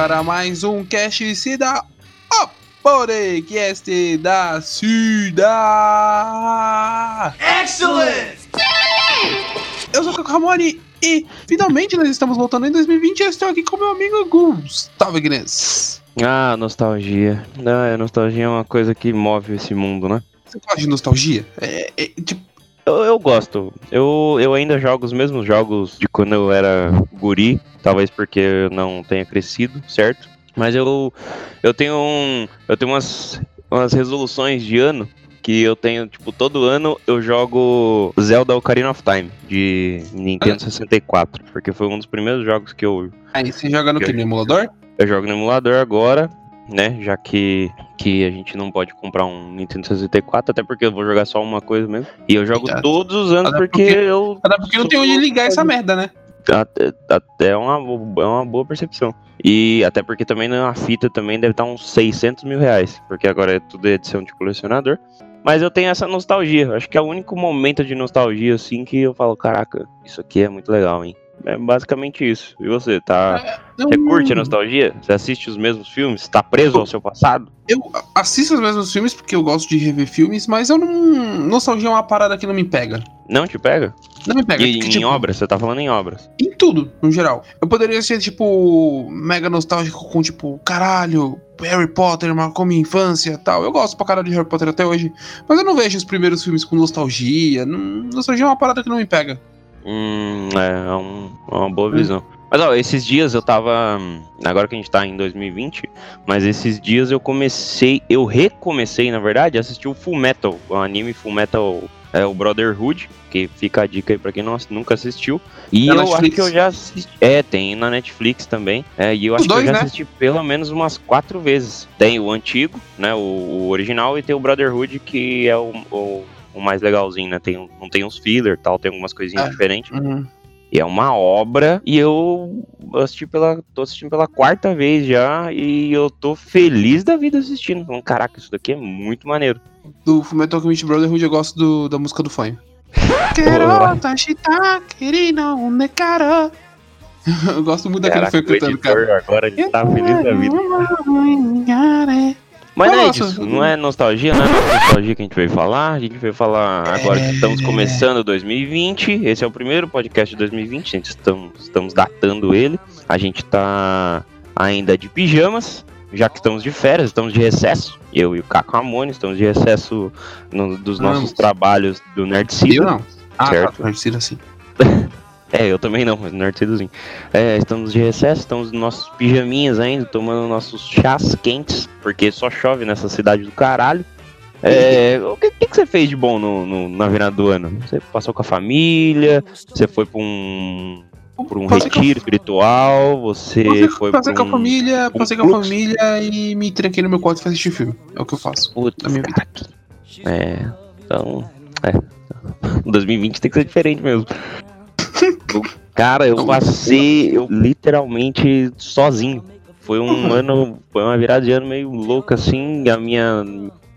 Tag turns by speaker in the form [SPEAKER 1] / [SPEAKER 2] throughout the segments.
[SPEAKER 1] para mais um Cast Cida, podcast da Cida.
[SPEAKER 2] Excellent!
[SPEAKER 1] Eu sou o Caco Ramone e finalmente nós estamos voltando em 2020 e eu estou aqui com meu amigo Gustavo Ignes.
[SPEAKER 3] Ah, nostalgia. Ah, a nostalgia é uma coisa que move esse mundo, né?
[SPEAKER 1] Você gosta de nostalgia? É, é, tipo,
[SPEAKER 3] Eu, eu gosto. Eu, eu ainda jogo os mesmos jogos de quando eu era guri. Talvez porque eu não tenha crescido, certo? Mas eu, eu tenho um. Eu tenho umas, umas resoluções de ano que eu tenho, tipo, todo ano eu jogo Zelda Ocarina of Time de Nintendo 64. Porque foi um dos primeiros jogos que eu,
[SPEAKER 1] aí você joga no que? No emulador?
[SPEAKER 3] Eu jogo no emulador agora, né? Já que, que a gente não pode comprar um Nintendo 64, até porque eu vou jogar só uma coisa mesmo. E eu jogo
[SPEAKER 1] Eita.
[SPEAKER 3] todos os anos porque,
[SPEAKER 1] porque-
[SPEAKER 3] eu.
[SPEAKER 1] Até porque não tem onde ligar essa merda, né?
[SPEAKER 3] Até, até é, uma, é uma boa percepção. E até porque também na fita também deve estar uns 600 mil reais, porque agora é tudo edição de colecionador. Mas eu tenho essa nostalgia. Acho que é o único momento de nostalgia, assim, que eu falo, caraca, isso aqui é muito legal, hein? É basicamente isso. E você, tá. Você
[SPEAKER 1] Eu-
[SPEAKER 3] curte a nostalgia? Você assiste os mesmos filmes? Tá preso ao seu passado?
[SPEAKER 1] Eu assisto os mesmos filmes porque eu gosto de rever filmes, mas eu não. Nostalgia é uma parada que não me pega.
[SPEAKER 3] Não te pega?
[SPEAKER 1] Não me pega.
[SPEAKER 3] E
[SPEAKER 1] porque,
[SPEAKER 3] em
[SPEAKER 1] tipo,
[SPEAKER 3] obras? Você tá falando em obras.
[SPEAKER 1] Em tudo, no geral. Eu poderia ser, tipo, mega nostálgico com, tipo, caralho, Harry Potter marcou minha infância e tal. Eu gosto pra caralho de Harry Potter até hoje. Mas eu não vejo os primeiros filmes com nostalgia. Não- nostalgia é uma parada que não me pega.
[SPEAKER 3] Hum, é, é um- é uma boa visão. Mas ó, esses dias eu tava. hum, Agora que a gente tá em 2020, mas esses dias eu comecei. Eu recomecei, na verdade, a assistir o Full Metal, o anime Full Metal. É o Brotherhood, que fica a dica aí pra quem não, nunca assistiu. E
[SPEAKER 1] Na
[SPEAKER 3] eu acho
[SPEAKER 1] Netflix?
[SPEAKER 3] que eu já assisti. É, tem na Netflix também. É, e eu
[SPEAKER 1] Os
[SPEAKER 3] acho que
[SPEAKER 1] dois,
[SPEAKER 3] eu já
[SPEAKER 1] né?
[SPEAKER 3] assisti pelo menos umas quatro vezes. Tem o antigo, né? O, o original, e tem o Brotherhood, que é o, o, o mais legalzinho, né? Tem, um- não tem uns filler e tal, tem algumas coisinhas
[SPEAKER 1] É.
[SPEAKER 3] diferentes.
[SPEAKER 1] Uhum.
[SPEAKER 3] E é uma obra e eu assisti pela, tô assistindo pela quarta vez já e eu tô feliz da vida assistindo. Falando, caraca, isso daqui é muito maneiro.
[SPEAKER 1] Do Fullmetal Alchemist Brotherhood eu gosto do- da música do Fanho. Quero tashita, querendo um nekara. Eu gosto muito daquele Fanho cantando, cara.
[SPEAKER 3] agora ele tá feliz da vida. Mas não é disso, não é nostalgia, não é nostalgia que a gente veio falar. A gente veio falar agora que estamos começando 2020. Esse é o primeiro podcast de 2020, gente. Estamos, estamos datando ele. A gente tá ainda de pijamas, já que estamos de férias, estamos de recesso. Eu e o Caco Ramone estamos de recesso no- dos nossos
[SPEAKER 1] Vamos.
[SPEAKER 3] trabalhos do Nerd City.
[SPEAKER 1] Eu não. Ah,
[SPEAKER 3] Certo.
[SPEAKER 1] tá, pode ser assim.
[SPEAKER 3] É, eu também não, mas Nerd Cityzinho. É, estamos de recesso, estamos nos nossos pijaminhas ainda, tomando nossos chás quentes, porque só chove nessa cidade do caralho. É, o que, que você fez de bom no, no- na virada do ano? Você passou com a família, você foi pra um, pra um
[SPEAKER 1] Passei
[SPEAKER 3] retiro espiritual, você
[SPEAKER 1] Passei,
[SPEAKER 3] foi
[SPEAKER 1] passei
[SPEAKER 3] pra
[SPEAKER 1] com
[SPEAKER 3] um...
[SPEAKER 1] a família,
[SPEAKER 3] um
[SPEAKER 1] passei com a família e me tranquei no meu quarto fui assistir filme. É o que eu faço.
[SPEAKER 3] Putz,
[SPEAKER 1] da minha vida.
[SPEAKER 3] É, então. É. 2020 tem que ser diferente mesmo. Cara, eu passei eu literalmente sozinho. Foi um
[SPEAKER 1] Uhum.
[SPEAKER 3] ano, foi uma virada de ano meio louca assim. A minha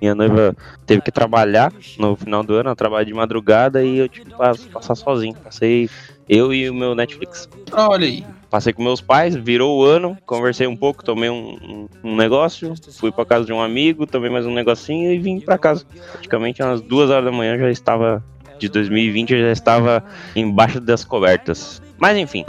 [SPEAKER 3] minha noiva teve que trabalhar no final do ano, ela trabalha de madrugada e eu tive que pas- passar sozinho. Passei eu e o meu Netflix.
[SPEAKER 1] Olha aí.
[SPEAKER 3] Passei com meus pais, virou o ano, conversei um pouco, tomei um, um- um negócio, fui pra casa de um amigo, tomei mais um negocinho e vim pra casa. Praticamente umas duas horas da manhã já estava, de 2020, eu já estava embaixo das cobertas. Mas enfim,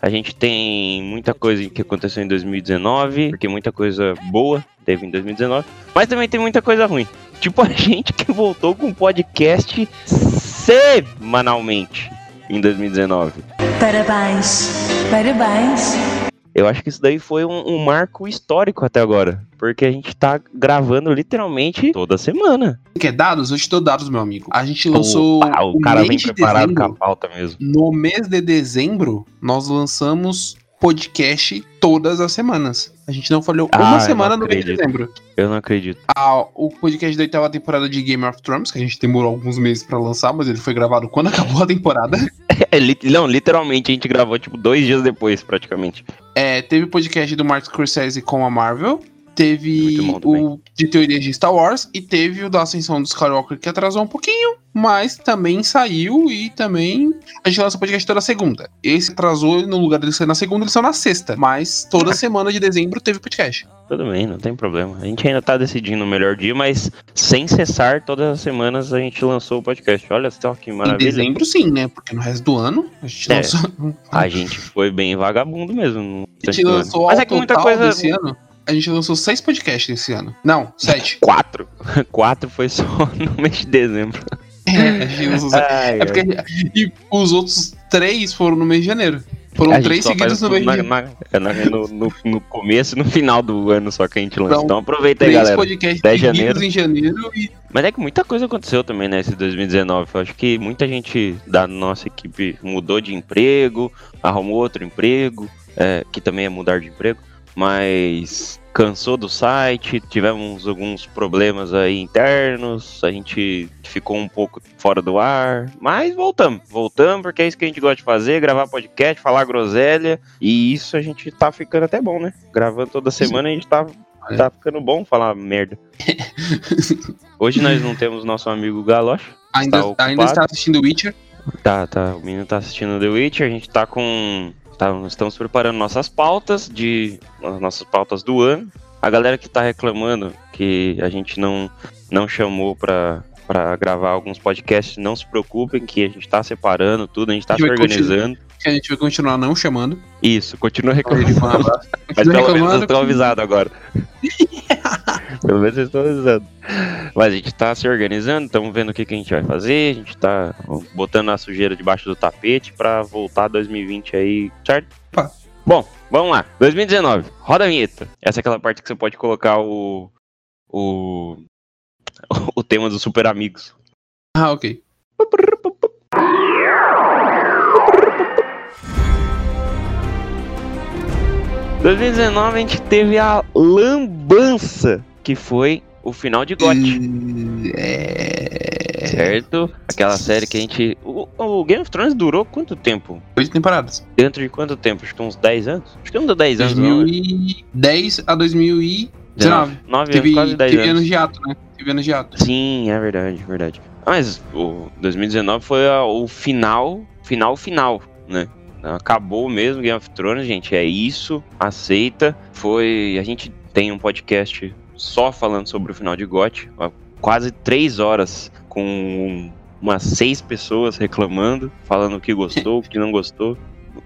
[SPEAKER 3] a gente tem muita coisa que aconteceu em 2019, porque muita coisa boa teve em 2019, mas também tem muita coisa ruim. Tipo a gente que voltou com podcast semanalmente em 2019.
[SPEAKER 2] Parabéns, parabéns.
[SPEAKER 3] Eu acho que isso daí foi um, um marco histórico até agora. Porque a gente tá gravando literalmente toda semana.
[SPEAKER 1] Quer dados? Eu te dou dados, meu amigo. A gente lançou.
[SPEAKER 3] Opa, o cara
[SPEAKER 1] mês
[SPEAKER 3] vem preparado
[SPEAKER 1] dezembro.
[SPEAKER 3] com a pauta mesmo.
[SPEAKER 1] No mês de dezembro, nós lançamos podcast todas as semanas. A gente não falhou
[SPEAKER 3] Ah,
[SPEAKER 1] uma semana no mês de dezembro.
[SPEAKER 3] Eu não acredito.
[SPEAKER 1] Ah, o podcast da oitava temporada de Game of Thrones, que a gente demorou alguns meses pra lançar, mas ele foi gravado quando acabou a temporada.
[SPEAKER 3] É, não, literalmente a gente gravou tipo dois dias depois, praticamente.
[SPEAKER 1] É, teve podcast do Martin Scorsese com a Marvel. Teve
[SPEAKER 3] bom
[SPEAKER 1] o de teorias de Star Wars e teve o da Ascensão do Skywalker que atrasou um pouquinho, mas também saiu e também a gente lança o podcast toda segunda. Esse atrasou no lugar de ser na segunda, eles são na sexta, mas toda semana de dezembro teve podcast.
[SPEAKER 3] Tudo bem, não tem problema. A gente ainda tá decidindo o melhor dia, mas sem cessar, todas as semanas a gente lançou o podcast. Olha só que
[SPEAKER 1] Em
[SPEAKER 3] maravilha.
[SPEAKER 1] dezembro sim, né? Porque no resto do ano a gente
[SPEAKER 3] É.
[SPEAKER 1] lançou,
[SPEAKER 3] A gente foi bem vagabundo mesmo.
[SPEAKER 1] a gente lançou
[SPEAKER 3] Mas é que muita coisa.
[SPEAKER 1] desse ano. A gente lançou seis podcasts esse ano. Não, sete.
[SPEAKER 3] Quatro. Quatro foi só no mês de dezembro.
[SPEAKER 1] é, a gente lançou.
[SPEAKER 3] Ai,
[SPEAKER 1] É porque e os outros três foram no mês de janeiro. Foram três seguidos no mês de janeiro.
[SPEAKER 3] é no, no- no começo e no final do ano só que a gente lança.
[SPEAKER 1] Então,
[SPEAKER 3] Então aproveita aí,
[SPEAKER 1] Três
[SPEAKER 3] galera.
[SPEAKER 1] podcasts
[SPEAKER 3] 10 de
[SPEAKER 1] seguidos
[SPEAKER 3] janeiro.
[SPEAKER 1] em janeiro e
[SPEAKER 3] Mas é que muita coisa aconteceu também nesse 2019. Eu acho que muita gente da nossa equipe mudou de emprego, arrumou outro emprego, é, que também é mudar de emprego, mas cansou do site, tivemos alguns problemas aí internos, a gente ficou um pouco fora do ar, mas voltamos, voltamos porque é isso que a gente gosta de fazer, gravar podcast, falar groselha, e isso a gente tá ficando até bom, né? Gravando toda semana a gente tá,
[SPEAKER 1] É.
[SPEAKER 3] tá ficando bom falar merda. Hoje nós não temos nosso amigo Galoche.
[SPEAKER 1] ainda,
[SPEAKER 3] Está
[SPEAKER 1] ainda está assistindo Witcher.
[SPEAKER 3] Tá, tá. O menino tá assistindo The Witcher. A gente tá com. Tá, estamos preparando nossas pautas de. As nossas pautas do ano. A galera que tá reclamando que a gente não, não chamou pra, pra gravar alguns podcasts, não se preocupem, que a gente tá separando tudo, a gente tá
[SPEAKER 1] A
[SPEAKER 3] se organizando.
[SPEAKER 1] Que a gente vai continuar não chamando.
[SPEAKER 3] Isso, continua reclamando. Mas pelo menos eu
[SPEAKER 1] reclamando
[SPEAKER 3] tô
[SPEAKER 1] que-
[SPEAKER 3] avisado agora. pelo menos eu estou avisando. Mas a gente tá se organizando, estamos vendo o que, que a gente vai fazer. A gente tá botando a sujeira debaixo do tapete pra voltar 2020 aí, certo?
[SPEAKER 1] Pá.
[SPEAKER 3] Bom, vamos lá. 2019, roda a vinheta. Essa é aquela parte que você pode colocar o. O. O tema dos super amigos.
[SPEAKER 1] Ah, ok.
[SPEAKER 3] 2019 a gente teve a lambança, que foi o final de GOT.
[SPEAKER 1] É...
[SPEAKER 3] Certo? Aquela série que a gente. O, o Game of Thrones durou quanto tempo?
[SPEAKER 1] Oito temporadas.
[SPEAKER 3] Dentro de quanto tempo? Acho que uns 10 anos? Acho que não deu 10 anos, não. né?
[SPEAKER 1] 2010 a 2019.
[SPEAKER 3] 9 anos,
[SPEAKER 1] Teve,
[SPEAKER 3] quase 10
[SPEAKER 1] teve
[SPEAKER 3] anos.
[SPEAKER 1] anos de ato, né? Teve anos de ato.
[SPEAKER 3] Sim, é verdade, verdade. Mas o 2019 foi a- o final, final, final, né? Acabou mesmo Game of Thrones, gente. É isso, aceita. Foi. A gente tem um podcast só falando sobre o final de GOT. Quase três horas com umas seis pessoas reclamando, falando o que gostou, o que não gostou.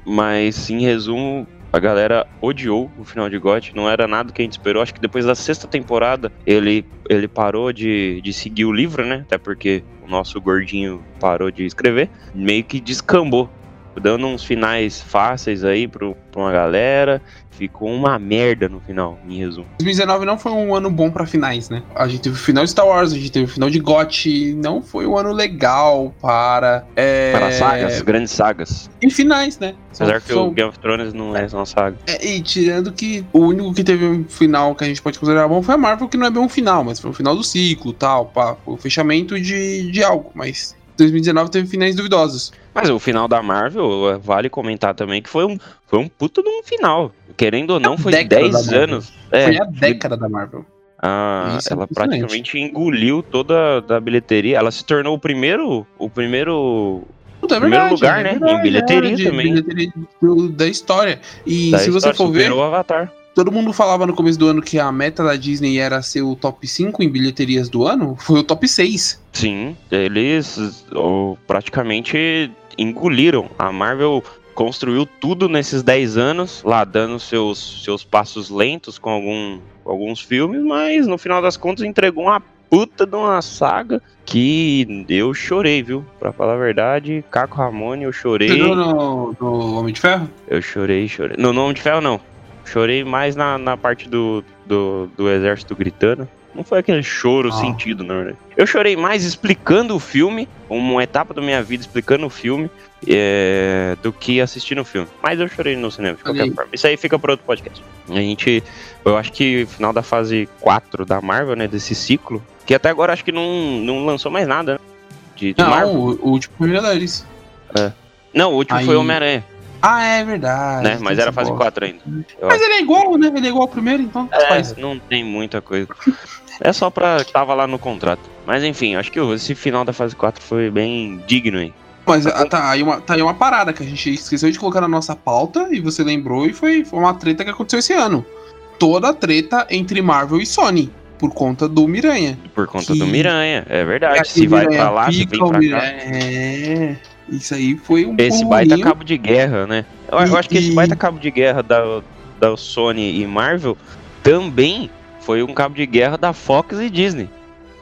[SPEAKER 3] Mas, em resumo, a galera odiou o final de GOT. Não era nada que a gente esperou. Acho que depois da sexta temporada ele, ele parou de, de seguir o livro, né? Até porque o nosso gordinho parou de escrever. Meio que descambou. Dando uns finais fáceis aí pro, pra uma galera. Ficou uma merda no final, em resumo.
[SPEAKER 1] 2019 não foi um ano bom pra finais, né? A gente teve o final de Star Wars, a gente teve o final de GOT. Não foi um ano legal para. É...
[SPEAKER 3] Para sagas, grandes sagas.
[SPEAKER 1] E finais, né?
[SPEAKER 3] Apesar que
[SPEAKER 1] são-
[SPEAKER 3] o Game of Thrones não é uma saga.
[SPEAKER 1] É, e tirando que o único que teve um final que a gente pode considerar bom foi a Marvel, que não é bem um final, mas foi o final do ciclo tal, pá, foi o fechamento de, de algo. Mas 2019 teve finais duvidosos.
[SPEAKER 3] Mas o final da Marvel, eh, vale comentar também que foi um, foi um puta de um final. Querendo ou não, foi
[SPEAKER 1] década
[SPEAKER 3] 10
[SPEAKER 1] da Marvel.
[SPEAKER 3] anos. É,
[SPEAKER 1] foi a década da Marvel.
[SPEAKER 3] a-
[SPEAKER 1] Isso é
[SPEAKER 3] ela praticamente engoliu toda a bilheteria. Ela se tornou o primeiro. O primeiro.
[SPEAKER 1] Puta, é
[SPEAKER 3] Primeiro
[SPEAKER 1] verdade,
[SPEAKER 3] lugar,
[SPEAKER 1] é
[SPEAKER 3] né?
[SPEAKER 1] verdade,
[SPEAKER 3] Em bilheteria
[SPEAKER 1] é,
[SPEAKER 3] também.
[SPEAKER 1] bilheteria da história. E
[SPEAKER 3] da
[SPEAKER 1] se você
[SPEAKER 3] história,
[SPEAKER 1] for ver,
[SPEAKER 3] o Avatar.
[SPEAKER 1] todo mundo falava no começo do ano que a meta da Disney era ser o top 5 em bilheterias do ano. Foi o top 6.
[SPEAKER 3] Sim, eles oh, praticamente engoliram. A Marvel construiu tudo nesses 10 anos, lá dando seus, seus passos lentos com algum, alguns filmes, mas no final das contas entregou uma puta de uma saga que eu chorei, viu? Pra falar a verdade, Caco Ramone, eu chorei.
[SPEAKER 1] Chegou no, no Homem de Ferro?
[SPEAKER 3] Eu chorei, chorei. No nome de ferro, não. Chorei mais na, na parte do, do, do exército gritando. Não foi aquele choro
[SPEAKER 1] Ah.
[SPEAKER 3] sentido, na verdade. Eu chorei mais explicando o filme, uma etapa da minha vida explicando o filme, é, do que assistindo o filme. Mas eu chorei no cinema, de qualquer forma. Isso aí fica para outro podcast. A gente, eu acho que final da fase 4 da Marvel, né, desse ciclo, que até agora acho que não, não lançou mais nada, né? De, de
[SPEAKER 1] Não,
[SPEAKER 3] Marvel.
[SPEAKER 1] o, o último foi Vingadores.
[SPEAKER 3] Não, o último
[SPEAKER 1] Aí-
[SPEAKER 3] foi Homem-Aranha.
[SPEAKER 1] Ah, é verdade.
[SPEAKER 3] né? Mas era fase
[SPEAKER 1] bola.
[SPEAKER 3] 4 ainda. Eu
[SPEAKER 1] Mas ele é igual, né? Ele é igual ao primeiro, então.
[SPEAKER 3] É, não tem muita coisa. É só pra. Tava lá no contrato. Mas enfim, acho que esse final da fase 4 foi bem digno aí.
[SPEAKER 1] Mas ah, tá, aí uma, tá aí uma parada que a gente esqueceu de colocar na nossa pauta e você lembrou e foi, foi uma treta que aconteceu esse ano. Toda a treta entre Marvel e Sony, por conta do Miranha.
[SPEAKER 3] Por conta
[SPEAKER 1] Que-
[SPEAKER 3] do Miranha, é verdade. Se vai pra lá, se vem pra cá.
[SPEAKER 1] É. Isso aí foi um
[SPEAKER 3] Esse baita cabo de guerra, né? Eu, eu
[SPEAKER 1] E-
[SPEAKER 3] acho que esse
[SPEAKER 1] e-
[SPEAKER 3] baita cabo de guerra da, da Sony e Marvel também foi um cabo de guerra da Fox e Disney.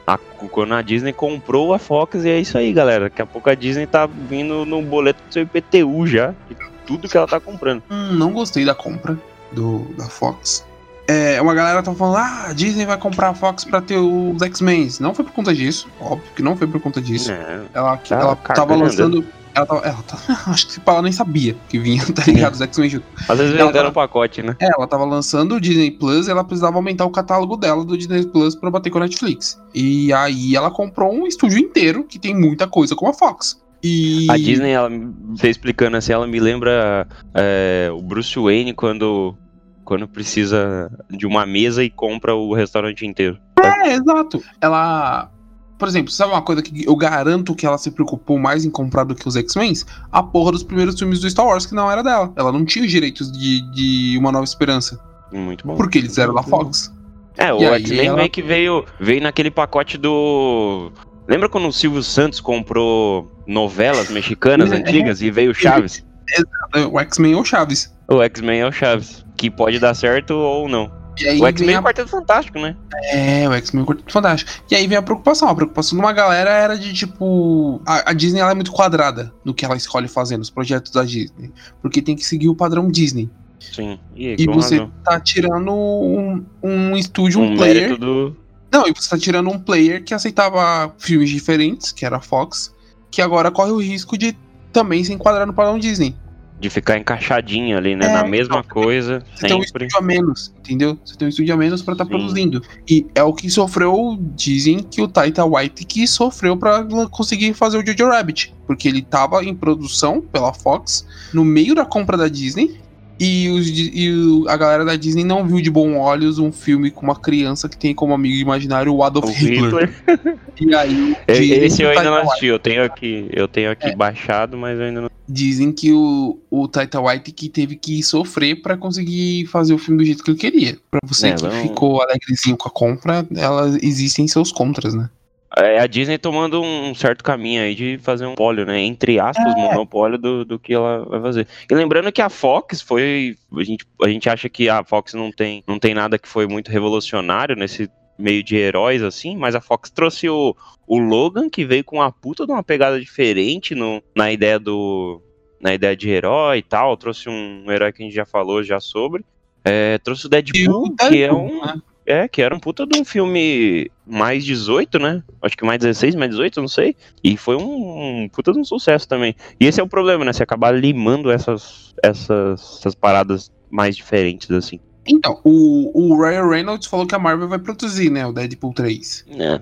[SPEAKER 3] A- quando a Disney comprou a Fox e é isso aí, galera. Daqui a pouco a Disney tá vindo no boleto do seu IPTU já. De tudo que ela tá comprando.
[SPEAKER 1] Hum, não gostei da compra do, da Fox. É, uma galera tá falando, ah, a Disney vai comprar a Fox pra ter os X-Men. Não foi por conta disso, óbvio que não foi por conta disso.
[SPEAKER 3] É,
[SPEAKER 1] Ela,
[SPEAKER 3] Tá
[SPEAKER 1] ela tava lançando. Ela tava, ela acho que ela nem sabia que vinha, tá ligado? Os X-Men junto.
[SPEAKER 3] Às vezes
[SPEAKER 1] Ela
[SPEAKER 3] venderam um pacote, né?
[SPEAKER 1] É, ela tava lançando o Disney Plus e ela precisava aumentar o catálogo dela do Disney Plus pra bater com a Netflix. E aí ela comprou um estúdio inteiro que tem muita coisa como a Fox. E.
[SPEAKER 3] A Disney, ela, você explicando assim, ela me lembra é, o Bruce Wayne quando, quando precisa de uma mesa e compra o restaurante inteiro.
[SPEAKER 1] É, exato. Ela. Por exemplo, sabe uma coisa que eu garanto que ela se preocupou mais em comprar do que os X-Men? A porra dos primeiros filmes do Star Wars, que não era dela. Ela não tinha os direitos de, de Uma Nova Esperança.
[SPEAKER 3] Muito bom.
[SPEAKER 1] Porque eles eram da Fox.
[SPEAKER 3] É, o X-Men
[SPEAKER 1] ela-
[SPEAKER 3] meio que veio, veio naquele pacote do. Lembra quando o Silvio Santos comprou novelas mexicanas
[SPEAKER 1] É.
[SPEAKER 3] antigas e veio Chaves?
[SPEAKER 1] O X-Men ou Chaves.
[SPEAKER 3] O X-Men é o Chaves. Que pode dar certo ou não. O X-Men é
[SPEAKER 1] a
[SPEAKER 3] o Quarteto Fantástico, né?
[SPEAKER 1] É, o X-Men é um Quarteto Fantástico. E aí vem a preocupação. A preocupação de uma galera era de, tipo... A, a Disney, ela é muito quadrada no que ela escolhe fazer nos projetos da Disney. Porque tem que seguir o padrão Disney.
[SPEAKER 3] Sim. E,
[SPEAKER 1] E você
[SPEAKER 3] razão.
[SPEAKER 1] tá tirando um, um estúdio, um,
[SPEAKER 3] um
[SPEAKER 1] player...
[SPEAKER 3] do.
[SPEAKER 1] Não, e você tá tirando um player que aceitava filmes diferentes, que era a Fox, que agora corre o risco de também se enquadrar no padrão Disney.
[SPEAKER 3] De ficar encaixadinho ali, né?
[SPEAKER 1] É,
[SPEAKER 3] na mesma
[SPEAKER 1] então,
[SPEAKER 3] coisa,
[SPEAKER 1] Você tem um
[SPEAKER 3] sempre.
[SPEAKER 1] estúdio a menos, entendeu? Você tem um estúdio a menos pra estar
[SPEAKER 3] Sim.
[SPEAKER 1] produzindo. E é o que sofreu, dizem que o Taita White que sofreu pra conseguir fazer o Jojo Rabbit. Porque ele tava em produção pela Fox, no meio da compra da Disney. E, os e a galera da Disney não viu de bom olhos um filme com uma criança que tem como amigo imaginário o Adolf
[SPEAKER 3] O
[SPEAKER 1] Hitler.
[SPEAKER 3] Hitler.
[SPEAKER 1] E aí
[SPEAKER 3] Esse eu
[SPEAKER 1] o
[SPEAKER 3] ainda não assisti, eu tenho aqui, eu tenho aqui
[SPEAKER 1] É.
[SPEAKER 3] baixado, mas eu ainda não.
[SPEAKER 1] Dizem que o, o Taita White que teve que sofrer pra conseguir fazer o filme do jeito que ele queria. Pra você
[SPEAKER 3] É,
[SPEAKER 1] que
[SPEAKER 3] vamos-
[SPEAKER 1] ficou alegrezinho com a compra, elas existem seus contras, né?
[SPEAKER 3] É a Disney tomando um certo caminho aí de fazer um monopólio, né? Entre aspas,
[SPEAKER 1] É.
[SPEAKER 3] monopólio do, do que ela vai fazer. E lembrando que a Fox foi. A gente, a gente acha que a Fox não tem, não tem nada que foi muito revolucionário nesse meio de heróis, assim, mas a Fox trouxe o, o Logan, que veio com uma puta de uma pegada diferente no, na ideia do. Na ideia de herói e tal. Trouxe um herói que a gente já falou já sobre. É, trouxe o Deadpool,
[SPEAKER 1] o
[SPEAKER 3] que é
[SPEAKER 1] Deadpool,
[SPEAKER 3] um.
[SPEAKER 1] né?
[SPEAKER 3] É, que era um puta de um filme mais 18, né? Acho que mais 16, mais 18, não sei. E foi um, um puta de um sucesso também. E esse é o problema, né? Você acabar limando essas, essas, essas paradas mais diferentes, assim.
[SPEAKER 1] Então, o, o Ryan Reynolds falou que a Marvel vai produzir, né? O Deadpool 3.
[SPEAKER 3] É,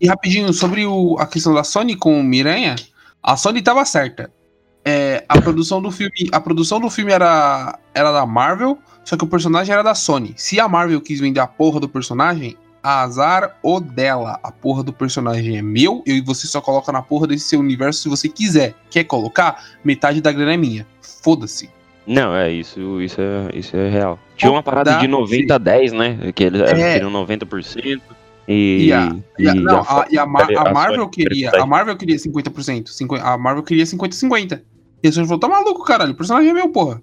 [SPEAKER 1] E rapidinho, sobre o- a questão da Sony com o Miranha, a Sony tava certa. A produção do filme, a produção do filme era, era da Marvel, só que o personagem era da Sony. Se a Marvel quis vender a porra do personagem, azar o dela. A porra do personagem é meu e você só coloca na porra desse seu universo se você quiser. Quer colocar? Metade da grana é minha. Foda-se.
[SPEAKER 3] Não, é isso, isso é, isso é real. Tinha uma parada
[SPEAKER 1] Dá-
[SPEAKER 3] de 90 a 10, né? Que eles
[SPEAKER 1] É.
[SPEAKER 3] queriam 90%. E,
[SPEAKER 1] E a, e a- não, a, e Marvel queria, a Marvel queria 50%. cinqu- A Marvel queria 50-50. E a Sony falou: tá maluco, caralho. O personagem é meu, porra.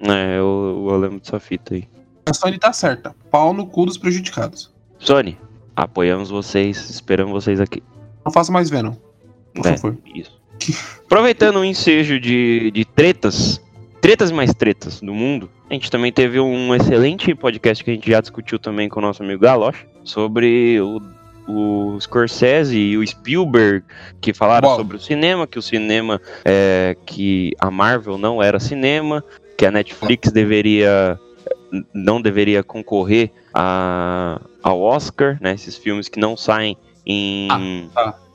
[SPEAKER 3] É, eu, eu lembro dessa fita aí.
[SPEAKER 1] A Sony tá certa. Pau no cu dos prejudicados.
[SPEAKER 3] Sony, apoiamos vocês, esperamos vocês aqui.
[SPEAKER 1] Não faça mais Venom. Por
[SPEAKER 3] É,
[SPEAKER 1] favor.
[SPEAKER 3] Isso. Aproveitando o ensejo de, de tretas, tretas e mais tretas do mundo, a gente também teve um excelente podcast que a gente já discutiu também com o nosso amigo Galoche sobre o, o Scorsese e o Spielberg, que falaram
[SPEAKER 1] Bola.
[SPEAKER 3] sobre o cinema, que o cinema é que a Marvel não era cinema, que a Netflix deveria não deveria concorrer a, ao Oscar, né? Esses filmes que não saem em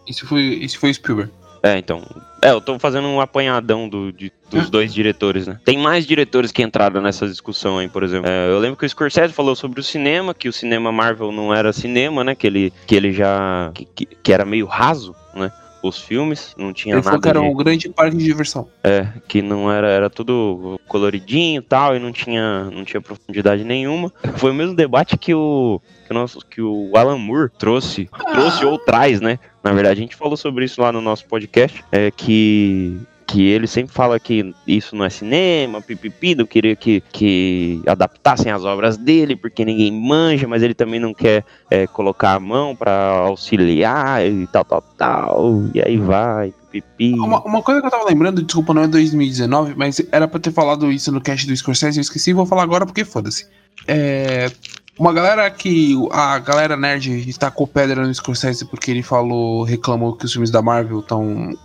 [SPEAKER 1] Isso foi, isso foi Spielberg.
[SPEAKER 3] É, então. É, eu tô fazendo um apanhadão do, de- dos
[SPEAKER 1] Ah.
[SPEAKER 3] dois diretores, né? Tem mais diretores que entraram nessa discussão aí, por exemplo. É, eu lembro que o Scorsese falou sobre o cinema, que o cinema Marvel não era cinema, né? Que ele, que ele já. Que, que, era meio raso, né? Os filmes, não tinha
[SPEAKER 1] Ele falou
[SPEAKER 3] nada
[SPEAKER 1] que era
[SPEAKER 3] de-
[SPEAKER 1] um grande parque de diversão.
[SPEAKER 3] É, que não era, era tudo coloridinho e tal, e não tinha, não tinha profundidade nenhuma. Foi o mesmo debate que o, que o, nosso, que o Alan Moore trouxe, trouxe ou traz, né? Na verdade, a gente falou sobre isso lá no nosso podcast, é que que ele sempre fala que isso não é cinema, pipipi, não queria que, que adaptassem as obras dele, porque ninguém manja, mas ele também não quer é, colocar a mão pra auxiliar e tal, tal, tal, e aí vai, pipipi.
[SPEAKER 1] Uma, uma coisa que eu tava lembrando, desculpa, não é 2019, mas era pra ter falado isso no cast do Scorsese, eu esqueci, vou falar agora porque foda-se. É. Uma galera que. A galera nerd tacou pedra no Scorsese porque ele falou, reclamou que os filmes da Marvel estão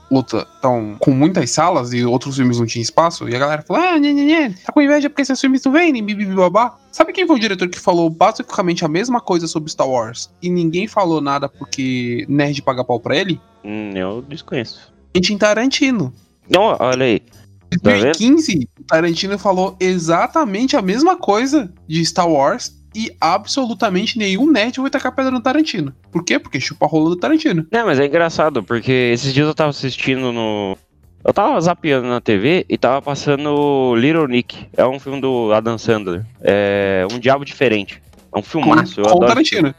[SPEAKER 1] tão com muitas salas e outros filmes não tinham espaço. E a galera falou: ah, nhê, nhê, nhê, tá com inveja porque esses filmes não vendem, bibi, babá. Sabe quem foi o diretor que falou basicamente a mesma coisa sobre Star Wars e ninguém falou nada porque nerd paga pau pra ele?
[SPEAKER 3] Hum, eu desconheço.
[SPEAKER 1] Quentin Tarantino.
[SPEAKER 3] Não, olha aí.
[SPEAKER 1] Em
[SPEAKER 3] Tá vendo?
[SPEAKER 1] 2015, o Tarantino falou exatamente a mesma coisa de Star Wars e absolutamente nenhum nerd vai tacar pedra no Tarantino. Por quê? Porque chupa a rola do Tarantino.
[SPEAKER 3] Não, mas é engraçado, porque esses dias eu tava assistindo no. Eu tava zapeando na TV e tava passando Little Nick. É um filme do Adam Sandler. É um diabo diferente. É um
[SPEAKER 1] Com,
[SPEAKER 3] filmaço.
[SPEAKER 1] com o
[SPEAKER 3] adoro
[SPEAKER 1] Tarantino.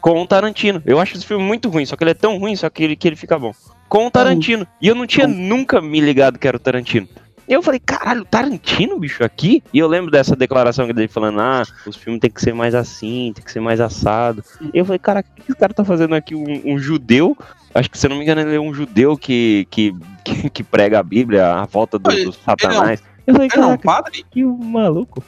[SPEAKER 3] com o Tarantino. Eu acho esse filme muito ruim, só que ele é tão ruim, só que ele, que ele fica bom. Com o Tarantino. E eu não tinha
[SPEAKER 1] Com-
[SPEAKER 3] nunca me ligado que era o Tarantino. Eu falei, caralho, Tarantino, bicho, aqui? E eu lembro dessa declaração dele falando, ah, os filmes tem que ser mais assim, tem que ser mais assado. E eu falei, cara, o que esse cara tá fazendo aqui? Um, um judeu? Acho que, se eu não me engano, ele é um judeu que, que, que, que prega a Bíblia, a volta do,
[SPEAKER 1] Ele-
[SPEAKER 3] do satanás. Eu falei,
[SPEAKER 1] Ele é um padre?
[SPEAKER 3] que maluco.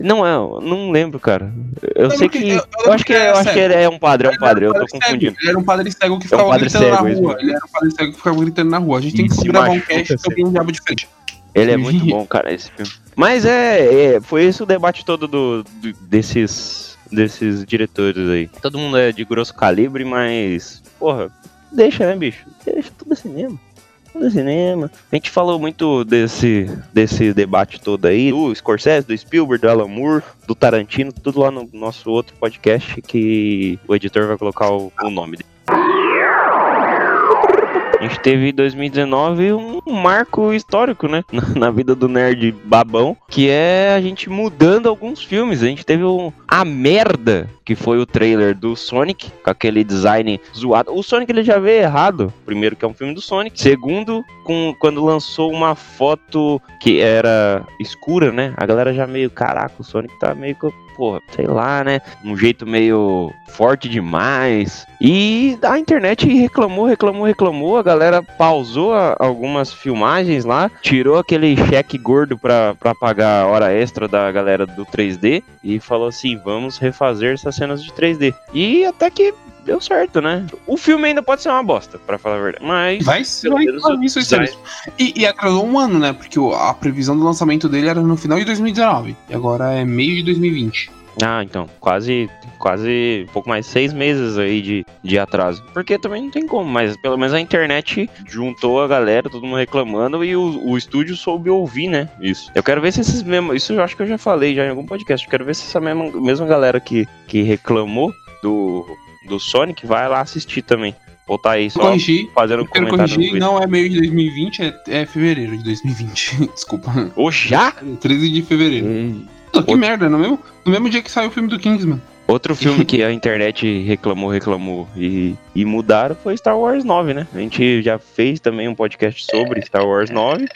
[SPEAKER 3] Não é, eu não lembro, cara. Eu
[SPEAKER 1] lembro
[SPEAKER 3] sei
[SPEAKER 1] que-
[SPEAKER 3] que.
[SPEAKER 1] eu-
[SPEAKER 3] Eu,
[SPEAKER 1] eu
[SPEAKER 3] acho que,
[SPEAKER 1] que ele
[SPEAKER 3] eu acho que ele é um padre, é um
[SPEAKER 1] Ele
[SPEAKER 3] padre, eu tô confundindo.
[SPEAKER 1] Ele era um padre cego que
[SPEAKER 3] É um
[SPEAKER 1] ficava gritando
[SPEAKER 3] cego,
[SPEAKER 1] na rua. Ele era um padre cego que ficava gritando na rua. A gente tem que
[SPEAKER 3] se
[SPEAKER 1] gravar um cast sobre um diabo diferente.
[SPEAKER 3] Ele é muito bom, cara, esse filme. Mas é, é, foi esse o debate todo do, do- desses, desses diretores aí. Todo mundo é de grosso calibre, mas, porra, deixa, né, bicho? Deixa tudo é cinema. Tudo é cinema. A gente falou muito desse, desse debate todo aí, do Scorsese, do Spielberg, do Alan Moore, do Tarantino, tudo lá no nosso outro podcast que o editor vai colocar o, o nome dele. A gente teve em 2019 um marco histórico, né? Na, na vida do nerd babão, que é a gente mudando alguns filmes. A gente teve um, a merda que foi o trailer do Sonic, com aquele design zoado. O Sonic ele já veio errado. Primeiro, que é um filme do Sonic. Segundo, com, quando lançou uma foto que era escura, né? A galera já meio, caraca, o Sonic tá meio que, porra, sei lá, né? Um jeito meio forte demais. E a internet reclamou, reclamou, reclamou. A galera pausou a- algumas filmagens lá, tirou aquele cheque gordo pra, pra pagar a hora extra da galera do 3D e falou assim: vamos refazer essas cenas de 3D. E até que deu certo, né? O filme ainda pode ser uma bosta, pra falar a verdade. Mas.
[SPEAKER 1] Vai ser vai- isso, isso,
[SPEAKER 3] design-
[SPEAKER 1] isso. E, e atrasou um ano, né? Porque a previsão do lançamento dele era no final de 2019. E agora é meio de 2020.
[SPEAKER 3] Ah, então, quase, quase um pouco mais seis meses aí de, de atraso. Porque também não tem como, mas pelo menos a internet juntou a galera, todo mundo reclamando, e o, o estúdio soube ouvir, né? Isso. Eu quero ver se esses mesmos. Isso eu acho que eu já falei já em algum podcast. Eu quero ver se essa mesma, mesma galera que, que reclamou do, do Sonic vai lá assistir também. Voltar aí
[SPEAKER 1] Vou
[SPEAKER 3] só
[SPEAKER 1] corrigir.
[SPEAKER 3] fazendo um
[SPEAKER 1] Quero corrigir, não é meio de 2020, é, é fevereiro de 2020. Desculpa.
[SPEAKER 3] Ô, já?
[SPEAKER 1] 13 de fevereiro. Pô, que
[SPEAKER 3] Outro-
[SPEAKER 1] merda, no mesmo, no mesmo dia que saiu o filme do Kingsman.
[SPEAKER 3] Outro filme que a internet reclamou, reclamou e, e mudaram foi Star Wars 9, né? A gente já fez também um podcast sobre Star Wars 9,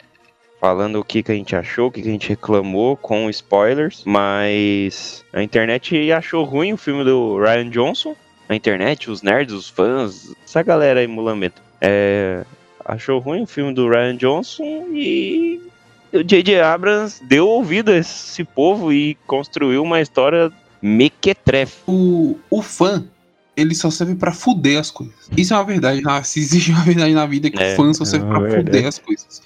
[SPEAKER 3] falando o que, que a gente achou, o que, que a gente reclamou com spoilers, mas a internet achou ruim o filme do Ryan Johnson. A internet, os nerds, os fãs, essa galera aí mulambenta. É, achou ruim o filme do Ryan Johnson e o J.J. Abrams deu ouvido a esse povo e construiu uma história mequetrefe.
[SPEAKER 1] O, o fã, ele só serve pra fuder as coisas. Isso é uma verdade. na- se existe uma verdade na vida, é que
[SPEAKER 3] É,
[SPEAKER 1] o fã só serve
[SPEAKER 3] é
[SPEAKER 1] pra
[SPEAKER 3] uma
[SPEAKER 1] fuder
[SPEAKER 3] verdade.
[SPEAKER 1] as coisas.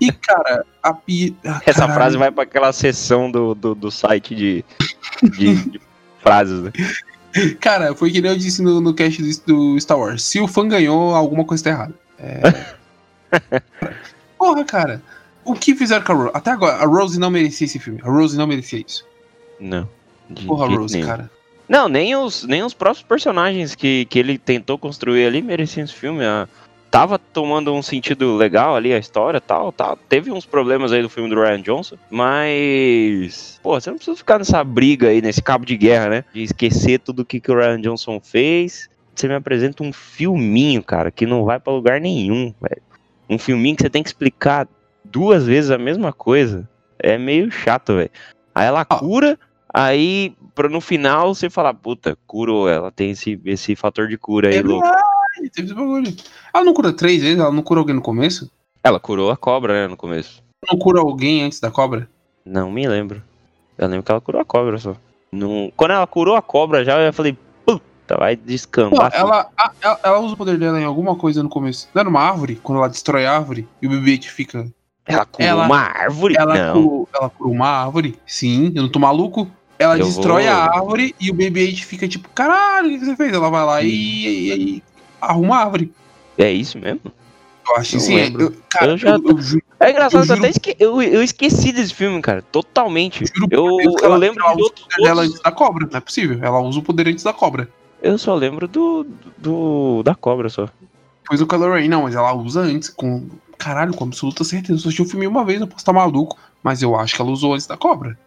[SPEAKER 1] E, cara, a pi... ah,
[SPEAKER 3] Essa
[SPEAKER 1] caralho.
[SPEAKER 3] frase vai pra aquela seção do, do, do site de, de, de frases, né?
[SPEAKER 1] Cara, foi que nem eu disse no, no cast do, do Star Wars. Se o fã ganhou, alguma coisa tá errada. É, Porra, cara. O que fizeram com a Rose? Até agora, a Rose não merecia esse filme. A Rose não merecia isso.
[SPEAKER 3] Não.
[SPEAKER 1] Porra, Rose,
[SPEAKER 3] nenhum.
[SPEAKER 1] cara.
[SPEAKER 3] Não, nem os, nem os próprios personagens que, que ele tentou construir ali mereciam esse filme. ah, tava tomando um sentido legal ali a história tal, tal. Teve uns problemas aí do filme do Ryan Johnson, mas. Pô, você não precisa ficar nessa briga aí, nesse cabo de guerra, né? De esquecer tudo que, que o Ryan Johnson fez. Você me apresenta um filminho, cara, que não vai pra lugar nenhum, velho. Um filminho que você tem que explicar duas vezes a mesma coisa. É meio chato, velho. Aí ela
[SPEAKER 1] Ó.
[SPEAKER 3] cura, aí pra no final você falar, puta, curou, ela tem esse, esse fator de cura aí,
[SPEAKER 1] É
[SPEAKER 3] louco.
[SPEAKER 1] Verdade, teve esse bagulho. Ela não cura três vezes? Ela não cura alguém no começo?
[SPEAKER 3] Ela curou a cobra, né, no começo.
[SPEAKER 1] Não cura alguém antes da cobra?
[SPEAKER 3] Não me lembro. Eu lembro que ela curou a cobra só. Não... Quando ela curou a cobra já, eu falei, puta, vai
[SPEAKER 1] Pô,
[SPEAKER 3] descambar. tudo.
[SPEAKER 1] ela, a- ela, ela usa o poder dela em alguma coisa no começo. Não é numa árvore? Quando ela destrói a árvore e o bebê fica.
[SPEAKER 3] Ela curou
[SPEAKER 1] ela-
[SPEAKER 3] uma árvore?
[SPEAKER 1] Ela,
[SPEAKER 3] não.
[SPEAKER 1] curou, ela curou uma árvore? Sim, eu não tô maluco. Ela
[SPEAKER 3] Eu
[SPEAKER 1] destrói
[SPEAKER 3] vou-
[SPEAKER 1] a árvore e o bebê fica tipo, caralho, o que você fez? Ela vai lá e, e- e arruma a árvore.
[SPEAKER 3] É isso mesmo?
[SPEAKER 1] Eu acho é-
[SPEAKER 3] lembro.
[SPEAKER 1] eu- cara,
[SPEAKER 3] Eu já
[SPEAKER 1] eu, eu ju-
[SPEAKER 3] É engraçado,
[SPEAKER 1] Eu
[SPEAKER 3] eu, até
[SPEAKER 1] juro-
[SPEAKER 3] esque... eu, eu esqueci desse filme, cara. Totalmente.
[SPEAKER 1] juro
[SPEAKER 3] Eu,
[SPEAKER 1] por Deus que
[SPEAKER 3] eu
[SPEAKER 1] ela-
[SPEAKER 3] lembro
[SPEAKER 1] ela
[SPEAKER 3] de
[SPEAKER 1] usa
[SPEAKER 3] outros.
[SPEAKER 1] o poder dela antes da cobra. Não é possível. Ela usa o poder antes da cobra.
[SPEAKER 3] Eu só lembro do, do. da cobra só.
[SPEAKER 1] Depois o Kylo Ren, não, mas ela usa antes, com. Caralho, com absoluta certeza. Eu assisti o filme uma vez, eu posso estar maluco. Mas eu acho que ela usou antes da cobra.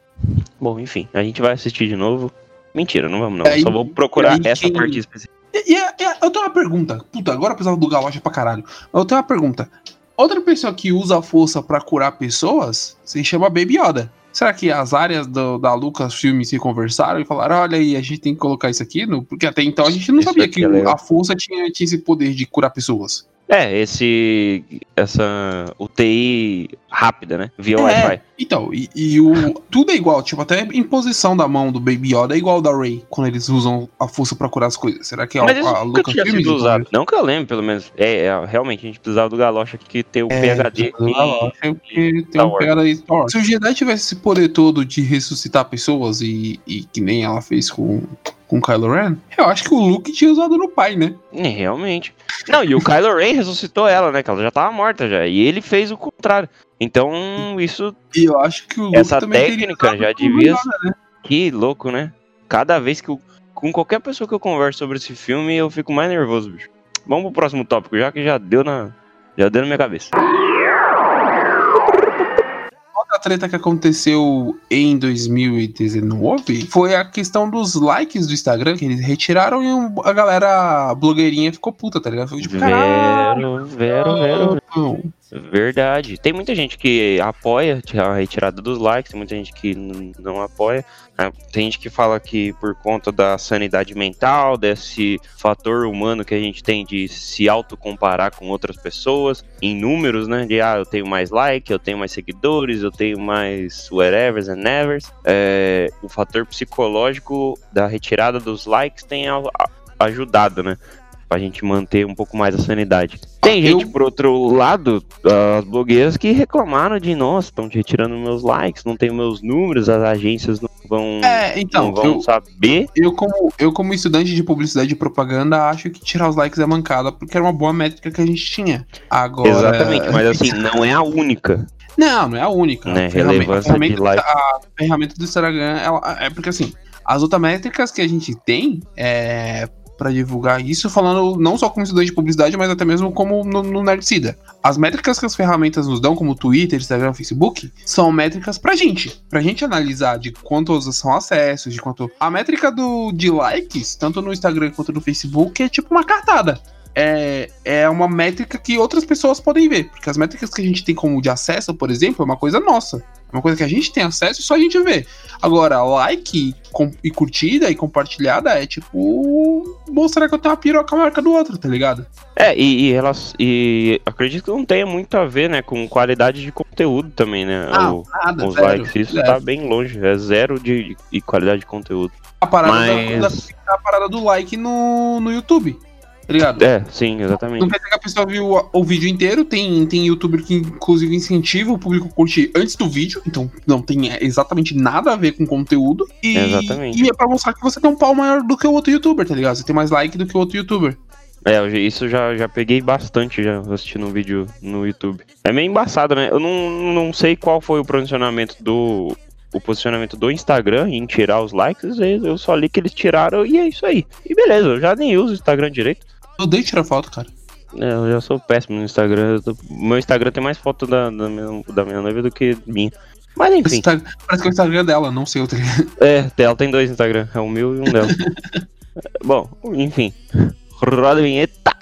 [SPEAKER 3] Bom, enfim, a gente vai assistir de novo. Mentira, não vamos não.
[SPEAKER 1] Aí-
[SPEAKER 3] só vou procurar
[SPEAKER 1] aí
[SPEAKER 3] essa
[SPEAKER 1] quem-
[SPEAKER 3] parte específica.
[SPEAKER 1] E, é- é- eu tenho uma pergunta. Puta, agora eu precisava do Galocha pra caralho. Eu tenho uma pergunta. Outra pessoa que usa a força pra curar pessoas se chama Baby Yoda. Será que as áreas do- da Lucasfilm se conversaram e falaram: olha aí, a gente tem que colocar isso aqui? No... Porque até então a gente não
[SPEAKER 3] Isso
[SPEAKER 1] sabia que
[SPEAKER 3] é
[SPEAKER 1] a força tinha, tinha esse poder de curar pessoas.
[SPEAKER 3] É, esse. Essa UTI rápida, né? Via
[SPEAKER 1] É.
[SPEAKER 3] Wi-Fi.
[SPEAKER 1] Então, e, e o. Tudo é igual, tipo, até a imposição da mão do Baby Yoda é igual da Ray, quando eles usam a força pra curar as coisas. Será que é
[SPEAKER 3] Mas
[SPEAKER 1] a, a
[SPEAKER 3] nunca tinha sido
[SPEAKER 1] de-
[SPEAKER 3] usado. Não que eu lembre, pelo menos. É, é, realmente, a gente precisava do Galocha que ter o
[SPEAKER 1] É,
[SPEAKER 3] PHD.
[SPEAKER 1] do Galocha, porque tem
[SPEAKER 3] Star Wars.
[SPEAKER 1] Se o Jedi tivesse esse poder todo de ressuscitar pessoas e, e que nem ela fez com, com Kylo Ren, eu acho que o Luke tinha usado no pai, né?
[SPEAKER 3] É, realmente. Não, e o Kylo Ren ressuscitou ela, né? Que ela já tava morta já. E ele fez o contrário. Então, isso.
[SPEAKER 1] E eu acho que o Luke
[SPEAKER 3] Essa técnica já devia.
[SPEAKER 1] Yoda.
[SPEAKER 3] Que louco, né? Cada vez que eu. Com qualquer pessoa que eu converso sobre esse filme, eu fico mais nervoso, bicho. Vamos pro próximo tópico, já que já deu na. Já deu na minha cabeça.
[SPEAKER 1] Treta que aconteceu em 2019 foi a questão dos likes do Instagram, que eles retiraram e a galera blogueirinha ficou puta, tá ligado? Ficou tipo, caralho.
[SPEAKER 3] Vero, vero, vero.
[SPEAKER 1] Não."
[SPEAKER 3] Verdade. Tem muita gente que apoia a retirada dos likes, tem muita gente que não apoia. né? Tem gente que fala que por conta da sanidade mental, desse fator humano que a gente tem de se autocomparar com outras pessoas, em números, né? De ah, eu tenho mais like, eu tenho mais seguidores, eu tenho mais whatevers and nevers. É, o fator psicológico da retirada dos likes tem ajudado, né? Pra gente manter um pouco mais a sanidade. Tem
[SPEAKER 1] Eu-
[SPEAKER 3] gente, por outro lado, as blogueiras que reclamaram de, nossa, estão retirando meus likes, não tem meus números, as agências não vão,
[SPEAKER 1] É, então,
[SPEAKER 3] não vão
[SPEAKER 1] eu,
[SPEAKER 3] saber.
[SPEAKER 1] eu, como, eu como estudante de publicidade e propaganda, acho que tirar os likes é mancada, porque era uma boa métrica que a gente tinha. Agora...
[SPEAKER 3] Exatamente, mas assim, não é a única.
[SPEAKER 1] Não, não é a única.
[SPEAKER 3] Né,
[SPEAKER 1] A ferramenta-
[SPEAKER 3] relevância
[SPEAKER 1] a ferramenta,
[SPEAKER 3] like.
[SPEAKER 1] A ferramenta do Instagram, ela, é porque assim, as outras métricas que a gente tem é para divulgar isso, falando não só como estudante de publicidade, mas até mesmo como no, no Nerdcida. As métricas que as ferramentas nos dão, como Twitter, Instagram, Facebook, são métricas pra gente. Pra gente analisar de quantos são acessos, de quanto. A métrica do, de likes, tanto no Instagram quanto no Facebook, é tipo uma cartada é, é uma métrica que outras pessoas podem ver. Porque as métricas que a gente tem como de acesso, por exemplo, é uma coisa nossa. É uma coisa que a gente tem acesso e só a gente vê. Agora, like com- e curtida e compartilhada é tipo mostrar que eu tenho uma piroca maior que a do outro, tá ligado?
[SPEAKER 3] É, e, e, elas, e acredito que não tenha muito a ver, né, com qualidade de conteúdo também, né?
[SPEAKER 1] Ah,
[SPEAKER 3] o-
[SPEAKER 1] nada,
[SPEAKER 3] os
[SPEAKER 1] zero,
[SPEAKER 3] likes, isso
[SPEAKER 1] zero.
[SPEAKER 3] tá bem longe, é zero de, de qualidade de conteúdo.
[SPEAKER 1] A parada,
[SPEAKER 3] Mas-
[SPEAKER 1] da, da- a parada do like no, no YouTube, tá ligado?
[SPEAKER 3] É, sim, exatamente.
[SPEAKER 1] Não quer dizer que a pessoa viu o, o vídeo inteiro, tem, tem youtuber que inclusive incentiva o público a curtir antes do vídeo, então não tem é, exatamente nada a ver com conteúdo. E,
[SPEAKER 3] Exatamente.
[SPEAKER 1] E é pra mostrar que você tem um pau maior do que o outro youtuber, tá ligado? Você tem mais like do que o outro youtuber.
[SPEAKER 3] É, isso já, já peguei bastante já assistindo um vídeo no YouTube. É meio embaçado, né? Eu não, não sei qual foi o posicionamento do. O posicionamento do Instagram em tirar os likes, eu só li que eles tiraram e é isso aí. E beleza, eu já nem uso o Instagram direito.
[SPEAKER 1] Eu odeio tirar foto, cara.
[SPEAKER 3] É, eu já sou péssimo no Instagram. tô- Meu Instagram tem mais foto da, da, minha, da minha noiva do que minha. Mas enfim,
[SPEAKER 1] Insta- Parece que é o Instagram dela, não sei o ligado?
[SPEAKER 3] é, ela tem dois Instagram, é o meu e um dela. Bom, enfim. Roda a vinheta.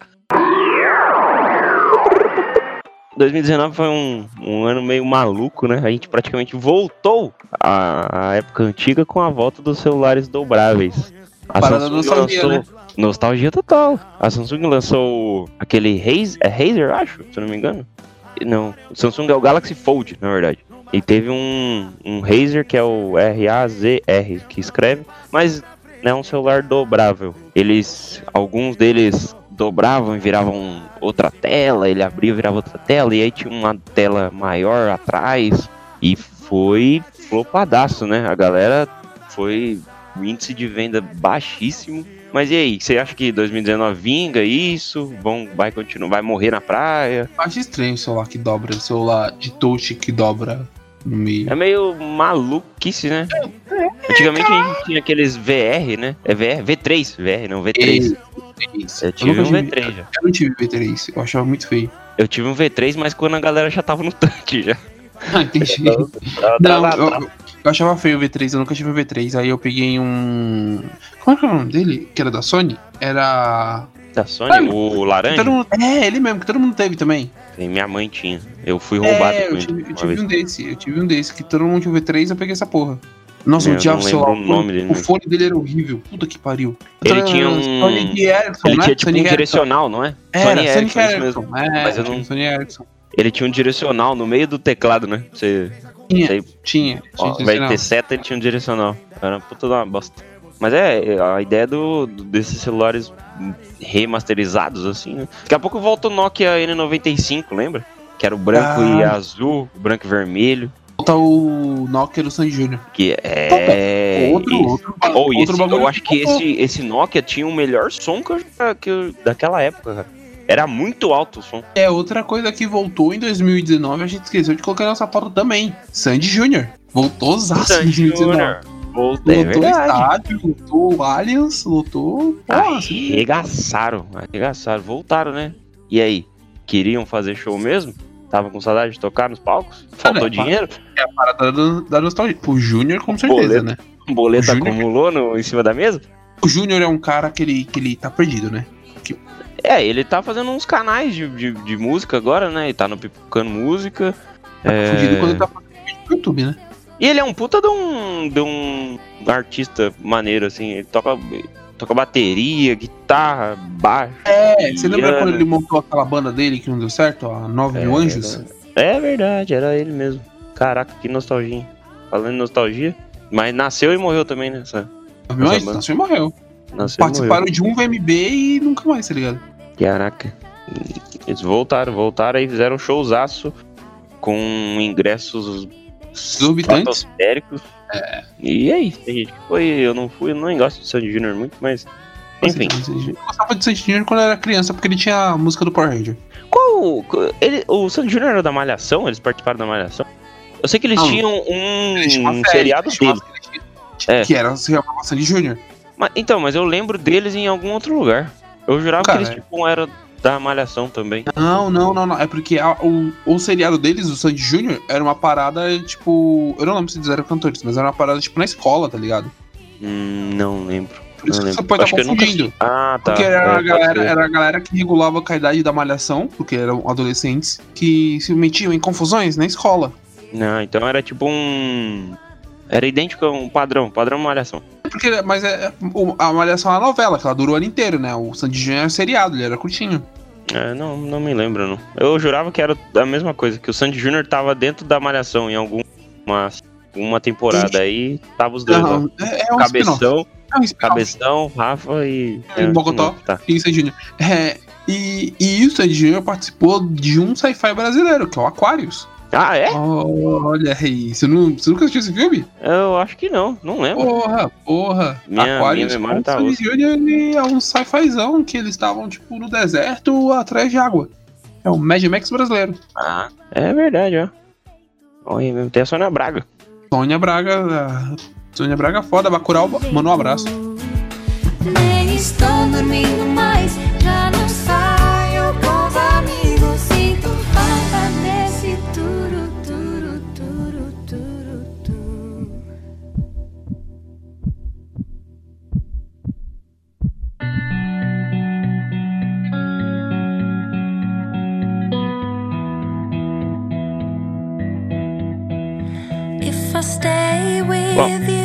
[SPEAKER 3] 2019 foi um, um ano meio maluco, né? A gente praticamente voltou à, à época antiga com a volta dos celulares dobráveis. A
[SPEAKER 1] Parada nostalgia, né?
[SPEAKER 3] Nostalgia total. A Samsung lançou aquele Razer, é Razer, acho, se eu não me engano. Não, o Samsung é o Galaxy Fold, na verdade. E teve um, um Razer que é o R-A-Z-R que escreve, mas é um celular dobrável. Eles, alguns deles dobravam e viravam outra tela, ele abria e virava outra tela, e aí tinha uma tela maior atrás, e foi flopadaço, né? A galera foi o índice de venda baixíssimo. Mas e aí, você acha que 2019 vinga isso? Vão, vai continuar, vai morrer na praia?
[SPEAKER 1] Eu Acho estranho o celular que dobra, o celular de touch que dobra no meio.
[SPEAKER 3] É meio maluquice, né? Antigamente a gente tinha aqueles VR, né? É VR, V3, VR, não V3.
[SPEAKER 1] Isso.
[SPEAKER 3] Eu tive
[SPEAKER 1] nunca
[SPEAKER 3] um
[SPEAKER 1] tive-
[SPEAKER 3] V3 já.
[SPEAKER 1] Eu não tive V3, eu achava muito feio.
[SPEAKER 3] Eu tive um V3, mas quando a galera já tava no tanque já.
[SPEAKER 1] Ah, entendi. Não, eu, eu- achava feio o V3, eu nunca tive o V3. Aí eu peguei um. Como é que é o nome dele? Que era da Sony? Era.
[SPEAKER 3] Da Sony, o laranja,
[SPEAKER 1] mundo... É, ele mesmo, que todo mundo teve também.
[SPEAKER 3] e minha mãe tinha. Eu fui roubado
[SPEAKER 1] é,
[SPEAKER 3] com
[SPEAKER 1] eu
[SPEAKER 3] ele
[SPEAKER 1] tive, eu tive um desse, eu tive um desse, que todo mundo tinha o V3, eu peguei essa porra. Nossa,
[SPEAKER 3] É,
[SPEAKER 1] eu odiava o celular.
[SPEAKER 3] o nome dele,
[SPEAKER 1] O
[SPEAKER 3] né?
[SPEAKER 1] fone dele era horrível. Puta que pariu.
[SPEAKER 3] Ele tinha um-
[SPEAKER 1] Sony Ericsson,
[SPEAKER 3] Ele
[SPEAKER 1] né?
[SPEAKER 3] tinha tipo
[SPEAKER 1] Sony
[SPEAKER 3] um
[SPEAKER 1] Ericsson.
[SPEAKER 3] direcional, não é?
[SPEAKER 1] Era,
[SPEAKER 3] Sony Ericsson,
[SPEAKER 1] Ericsson.
[SPEAKER 3] mesmo.
[SPEAKER 1] É,
[SPEAKER 3] Mas eu não-
[SPEAKER 1] Sony Ericsson.
[SPEAKER 3] Ele tinha um direcional no meio do teclado, né? Você,
[SPEAKER 1] Tinha, tinha.
[SPEAKER 3] ó,
[SPEAKER 1] tinha sinal.
[SPEAKER 3] ter seta, ele tinha um direcional. Era uma puta uma bosta. Mas é, a ideia do, desses celulares remasterizados, assim, né? Daqui a pouco volta o Nokia N95, lembra? Que era o branco e
[SPEAKER 1] Ah.
[SPEAKER 3] azul, o branco e vermelho.
[SPEAKER 1] Volta o Nokia do Júnior.
[SPEAKER 3] Que é.
[SPEAKER 1] outro,
[SPEAKER 3] isso.
[SPEAKER 1] outro, ba-
[SPEAKER 3] Ou
[SPEAKER 1] outro
[SPEAKER 3] esse, eu acho que esse, esse Nokia tinha o melhor som que eu, que eu- daquela época, cara. Era muito alto o som.
[SPEAKER 1] É outra coisa que voltou em 2019, a gente esqueceu de colocar nossa pauta também. Sandy Júnior. Voltou zaço em
[SPEAKER 3] Sandy
[SPEAKER 1] 2019.
[SPEAKER 3] Júnior. Volta, é
[SPEAKER 1] Lotou estádio, lotou Allianz, lotou. Assim,
[SPEAKER 3] Arregaçaram, arregaçaram, voltaram, né? E aí, queriam fazer show mesmo? Tava com saudade de tocar nos palcos? Faltou
[SPEAKER 1] Cara,
[SPEAKER 3] dinheiro?
[SPEAKER 1] é a parada da, da nostalgia. O Júnior, com certeza,
[SPEAKER 3] Boleto.
[SPEAKER 1] né?
[SPEAKER 3] O boleto acumulou no, em cima da mesa?
[SPEAKER 1] O Júnior é um cara que ele, que ele tá perdido, né?
[SPEAKER 3] É, ele tá fazendo uns canais de, de, de música agora, né? Ele tá no Pipocando Música.
[SPEAKER 1] Tá
[SPEAKER 3] É,
[SPEAKER 1] fudido quando ele tá fazendo vídeo pro YouTube, né?
[SPEAKER 3] E ele é um puta de um, de um artista maneiro, assim. Ele toca, toca bateria, guitarra, baixo.
[SPEAKER 1] É, você lembra quando ele montou aquela banda dele que não deu certo? A Nove
[SPEAKER 3] É,
[SPEAKER 1] Anjos?
[SPEAKER 3] É verdade, era ele mesmo. Caraca, que nostalgia. Falando em nostalgia. Mas nasceu e morreu também, né?
[SPEAKER 1] Nove Anjos? Nasceu e morreu. Participaram de um VMB e nunca mais, tá ligado?
[SPEAKER 3] Caraca. Eles voltaram, voltaram e fizeram um showzaço com ingressos
[SPEAKER 1] Exorbitantes.
[SPEAKER 3] estratosféricos. E é isso, gente. Foi, eu não fui, eu não gosto de Sandy Júnior muito, mas. Enfim.
[SPEAKER 1] Eu gostava de Sandy Júnior quando eu era criança, porque ele tinha a música do Power Ranger.
[SPEAKER 3] Qual. Ele, o Sandy Júnior era da Malhação? Eles participaram da Malhação? Eu sei que eles
[SPEAKER 1] Não.
[SPEAKER 3] tinham um, um
[SPEAKER 1] série,
[SPEAKER 3] seriado dele.
[SPEAKER 1] série
[SPEAKER 3] É.
[SPEAKER 1] Que era, se chamava Sandy Júnior.
[SPEAKER 3] Mas, então, mas eu lembro deles em algum outro lugar. Eu jurava
[SPEAKER 1] Cara,
[SPEAKER 3] que eles tipo, eram da Malhação também.
[SPEAKER 1] Não, não, não, não. É porque a- o, o seriado deles, o Sandy Júnior, era uma parada, tipo. Eu não lembro se eles eram cantores, mas era uma parada, tipo, na escola, tá ligado?
[SPEAKER 3] Hum, não lembro.
[SPEAKER 1] Por isso
[SPEAKER 3] não
[SPEAKER 1] que você
[SPEAKER 3] lembro.
[SPEAKER 1] pode
[SPEAKER 3] Acho
[SPEAKER 1] estar
[SPEAKER 3] nunca
[SPEAKER 1] confundindo.
[SPEAKER 3] assisti. Ah, tá.
[SPEAKER 1] Porque era,
[SPEAKER 3] É,
[SPEAKER 1] a
[SPEAKER 3] pode
[SPEAKER 1] galera, era a galera que regulava com a idade da malhação, porque eram adolescentes, que se metiam em confusões na escola.
[SPEAKER 3] Não, então era tipo um. Era idêntico a um padrão, padrão malhação.
[SPEAKER 1] Porque, mas é, o- a malhação é uma novela, que ela durou o ano inteiro, né? O Sandy Júnior era seriado, ele era curtinho.
[SPEAKER 3] É, não, não me lembro, não. Eu jurava que era a mesma coisa, que o Sandy Júnior tava dentro da malhação em alguma uma temporada. Aí tava os dois lá.
[SPEAKER 1] Não, é, é um.
[SPEAKER 3] Cabeção,
[SPEAKER 1] É um.
[SPEAKER 3] Cabeção, Rafa e.
[SPEAKER 1] E Bogotá.
[SPEAKER 3] não, Tá.
[SPEAKER 1] E Sandy Júnior. É, e, e o Sandy Júnior participou de um sci-fi brasileiro, que é o Aquarius.
[SPEAKER 3] Ah, é?
[SPEAKER 1] Olha aí. Você, não, você nunca assistiu esse filme?
[SPEAKER 3] Eu acho que não, não lembro.
[SPEAKER 1] Porra, porra.
[SPEAKER 3] Minha-
[SPEAKER 1] Aquarius
[SPEAKER 3] minha memória tá
[SPEAKER 1] ele é um sci-fizão que eles estavam, tipo, no deserto atrás de água. É o Mad Max brasileiro.
[SPEAKER 3] Ah, é verdade, ó. Olha, mesmo, tem a Sônia Braga.
[SPEAKER 1] Sônia Braga. a- Sônia Braga foda, Bacurau, manda um abraço.
[SPEAKER 4] Nem estou dormindo mais,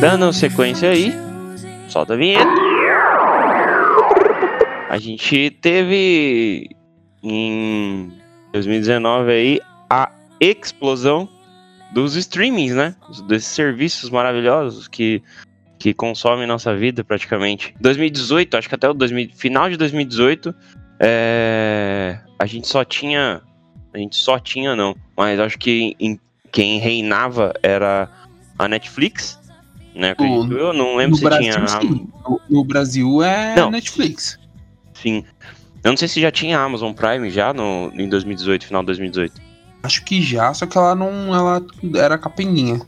[SPEAKER 3] dando sequência aí, solta a vinheta. A gente teve em 2019 aí a explosão dos streamings, né? Desses serviços maravilhosos que, que consomem nossa vida praticamente. 2018, acho que até o 2000, final de 2018, é, a gente só tinha. A gente só tinha, não. Mas acho que em- quem reinava era a Netflix. Né,
[SPEAKER 1] No-
[SPEAKER 3] eu não lembro se
[SPEAKER 1] Brasil,
[SPEAKER 3] tinha.
[SPEAKER 1] sim. No, no Brasil é
[SPEAKER 3] Não.
[SPEAKER 1] Netflix.
[SPEAKER 3] Sim. Eu não sei se já tinha Amazon Prime já no, em 2018, final de 2018.
[SPEAKER 1] Acho que já, só que ela não. Ela era capelinha.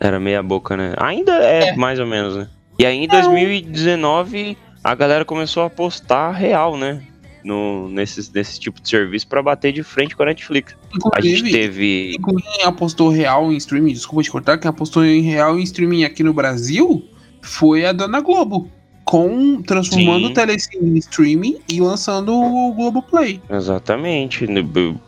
[SPEAKER 3] Era meia boca, né? Ainda é, mais ou menos, né? E aí em 2019 a galera começou a apostar real, né? No, nesses, nesse tipo de serviço pra bater de frente com a Netflix. A gente
[SPEAKER 1] Inclusive,
[SPEAKER 3] teve.
[SPEAKER 1] inclusive, quem apostou real em streaming, desculpa te cortar, quem apostou em real em streaming aqui no Brasil foi a Dona Globo. Com, transformando
[SPEAKER 3] Sim.
[SPEAKER 1] o Telecine em streaming e lançando o Globoplay.
[SPEAKER 3] Exatamente, de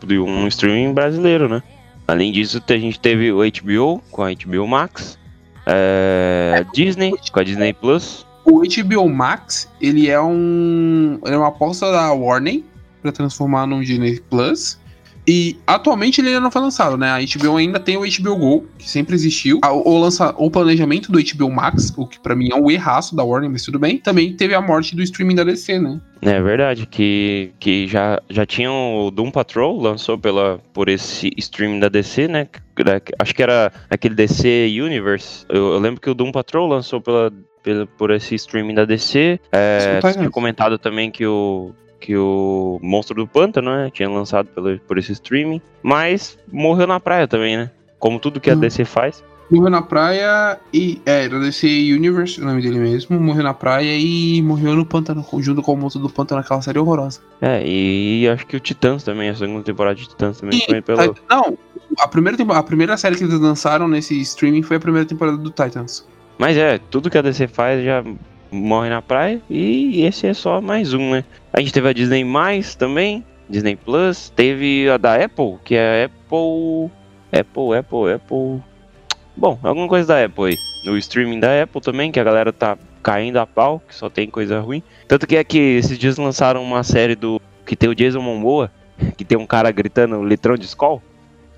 [SPEAKER 3] de um streaming brasileiro, né? Além disso, a gente teve o HBO com a HBO Max, é, Disney com a Disney Plus.
[SPEAKER 1] O HBO Max, ele é um. Ele é uma aposta da Warner pra transformar num Disney Plus. E atualmente ele ainda não foi lançado, né? A HBO ainda tem o HBO Go, que sempre existiu. O, lança, o planejamento do HBO Max, o que pra mim é um erraço da Warner, mas tudo bem. Também teve a morte do streaming da DC, né?
[SPEAKER 3] É verdade, que, que já, já tinha o Doom Patrol, lançou pela, por esse streaming da DC, né? Acho que era aquele DC Universe. Eu, eu lembro que o Doom Patrol lançou pela, pela, por esse streaming da DC. É,
[SPEAKER 1] tá,
[SPEAKER 3] tinha comentado também que o, que o Monstro do Pântano, né? Tinha lançado pelo, por esse streaming. Mas morreu na praia também, né? Como tudo que a
[SPEAKER 1] Hum.
[SPEAKER 3] DC faz.
[SPEAKER 1] Morreu na praia e. É, da DC Universe, o nome dele mesmo. Morreu na praia e morreu no pântano, junto com o monstro do pântano, aquela série horrorosa.
[SPEAKER 3] É, e acho que o Titãs também, a segunda temporada de Titãs também
[SPEAKER 1] E
[SPEAKER 3] foi pelo.
[SPEAKER 1] Não, a primeira, a primeira série que eles lançaram nesse streaming foi a primeira temporada do Titans.
[SPEAKER 3] Mas é, tudo que a DC faz já morre na praia e esse é só mais um, né? A gente teve a Disney Mais também, Disney Plus, teve a da Apple, que é a Apple. Apple, Apple, Apple. Bom, alguma coisa da Apple aí. No streaming da Apple também, que a galera tá caindo a pau, que só tem coisa ruim. Tanto que é que esses dias lançaram uma série do. que tem o Jason Momoa, que tem um cara gritando litrão de Skol.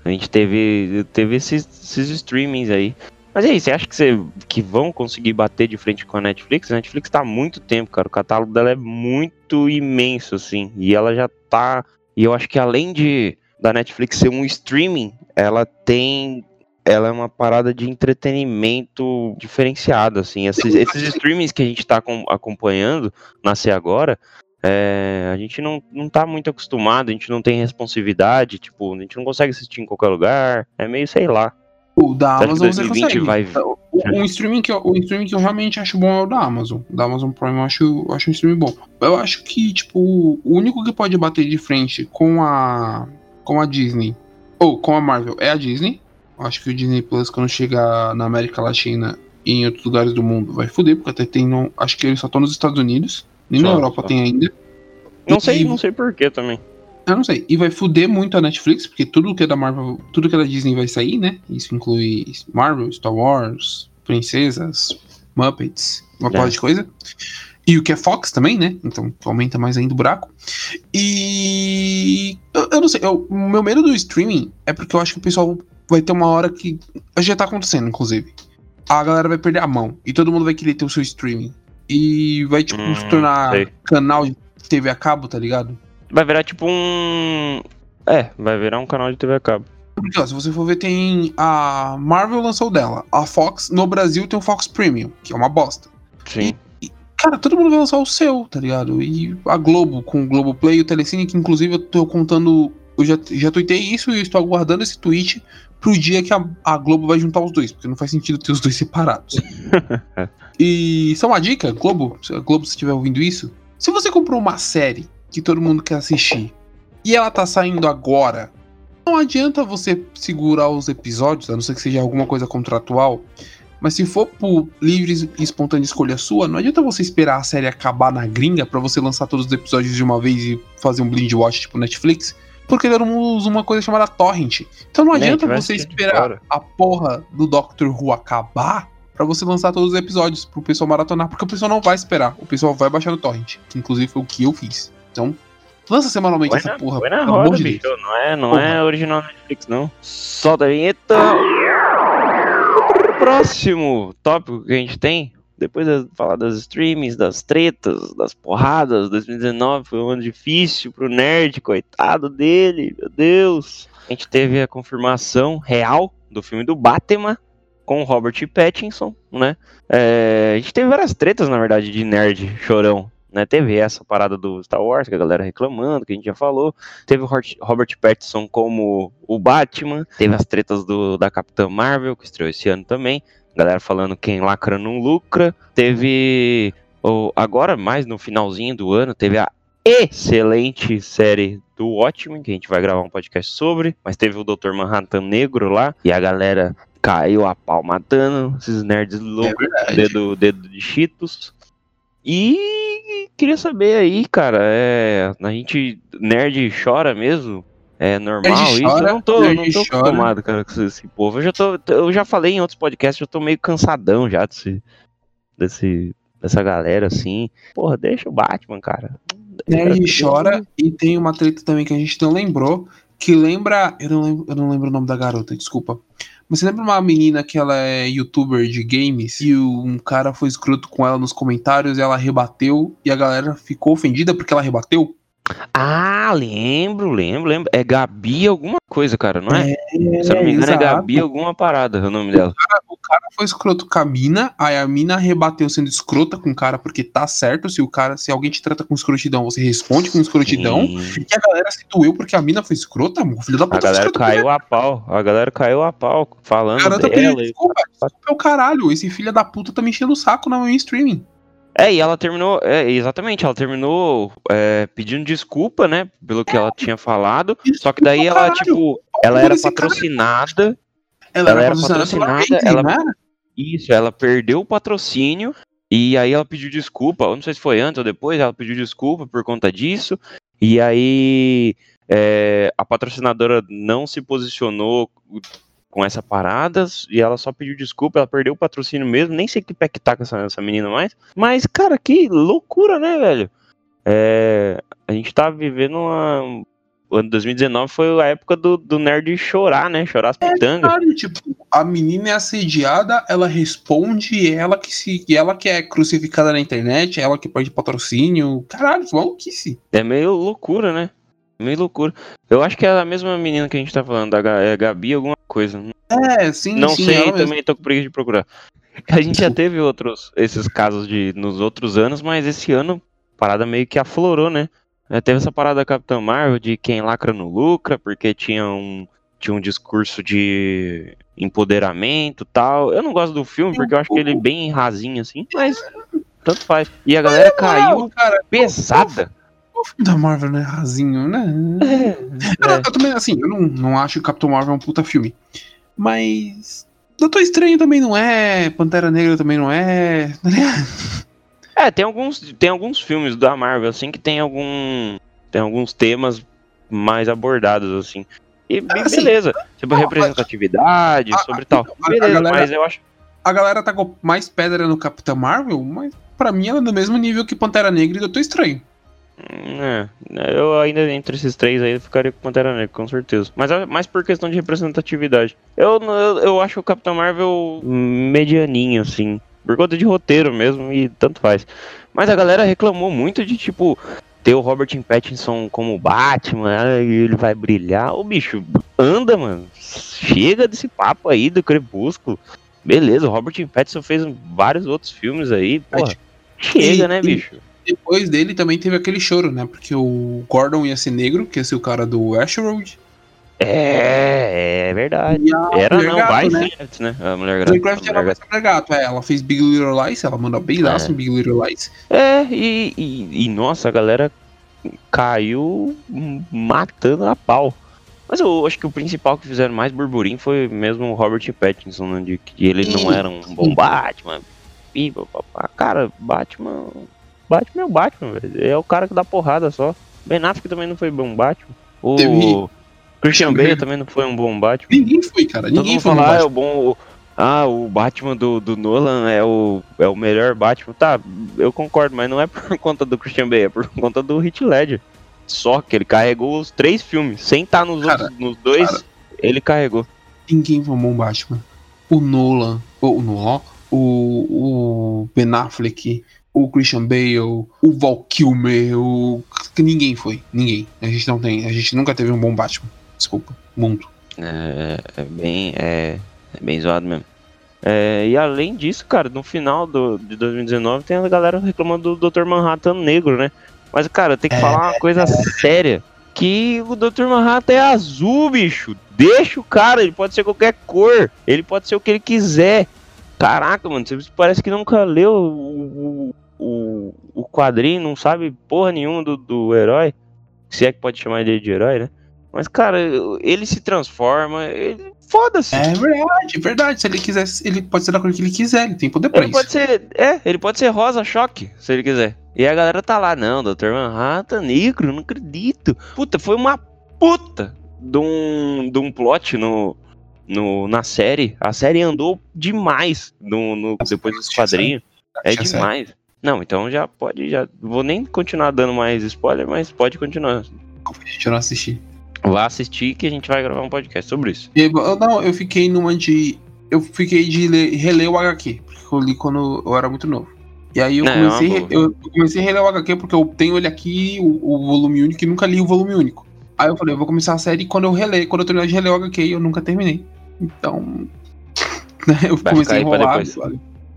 [SPEAKER 3] A gente teve, teve esses, esses streamings aí. Mas e aí, você acha que, você, que vão conseguir bater de frente com a Netflix? A Netflix tá há muito tempo, cara. O catálogo dela é muito imenso, assim. E ela já tá. E eu acho que além de da Netflix ser um streaming, ela tem. Ela é uma parada de entretenimento diferenciado, assim. Esses, esses streamings que a gente tá acom- acompanhando nascer agora. é, a gente não, não tá muito acostumado, a gente não tem responsividade, tipo, a gente não consegue assistir em qualquer lugar. É meio, sei lá.
[SPEAKER 1] O da
[SPEAKER 3] Será que
[SPEAKER 1] Amazon você
[SPEAKER 3] 2020
[SPEAKER 1] consegue.
[SPEAKER 3] vai-
[SPEAKER 1] O- Um streaming, que eu, o streaming que eu realmente acho bom é o da Amazon. Da Amazon Prime eu acho, eu acho um streaming bom. Eu acho que, tipo, o único que pode bater de frente com a. com a Disney. Ou com a Marvel é a Disney. Eu acho que o Disney Plus, quando chegar na América Latina e em outros lugares do mundo, vai foder, porque até tem. no- acho que eles só estão nos Estados Unidos. Nem na
[SPEAKER 3] Só,
[SPEAKER 1] Europa
[SPEAKER 3] só.
[SPEAKER 1] tem ainda.
[SPEAKER 3] Não
[SPEAKER 1] E-
[SPEAKER 3] sei, não sei porquê também.
[SPEAKER 1] Eu não sei. E vai fuder muito a Netflix, porque tudo que é da Marvel, tudo que é da Disney vai sair, né? Isso inclui Marvel, Star Wars, Princesas, Muppets, uma
[SPEAKER 3] É.
[SPEAKER 1] porra de coisa. E o que é Fox também, né? Então aumenta mais ainda o buraco. E. Eu, eu não sei. o meu medo do streaming é porque eu acho que o pessoal vai ter uma hora que. Já tá acontecendo, inclusive. A galera vai perder a mão. E todo mundo vai querer ter o seu streaming. E vai, tipo,
[SPEAKER 3] Hum,
[SPEAKER 1] se tornar
[SPEAKER 3] sei.
[SPEAKER 1] canal de TV a cabo, tá ligado?
[SPEAKER 3] Vai virar tipo um. É, vai virar um canal de TV a cabo.
[SPEAKER 1] Porque, ó, se você for ver, tem. A Marvel lançou dela. A Fox, no Brasil, tem o Fox Premium, que é uma bosta.
[SPEAKER 3] Sim.
[SPEAKER 1] Cara, todo mundo vai lançar o seu, tá ligado? E a Globo, com o Globoplay e o Telecine, que inclusive eu tô contando. Eu já, já tuitei isso e eu estou aguardando esse tweet pro dia que a, a Globo vai juntar os dois, porque não faz sentido ter os dois separados. e só uma dica, Globo, se a Globo se estiver ouvindo isso, se você comprou uma série que todo mundo quer assistir e ela tá saindo agora, não adianta você segurar os episódios, a não ser que seja alguma coisa contratual. Mas se for por livre e espontânea escolha sua, não adianta você esperar a série acabar na gringa pra você lançar todos os episódios de uma vez e fazer um blind watch tipo Netflix. Porque todo mundo usa uma coisa chamada torrent. Então não adianta
[SPEAKER 3] vai
[SPEAKER 1] você esperar a porra do Doctor Who acabar pra você lançar todos os episódios pro pessoal maratonar. Porque o pessoal não vai esperar. O pessoal vai baixar no torrent. Que inclusive foi o que eu fiz. Então, lança semanalmente essa
[SPEAKER 3] na,
[SPEAKER 1] porra.
[SPEAKER 3] põe na roda,
[SPEAKER 1] de
[SPEAKER 3] bicho. Não é, não
[SPEAKER 1] Porra.
[SPEAKER 3] é original Netflix, não. Solta a vinheta. Próximo tópico que a gente tem, depois de falar das streamings, das tretas, das porradas, 2019 foi um ano difícil pro nerd, coitado dele, meu Deus. A gente teve a confirmação real do filme do Batman com Robert Pattinson, né? É, a gente teve várias tretas, na verdade, de nerd chorão. Né, teve essa parada do Star Wars, que a galera reclamando, que a gente já falou. Teve o Robert Pattinson como o Batman. Teve as tretas do, da Capitã Marvel, que estreou esse ano também. Galera falando quem lacra não lucra. Teve. O, agora, mais no finalzinho do ano, teve a excelente série do Watchmen, que a gente vai gravar um podcast sobre. Mas teve o Dr. Manhattan Negro lá. E a galera caiu a pau matando esses nerds loucos.
[SPEAKER 1] verdade.
[SPEAKER 3] dedo, dedo de Cheetos. E queria saber aí, cara, é, a gente nerd chora mesmo? É normal
[SPEAKER 1] Nerd
[SPEAKER 3] isso?
[SPEAKER 1] chora,
[SPEAKER 3] eu não tô, eu não tô
[SPEAKER 1] chora.
[SPEAKER 3] acostumado, cara, com esse, povo. Eu já tô, eu já falei em outros podcasts, eu tô meio cansadão já desse, desse dessa galera assim. Porra, deixa o Batman, cara.
[SPEAKER 1] Nerd chora e tem uma treta também que a gente não lembrou, que lembra, eu não lembro, eu não lembro o nome da garota, desculpa. Você lembra uma menina que ela é youtuber de games e um cara foi escroto com ela nos comentários e ela rebateu e a galera ficou ofendida porque ela rebateu?
[SPEAKER 3] Ah, lembro, lembro, lembro. É Gabi alguma coisa, cara, não é? Se eu não me engano, é
[SPEAKER 1] exato.
[SPEAKER 3] Gabi alguma parada, o nome dela.
[SPEAKER 1] O cara foi escroto com a mina, aí a mina rebateu sendo escrota com o cara porque tá certo, se o cara, se alguém te trata com escrotidão, você responde com escrotidão.
[SPEAKER 3] Sim.
[SPEAKER 1] E a galera se doeu porque a mina foi escrota, mano. Filho da
[SPEAKER 3] A
[SPEAKER 1] puta, foi
[SPEAKER 3] galera caiu a pau. A galera caiu a pau falando
[SPEAKER 1] A
[SPEAKER 3] dela.
[SPEAKER 1] pediu
[SPEAKER 3] e-
[SPEAKER 1] desculpa, desculpa é o caralho. Esse filho da puta tá me enchendo o saco no meu streaming.
[SPEAKER 3] É, e ela terminou. É, exatamente, ela terminou é, pedindo desculpa, né? Pelo que ela tinha falado. Só que daí ela, tipo, ela era
[SPEAKER 1] cara.
[SPEAKER 3] patrocinada.
[SPEAKER 1] Ela,
[SPEAKER 3] Ela
[SPEAKER 1] era patrocinada
[SPEAKER 3] ela-? Isso, ela perdeu o patrocínio. E aí ela pediu desculpa. Eu não sei se foi antes ou depois, ela pediu desculpa por conta disso. E aí é, a patrocinadora não se posicionou com essa parada e ela só pediu desculpa, ela perdeu o patrocínio mesmo, nem sei que pé que tá com essa, essa menina mais. Mas, cara, que loucura, né, velho? É, a gente tá vivendo uma. O ano 2019 foi a época do, do nerd chorar, né? Chorar as pitangas.
[SPEAKER 1] Caralho, tipo, a menina é assediada, ela responde, e ela que se. ela que é crucificada na internet, ela que perde patrocínio. Caralho, maluquice.
[SPEAKER 3] É meio loucura, né? Meio loucura. Eu acho que é a mesma menina que a gente tá falando, a Ga- é Gabi alguma coisa.
[SPEAKER 1] É, sim,
[SPEAKER 3] Não
[SPEAKER 1] sim.
[SPEAKER 3] sei, também tô com preguiça de procurar. A gente já teve outros, esses casos de nos outros anos, mas esse ano a parada meio que aflorou, né? É, teve essa parada da Capitã Marvel de quem lacra não lucra, porque tinha um, tinha um discurso de empoderamento e tal. Eu não gosto do filme, porque eu acho que ele é bem rasinho assim, mas tanto faz. E a galera caiu
[SPEAKER 1] Não, cara,
[SPEAKER 3] pesada.
[SPEAKER 1] o filme da Marvel não é rasinho, né? Eu,
[SPEAKER 3] É.
[SPEAKER 1] eu também, assim, eu não, não acho que o Capitão Marvel é um puta filme. Mas. Doutor Estranho também não é, Pantera Negra também não é. ligado?
[SPEAKER 3] É, tem alguns, tem alguns filmes da Marvel, assim, que tem algum. Tem alguns temas mais abordados, assim. E, e
[SPEAKER 1] Assim,
[SPEAKER 3] beleza. Sobre
[SPEAKER 1] não,
[SPEAKER 3] representatividade,
[SPEAKER 1] a-
[SPEAKER 3] sobre
[SPEAKER 1] a-
[SPEAKER 3] tal.
[SPEAKER 1] a- a
[SPEAKER 3] Beleza,
[SPEAKER 1] galera-
[SPEAKER 3] mas eu acho.
[SPEAKER 1] A galera tá com mais pedra no Capitão Marvel, mas pra mim ela é do mesmo nível que Pantera Negra e Doutor Estranho.
[SPEAKER 3] hum, É, eu ainda entre esses três aí ficaria com Pantera Negra, com certeza. Mas é mais por questão de representatividade. Eu, eu, eu acho o Capitão Marvel medianinho, assim. Por conta de roteiro mesmo, e tanto faz. Mas a galera reclamou muito de tipo. ter o Robert Pattinson como Batman, aí ele vai brilhar. Ô bicho, anda, mano. Chega desse papo aí do Crepúsculo. Beleza, o Robert Pattinson fez vários outros filmes aí, porra. Chega,
[SPEAKER 1] E-
[SPEAKER 3] né,
[SPEAKER 1] e-
[SPEAKER 3] bicho?
[SPEAKER 1] Depois dele também teve aquele choro, né? Porque o Gordon ia ser negro, que ia ser o cara do Ashroad.
[SPEAKER 3] É, é verdade. Era
[SPEAKER 1] Mulher
[SPEAKER 3] não,
[SPEAKER 1] Gato,
[SPEAKER 3] vai
[SPEAKER 1] né?
[SPEAKER 3] né? A mulher
[SPEAKER 1] A
[SPEAKER 3] grávida.
[SPEAKER 1] Minecraft era mais Mulher Gato, é. Ela fez Big Little Lies, ela manda bem laço
[SPEAKER 3] É.
[SPEAKER 1] Big Little Lies.
[SPEAKER 3] É, e, e, e, nossa, a galera caiu matando a pau. Mas eu acho que o principal que fizeram mais burburinho foi mesmo o Robert Pattinson, né? De que ele não era um bom Batman. E. Cara, Batman. Batman é o Batman, velho. É o cara que dá porrada só. Ben Affleck também não foi bom Batman. O Christian Bale também não foi um bom Batman.
[SPEAKER 1] Ninguém foi, cara.
[SPEAKER 3] Todo
[SPEAKER 1] Ninguém
[SPEAKER 3] mundo
[SPEAKER 1] foi no
[SPEAKER 3] fala, ah, é o bom. Ah, o Batman do, do Nolan é o, é o melhor Batman. Tá, eu concordo, mas não é por conta do Christian Bale, é por conta do Heath Ledger. Só que ele carregou os três filmes, sem estar nos
[SPEAKER 1] Cara,
[SPEAKER 3] outros, nos dois,
[SPEAKER 1] cara.
[SPEAKER 3] ele carregou.
[SPEAKER 1] Ninguém foi um bom Batman. O Nolan, o, o Nolan, o, o Ben Affleck, o Christian Bale, o Val Kilmer, o... Ninguém foi. Ninguém. A gente não tem. A gente nunca teve um bom Batman. Desculpa. Mundo.
[SPEAKER 3] É, é bem, é, é bem zoado mesmo. É, e além disso, cara, no final do, de 2019 tem a galera reclamando do Dr. Manhattan negro, né? Mas, cara, tem que
[SPEAKER 1] É.
[SPEAKER 3] falar uma coisa séria. Que o Dr. Manhattan é azul, bicho. Deixa o cara, ele pode ser qualquer cor. Ele pode ser o que ele quiser. Caraca, mano, você parece que nunca leu o, o, o quadrinho, não sabe porra nenhuma do, do herói. Se é que pode chamar ele de herói, né? Mas, cara, ele se transforma, ele... foda-se.
[SPEAKER 1] É verdade, verdade. Se ele quiser, ele pode ser da cor que ele quiser. Ele tem poder pra
[SPEAKER 3] Ele
[SPEAKER 1] isso.
[SPEAKER 3] pode ser, é, ele pode ser rosa choque, se ele quiser. E a galera tá lá, não, Dr. Manhattan, negro, não acredito. Puta, foi uma puta de um, de um plot no, no, na série. A série andou demais no, no- depois dos quadrinhos. É demais. Não, então já pode, já. Vou nem continuar dando mais spoiler, mas pode continuar.
[SPEAKER 1] Eu não assistir.
[SPEAKER 3] Vá assistir que a gente vai gravar um podcast sobre isso.
[SPEAKER 1] E não, eu fiquei numa de. Eu fiquei de ler- reler o HQ, porque eu li quando eu era muito novo. E aí eu
[SPEAKER 3] Não, é
[SPEAKER 1] comecei,
[SPEAKER 3] boa.
[SPEAKER 1] eu comecei a reler o HQ porque eu tenho ele aqui, o, o volume único, e nunca li o volume único. Aí eu falei, eu vou começar a série quando eu reler, quando eu terminar de reler o HQ, eu nunca terminei. Então. né, eu
[SPEAKER 3] Vai
[SPEAKER 1] comecei a enrolar.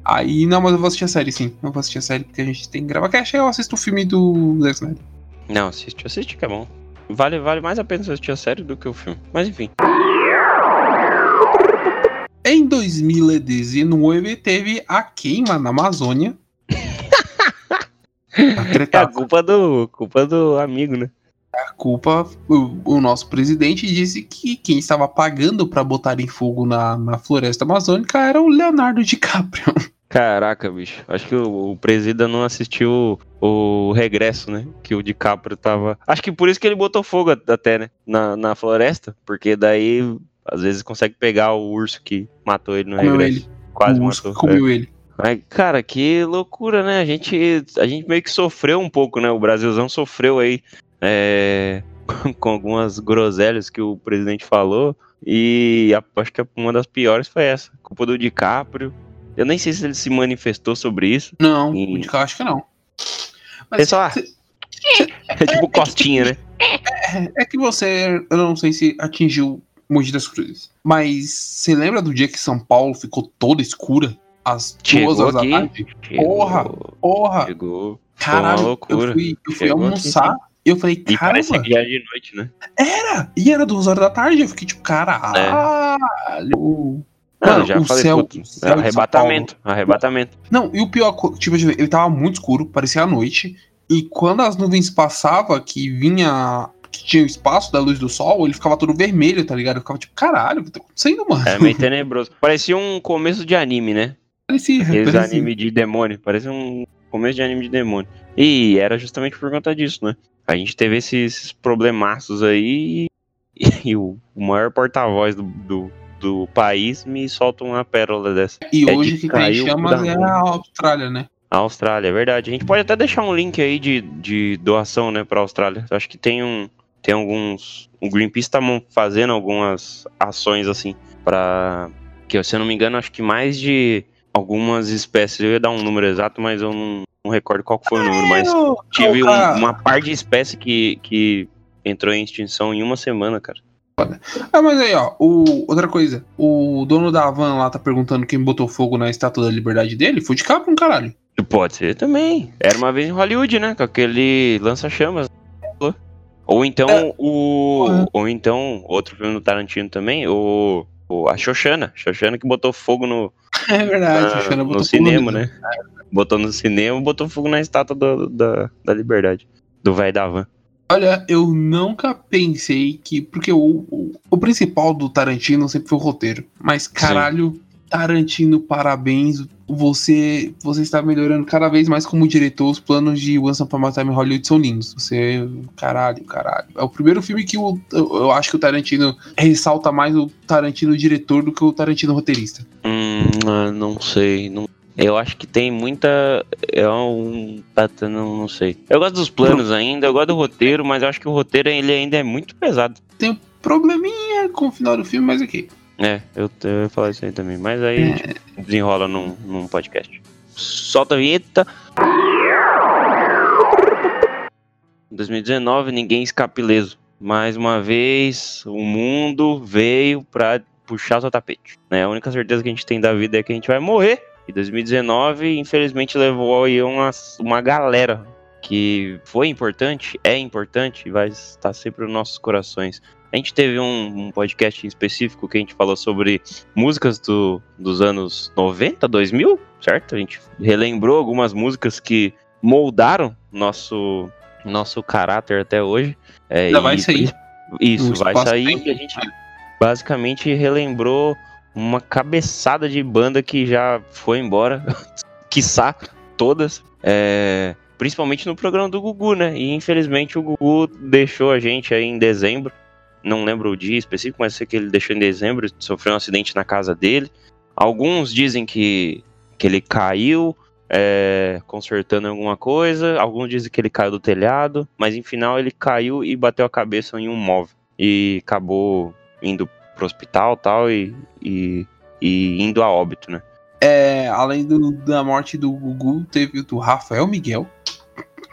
[SPEAKER 1] Aí, não, mas eu vou assistir a série sim. Eu vou assistir a série porque a gente tem que gravar aí eu assisto o filme do Zack Snyder.
[SPEAKER 3] Não, assiste, assiste que é bom. Vale, vale mais a pena assistir a série do que o filme. Mas enfim.
[SPEAKER 1] Em 2019 teve a queima na Amazônia. a
[SPEAKER 3] É a culpa do, culpa do amigo, né?
[SPEAKER 1] a culpa, o, o nosso presidente disse que quem estava pagando para botar em fogo na, na floresta amazônica era o Leonardo DiCaprio.
[SPEAKER 3] Caraca, bicho. Acho que o, o presida não assistiu o, o regresso, né? Que o DiCaprio tava. Acho que por isso que ele botou fogo até, né? Na, na floresta. Porque daí, às vezes, consegue pegar o urso que matou ele no
[SPEAKER 1] Comeu
[SPEAKER 3] regresso.
[SPEAKER 1] ele.
[SPEAKER 3] Quase
[SPEAKER 1] o
[SPEAKER 3] matou. é.
[SPEAKER 1] comeu ele.
[SPEAKER 3] Mas, cara, que loucura, né? A gente, a gente meio que sofreu um pouco, né? O Brasilzão sofreu aí é, com algumas groselhas que o presidente falou. E a- acho que uma das piores foi essa. Culpa do DiCaprio. Eu nem sei se ele se manifestou sobre isso.
[SPEAKER 1] Não,
[SPEAKER 3] E-
[SPEAKER 1] acho que não. Mas
[SPEAKER 3] Pessoal, é tipo costinha, né?
[SPEAKER 1] é que você, eu não sei se atingiu Mogi das Cruzes, mas você lembra do dia que São Paulo ficou toda escura? Às
[SPEAKER 3] Chegou
[SPEAKER 1] duas horas da
[SPEAKER 3] aqui.
[SPEAKER 1] tarde?
[SPEAKER 3] Chegou,
[SPEAKER 1] Porra! Porra!
[SPEAKER 3] Chegou.
[SPEAKER 1] Caralho,
[SPEAKER 3] uma loucura.
[SPEAKER 1] eu fui, eu fui
[SPEAKER 3] aqui,
[SPEAKER 1] almoçar e eu falei,
[SPEAKER 3] E parece que já é de noite, né?
[SPEAKER 1] era! E era duas horas da tarde, eu fiquei tipo, caralho!
[SPEAKER 3] Não, Eu já
[SPEAKER 1] o
[SPEAKER 3] falei,
[SPEAKER 1] céu-
[SPEAKER 3] puto,
[SPEAKER 1] céu
[SPEAKER 3] arrebatamento, arrebatamento.
[SPEAKER 1] Não, e o pior, co- tipo, ele tava muito escuro, parecia a noite, e quando as nuvens passavam, que vinha, que tinha o espaço da luz do sol, ele ficava todo vermelho, tá ligado? Eu ficava tipo, caralho, o que tá acontecendo, mano?
[SPEAKER 3] É meio tenebroso. Parecia um começo de anime, né?
[SPEAKER 1] Parecia,
[SPEAKER 3] Aqueles
[SPEAKER 1] parecia.
[SPEAKER 3] anime de demônio. Parecia um começo de anime de demônio. E era justamente por conta disso, né? A gente teve esses, esses problemaços aí e, e o, o maior porta-voz do, do, do país me solta uma pérola dessa.
[SPEAKER 1] E
[SPEAKER 3] É
[SPEAKER 1] hoje
[SPEAKER 3] de
[SPEAKER 1] o que tem chamas é a Austrália, né?
[SPEAKER 3] A Austrália, é verdade. A gente pode até deixar um link aí de, de doação, né, pra Austrália. Eu acho que tem um. Tem alguns. O Greenpeace tá fazendo algumas ações assim. Pra. Que se eu não me engano, acho que mais de. algumas espécies. Eu ia dar um número exato, mas eu não, não recordo qual foi o número. Mas tive um- uma par de espécie que, que entrou em extinção em uma semana, cara.
[SPEAKER 1] Ah, mas aí, ó, o, outra coisa. O dono da van lá tá perguntando quem botou fogo na estátua da liberdade dele. Foi de Capcom, caralho.
[SPEAKER 3] Pode ser também. Era uma vez em Hollywood, né? Com aquele lança-chamas. Ou então
[SPEAKER 1] É.
[SPEAKER 3] o.
[SPEAKER 1] Uhum.
[SPEAKER 3] Ou então, outro filme do Tarantino também, o. o a Xoxana. Xoxana que botou fogo no,
[SPEAKER 1] É verdade,
[SPEAKER 3] na-
[SPEAKER 1] a Xana
[SPEAKER 3] no
[SPEAKER 1] botou fogo
[SPEAKER 3] cinema,
[SPEAKER 1] no-
[SPEAKER 3] né? Botou no cinema, botou fogo na estátua do- da, da liberdade. Do velho da van.
[SPEAKER 1] Olha, eu nunca pensei que. Porque o, o, o principal do Tarantino sempre foi o roteiro. Mas, caralho, Tarantino, parabéns. Você, você está melhorando cada vez mais como diretor. Os planos de Once Upon a Time Hollywood são lindos. Você. Caralho, caralho. É o primeiro filme que eu, eu acho que o Tarantino ressalta mais o Tarantino diretor do que o Tarantino roteirista.
[SPEAKER 3] Hum, ah, não sei. Não, eu acho que tem muita. É um. Não, não sei. Eu gosto dos planos ainda, eu gosto do roteiro, mas eu acho que o roteiro ele ainda é muito pesado.
[SPEAKER 1] Probleminha com o final do filme, mas aqui.
[SPEAKER 3] É, eu, eu ia falar isso aí também. Mas aí a gente desenrola num, num podcast. Solta a vinheta. 2019, ninguém escape ileso. Mais uma vez, o mundo veio pra puxar seu tapete. Né? A única certeza que a gente tem da vida é que a gente vai morrer. E 2019, infelizmente, levou aí uma, uma galera que foi importante, é importante e vai estar sempre nos nossos corações. A gente teve um, um podcast em específico que a gente falou sobre músicas do, dos anos 90, 2000, certo? A gente relembrou algumas músicas que moldaram nosso, nosso caráter até hoje. É,
[SPEAKER 1] Ainda vai sair.
[SPEAKER 3] Isso, vai sair a gente basicamente relembrou uma cabeçada de banda que já foi embora, quiçá todas, é, principalmente no programa do Gugu, né? E infelizmente o Gugu deixou a gente aí em dezembro, não lembro o dia específico, mas sei que ele deixou em dezembro, sofreu um acidente na casa dele. Alguns dizem que, que ele caiu, é, consertando alguma coisa, alguns dizem que ele caiu do telhado, mas em final ele caiu e bateu a cabeça em um móvel e acabou indo pro hospital tal e, e, e indo a óbito, né?
[SPEAKER 1] É, além do- da morte do Gugu, teve o do Rafael Miguel.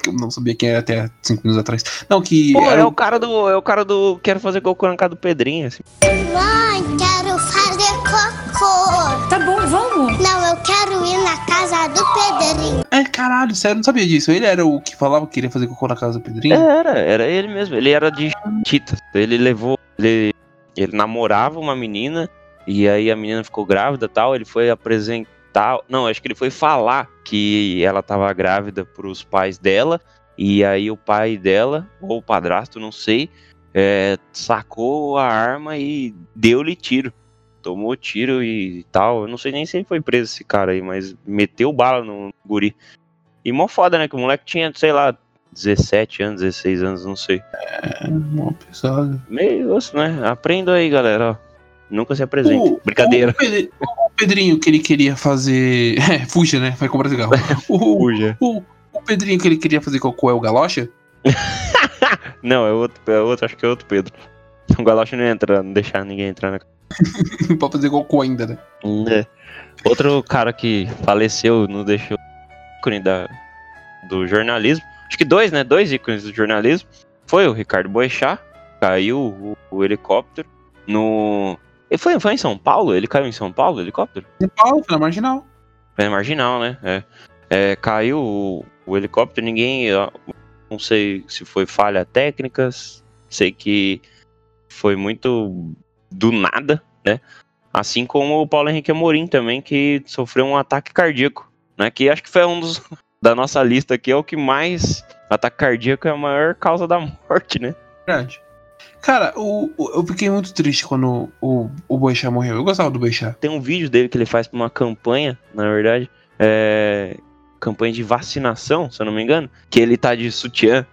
[SPEAKER 1] Que eu não sabia quem era até cinco minutos atrás. Não, que
[SPEAKER 3] Pô,
[SPEAKER 1] era
[SPEAKER 3] é
[SPEAKER 1] o-
[SPEAKER 3] o cara do. É o cara do. Quero fazer gol na casa do Pedrinho, assim.
[SPEAKER 5] Mãe, quero fazer cocô.
[SPEAKER 2] Tá bom, vamos.
[SPEAKER 5] Não, eu quero ir na casa do Pedrinho.
[SPEAKER 1] É, caralho, sério, não sabia disso. Ele era o que falava que queria fazer cocô na casa do Pedrinho.
[SPEAKER 3] Era, era ele mesmo. Ele era de Titas. Ele levou. Ele, ele namorava uma menina. E aí a menina ficou grávida tal. Ele foi apresentar. Não, acho que ele foi falar que ela tava grávida pros pais dela. E aí o pai dela, ou o padrasto, não sei, é, sacou a arma e deu-lhe tiro. Tomou tiro e tal. Eu não sei nem se ele foi preso esse cara aí, mas meteu bala no guri. E mó foda, né? Que o moleque tinha, sei lá, 17 anos, 16 anos, não sei.
[SPEAKER 1] É, uma pesada.
[SPEAKER 3] Meio osso, né? Aprenda aí, galera, ó. Nunca se apresente.
[SPEAKER 1] O-
[SPEAKER 3] Brincadeira.
[SPEAKER 1] O, Pedri- o Pedrinho que ele queria fazer. É, fuja, né? Vai comprar cigarro. O,
[SPEAKER 3] Fuja.
[SPEAKER 1] o, o Pedrinho que ele queria fazer cocô é o Galocha?
[SPEAKER 3] Não, é outro, é outro, acho que é outro Pedro. O Galocha não ia entrar, não deixar ninguém entrar na
[SPEAKER 1] pra fazer cocô ainda, né?
[SPEAKER 3] É. Outro cara que faleceu, não deixou ícone da, do jornalismo. Acho que dois, né? Dois ícones do jornalismo. Foi o Ricardo Boechat, caiu o, o helicóptero no. Ele foi, foi em São Paulo? Ele caiu em São Paulo, o helicóptero?
[SPEAKER 1] São Paulo, foi na marginal.
[SPEAKER 3] É marginal, né? É. É, caiu o, o helicóptero, ninguém. Não sei se foi falha técnica, sei que foi muito do nada, né? Assim como o Paulo Henrique Amorim também, que sofreu um ataque cardíaco, né? Que acho que foi um dos. Da nossa lista aqui, é o que mais. Ataque cardíaco é a maior causa da morte, né?
[SPEAKER 1] Verdade. Cara, o, o- eu fiquei muito triste quando o, o Boechat morreu. Eu gostava do Boechat.
[SPEAKER 3] Tem um vídeo dele que ele faz pra uma campanha, na verdade. É. Campanha de vacinação, se eu não me engano. Que ele tá de sutiã.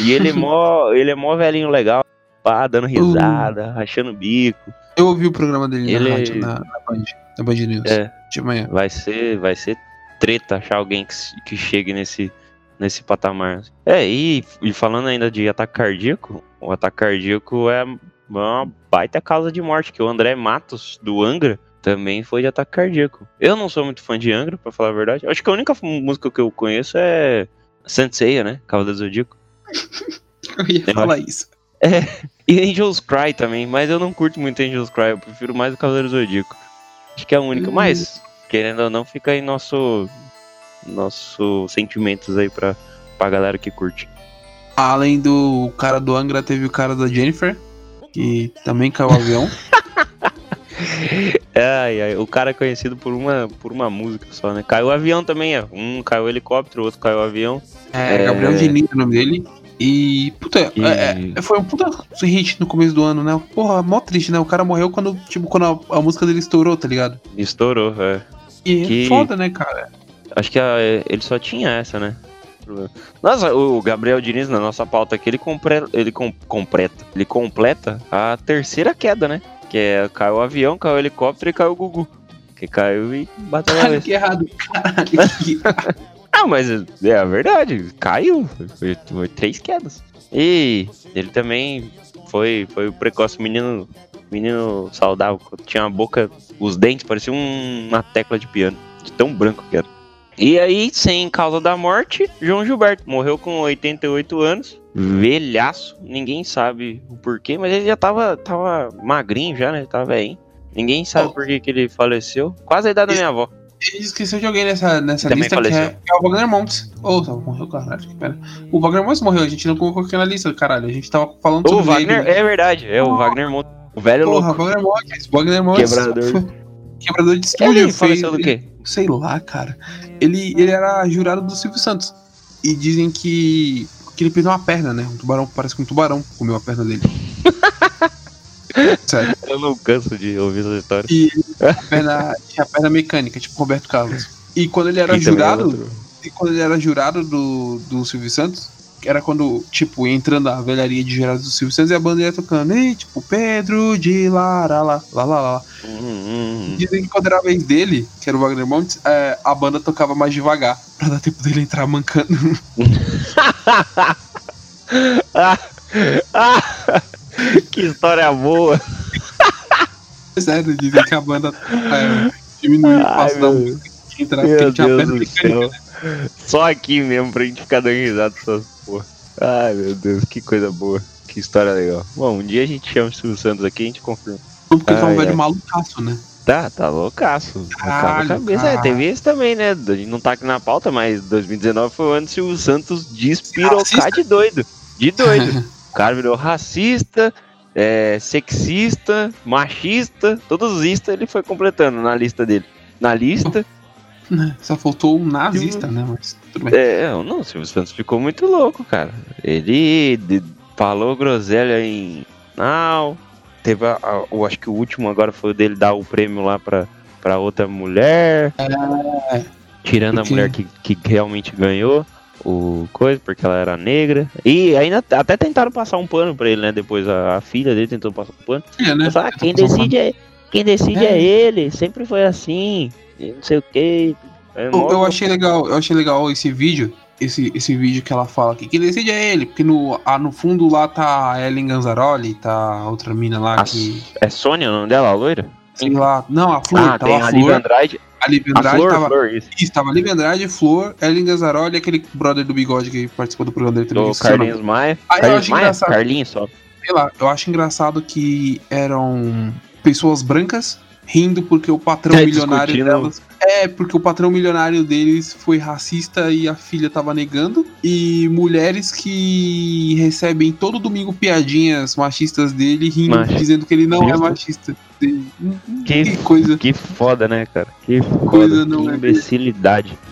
[SPEAKER 3] E ele é mó, ele é mó velhinho legal. Pá, dando risada, rachando o bico.
[SPEAKER 1] Eu ouvi o programa dele
[SPEAKER 3] Ele-
[SPEAKER 1] na rádio, na, na Band, na Band News,
[SPEAKER 3] É.
[SPEAKER 1] de manhã.
[SPEAKER 3] Vai ser, vai ser treta achar alguém que, que chegue nesse, nesse patamar. É, e, e falando ainda de ataque cardíaco, o ataque cardíaco é uma baita causa de morte, que o André Matos, do Angra, também foi de ataque cardíaco. Eu não sou muito fã de Angra, pra falar a verdade. Acho que a única música que eu conheço é Senseiya, né? Cavaleiro do Zodíaco.
[SPEAKER 1] Eu ia
[SPEAKER 3] Eu
[SPEAKER 1] falar isso.
[SPEAKER 3] E Angels Cry também, mas eu não curto muito Angels Cry, eu prefiro mais o Cavaleiro Zodíaco. Acho que é a única,
[SPEAKER 1] Hum.
[SPEAKER 3] mas, querendo ou não, fica aí nosso. Nossos sentimentos aí pra, pra galera que curte.
[SPEAKER 1] Além do cara do Angra, teve o cara da Jennifer, que também caiu o avião.
[SPEAKER 3] Ai, ai, o cara é conhecido por uma, por uma música só, né? Caiu o avião também, é. Um caiu o helicóptero, o outro caiu o avião.
[SPEAKER 1] É,
[SPEAKER 3] É.
[SPEAKER 1] Gabriel Diniz é o nome dele. E, puta,
[SPEAKER 3] E-
[SPEAKER 1] é- é- foi um puta hit no começo do ano, né? Porra, mó triste, né? O cara morreu quando, tipo, quando a, a música dele estourou, tá ligado?
[SPEAKER 3] Estourou, é.
[SPEAKER 1] E
[SPEAKER 3] Que-
[SPEAKER 1] é foda, né, cara?
[SPEAKER 3] Acho que a- ele só tinha essa, né? Nossa, o Gabriel Diniz, na nossa pauta aqui, ele, compre, ele com, completa, ele completa a terceira queda, né? Que é caiu o avião, caiu o helicóptero e caiu o Gugu. Que caiu e bateu na cabeça.
[SPEAKER 1] que errado. Caralho, que...
[SPEAKER 3] Ah, mas é a verdade, caiu. Foi, foi três quedas. E ele também foi, foi o precoce menino, menino saudável. Tinha uma boca, os dentes pareciam uma tecla de piano, de tão branco que era. E aí, sem causa da morte, João Gilberto morreu com 88 anos, velhaço, ninguém sabe o porquê, mas ele já tava, tava magrinho já, né? Tava aí. Ninguém sabe
[SPEAKER 1] Oh.
[SPEAKER 3] por que, que ele faleceu. Quase a idade da minha avó.
[SPEAKER 1] Ele esqueceu de alguém nessa, nessa
[SPEAKER 3] Também
[SPEAKER 1] lista que
[SPEAKER 3] faleceu.
[SPEAKER 1] é, que é o Wagner Montes. Ô, oh, morreu, caralho. que pena. O Wagner Montes morreu, a gente não colocou aqui na lista, caralho. A gente tava falando
[SPEAKER 3] O
[SPEAKER 1] sobre
[SPEAKER 3] Wagner,
[SPEAKER 1] ele.
[SPEAKER 3] é verdade, é o Wagner Monte. O velho
[SPEAKER 1] Porra,
[SPEAKER 3] louco.
[SPEAKER 1] Wagner Montes. Wagner Montes.
[SPEAKER 3] Quebrador.
[SPEAKER 1] Quebrador de estúdio.
[SPEAKER 3] Ele faleceu do quê?
[SPEAKER 1] Sei lá, cara. Ele, ele era jurado do Silvio Santos. E dizem que, que ele perdeu uma perna, né? Um tubarão, parece que um tubarão comeu a perna dele. Sério.
[SPEAKER 3] Eu não canso de ouvir essa história.
[SPEAKER 1] E a perna, tinha a perna mecânica, tipo Roberto Carlos. E quando ele era
[SPEAKER 3] E é
[SPEAKER 1] jurado,
[SPEAKER 3] outro.
[SPEAKER 1] e quando ele era jurado do, do Silvio Santos, era quando, tipo, entrando a velharia de jurados do Silvio Santos e a banda ia tocando, e, tipo, Pedro de Lara, lá, lá, lá, lá.
[SPEAKER 3] Hum, hum, hum.
[SPEAKER 1] Dizem que quando era a vez dele, que era o Wagner Montes, é, a banda tocava mais devagar, pra dar tempo dele entrar mancando.
[SPEAKER 3] Ah, ah, que história boa.
[SPEAKER 1] Sério, dizem que a banda é, diminuiu o passo da música entrar
[SPEAKER 3] Meu Deus do céu. Só aqui mesmo pra gente ficar dando risada dessas porra. Ai, meu Deus, que coisa boa. Que história legal. Bom, um dia a gente chama o Silvio Santos aqui e a gente confirma.
[SPEAKER 1] Não, porque ele é um velho malucaço, né?
[SPEAKER 3] Tá, tá loucaço. A
[SPEAKER 1] Caralho,
[SPEAKER 3] cabeça. É, teve esse também, né? A gente não tá aqui na pauta, mas 2019 foi o ano que o Silvio Santos despirocar de doido. De doido. O cara virou racista, é, sexista, machista, todos os istas ele foi completando na lista dele. Na lista,
[SPEAKER 1] Só faltou um nazista, né? Mas tudo bem.
[SPEAKER 3] é, não, o Silvio Santos ficou muito louco, cara. Ele falou groselha em. Não, teve a, a- eu acho que o último agora foi o dele dar o prêmio lá pra, pra outra mulher. Tirando a
[SPEAKER 1] porque-
[SPEAKER 3] mulher que, que realmente ganhou o coisa, porque ela era negra. E ainda até tentaram passar um pano pra ele, né? Depois a, a filha dele tentou passar um pano.
[SPEAKER 1] É, né?
[SPEAKER 3] Ah, quem decide é, quem decide é.
[SPEAKER 1] É.
[SPEAKER 3] ele, sempre foi assim, e não sei o que.
[SPEAKER 1] Eu, eu achei legal, eu achei legal esse vídeo. Esse, esse vídeo que ela fala que quem decide é ele, porque no, ah, no fundo lá tá a Ellen Ganzaroli, tá a outra mina lá
[SPEAKER 3] A-
[SPEAKER 1] que.
[SPEAKER 3] É Sônia o nome dela, a loira?
[SPEAKER 1] Sei lá. Não, a Flor,
[SPEAKER 3] ah,
[SPEAKER 1] tava
[SPEAKER 3] tem
[SPEAKER 1] a
[SPEAKER 3] a
[SPEAKER 1] Flor.
[SPEAKER 3] Andrade.
[SPEAKER 1] A
[SPEAKER 3] A
[SPEAKER 1] Andrade
[SPEAKER 3] Flor,
[SPEAKER 1] tava.
[SPEAKER 3] Flor, isso.
[SPEAKER 1] Isso, tava Lívia Andrade, Flor, Ellen Ganzaroli aquele brother do bigode que participou do programa dele também.
[SPEAKER 3] Do. Carlinhos Maia.
[SPEAKER 1] Eu
[SPEAKER 3] Carlinhos
[SPEAKER 1] acho
[SPEAKER 3] Maia?
[SPEAKER 1] engraçado.
[SPEAKER 3] Carlinhos só.
[SPEAKER 1] Sei lá, eu acho engraçado que eram pessoas brancas rindo porque o patrão
[SPEAKER 3] É,
[SPEAKER 1] milionário
[SPEAKER 3] discutindo.
[SPEAKER 1] delas. É, porque o patrão milionário deles foi racista e a filha tava negando. E mulheres que recebem todo domingo piadinhas machistas dele rindo,
[SPEAKER 3] Macho.
[SPEAKER 1] dizendo que ele não é machista. Que,
[SPEAKER 3] Que-
[SPEAKER 1] coisa.
[SPEAKER 3] Que foda, né, cara? Que
[SPEAKER 1] Coisa
[SPEAKER 3] foda.
[SPEAKER 1] não
[SPEAKER 3] que
[SPEAKER 1] é
[SPEAKER 3] imbecilidade.
[SPEAKER 6] O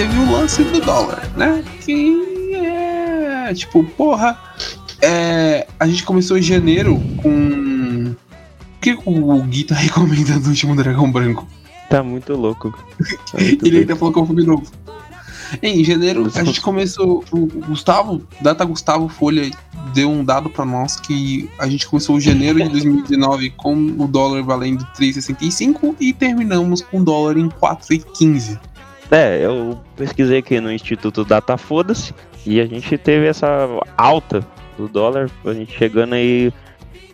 [SPEAKER 1] teve o lance do dólar, né? Que é tipo, porra. É, a gente começou em janeiro com Por que o Gui tá recomendando o último Dragão Branco?
[SPEAKER 3] Tá muito louco. Tá muito
[SPEAKER 1] Ele ainda falou que é um filme novo. Em janeiro, a gente começou. O Gustavo, Data Gustavo Folha, deu um dado pra nós que a gente começou o janeiro de 2019 com o dólar valendo 3,65 e terminamos com o dólar em 4,15.
[SPEAKER 3] É, eu pesquisei aqui no Instituto Data Foda-se e a gente teve essa alta do dólar, a gente chegando aí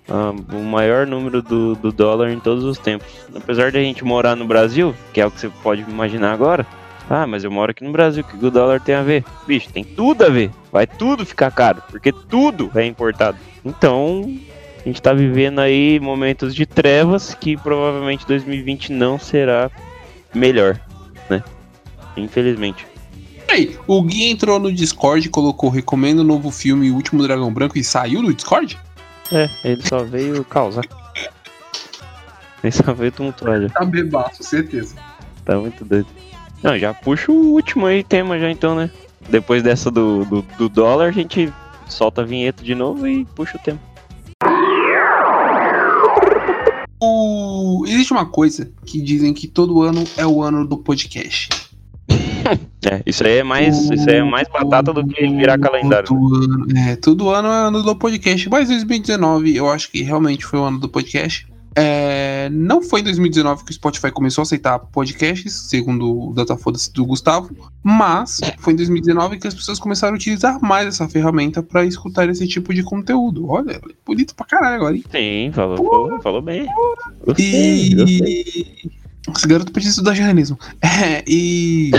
[SPEAKER 3] ah, o maior número do, do dólar em todos os tempos. Apesar de a gente morar no Brasil, que é o que você pode imaginar agora, ah, mas eu moro aqui no Brasil, o que o dólar tem a ver? Bicho, tem tudo a ver. Vai tudo ficar caro, porque tudo é importado. Então, a gente tá vivendo aí momentos de trevas que provavelmente 2020 não será melhor? Infelizmente.
[SPEAKER 1] Aí, o Gui entrou no Discord e colocou recomendo o novo filme O Último Dragão Branco e saiu do Discord?
[SPEAKER 3] É, ele só veio causar. Ele só veio tumultuar já.
[SPEAKER 1] Tá bebaço, certeza.
[SPEAKER 3] Tá muito doido. Não, já puxa o último aí tema já então, né? Depois dessa do, do, do dólar, a gente solta a vinheta de novo e puxa o tema.
[SPEAKER 1] O... Existe uma coisa que dizem que todo ano é o ano do podcast.
[SPEAKER 3] É, isso aí é mais, isso aí é mais batata do que virar calendário.
[SPEAKER 1] Todo ano, é, todo ano é ano do podcast, mas 2019 eu acho que realmente foi o ano do podcast. É, não foi em 2019 que o Spotify começou a aceitar podcasts, segundo o Datafoda do Gustavo, mas foi em 2019 que as pessoas começaram a utilizar mais essa ferramenta para escutar esse tipo de conteúdo. Olha, bonito pra caralho agora, hein?
[SPEAKER 3] Sim, falou, falou, falou bem. Gostei, gostei.
[SPEAKER 1] E. Esse garoto precisa estudar jornalismo. É, e.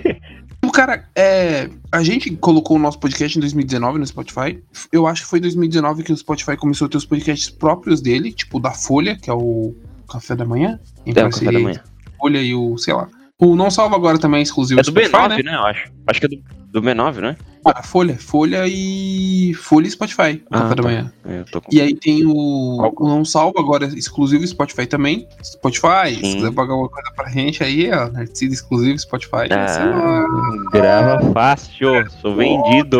[SPEAKER 1] o cara, é, a gente colocou o nosso podcast em 2019 no Spotify. Eu acho que foi em 2019 que o Spotify começou a ter os podcasts próprios dele, tipo da Folha, que é o Café da Manhã. Em
[SPEAKER 3] É o café da manhã.
[SPEAKER 1] Folha e o, sei lá. O Não Salva agora também é exclusivo
[SPEAKER 3] É do
[SPEAKER 1] Spotify,
[SPEAKER 3] B9,
[SPEAKER 1] né?
[SPEAKER 3] né? Eu acho. Acho que é do, do B9, né?
[SPEAKER 1] Ah, Folha, Folha e. Folha e Spotify,
[SPEAKER 3] Ah,
[SPEAKER 1] Café da
[SPEAKER 3] tá.
[SPEAKER 1] Manhã.
[SPEAKER 3] Eu tô com...
[SPEAKER 1] E aí tem o, o Não Salva agora, exclusivo Spotify também. Spotify, se
[SPEAKER 3] Sim.
[SPEAKER 1] quiser pagar alguma coisa pra gente aí, ó, Narciso exclusivo Spotify.
[SPEAKER 3] Ah, grava fácil, sou vendido.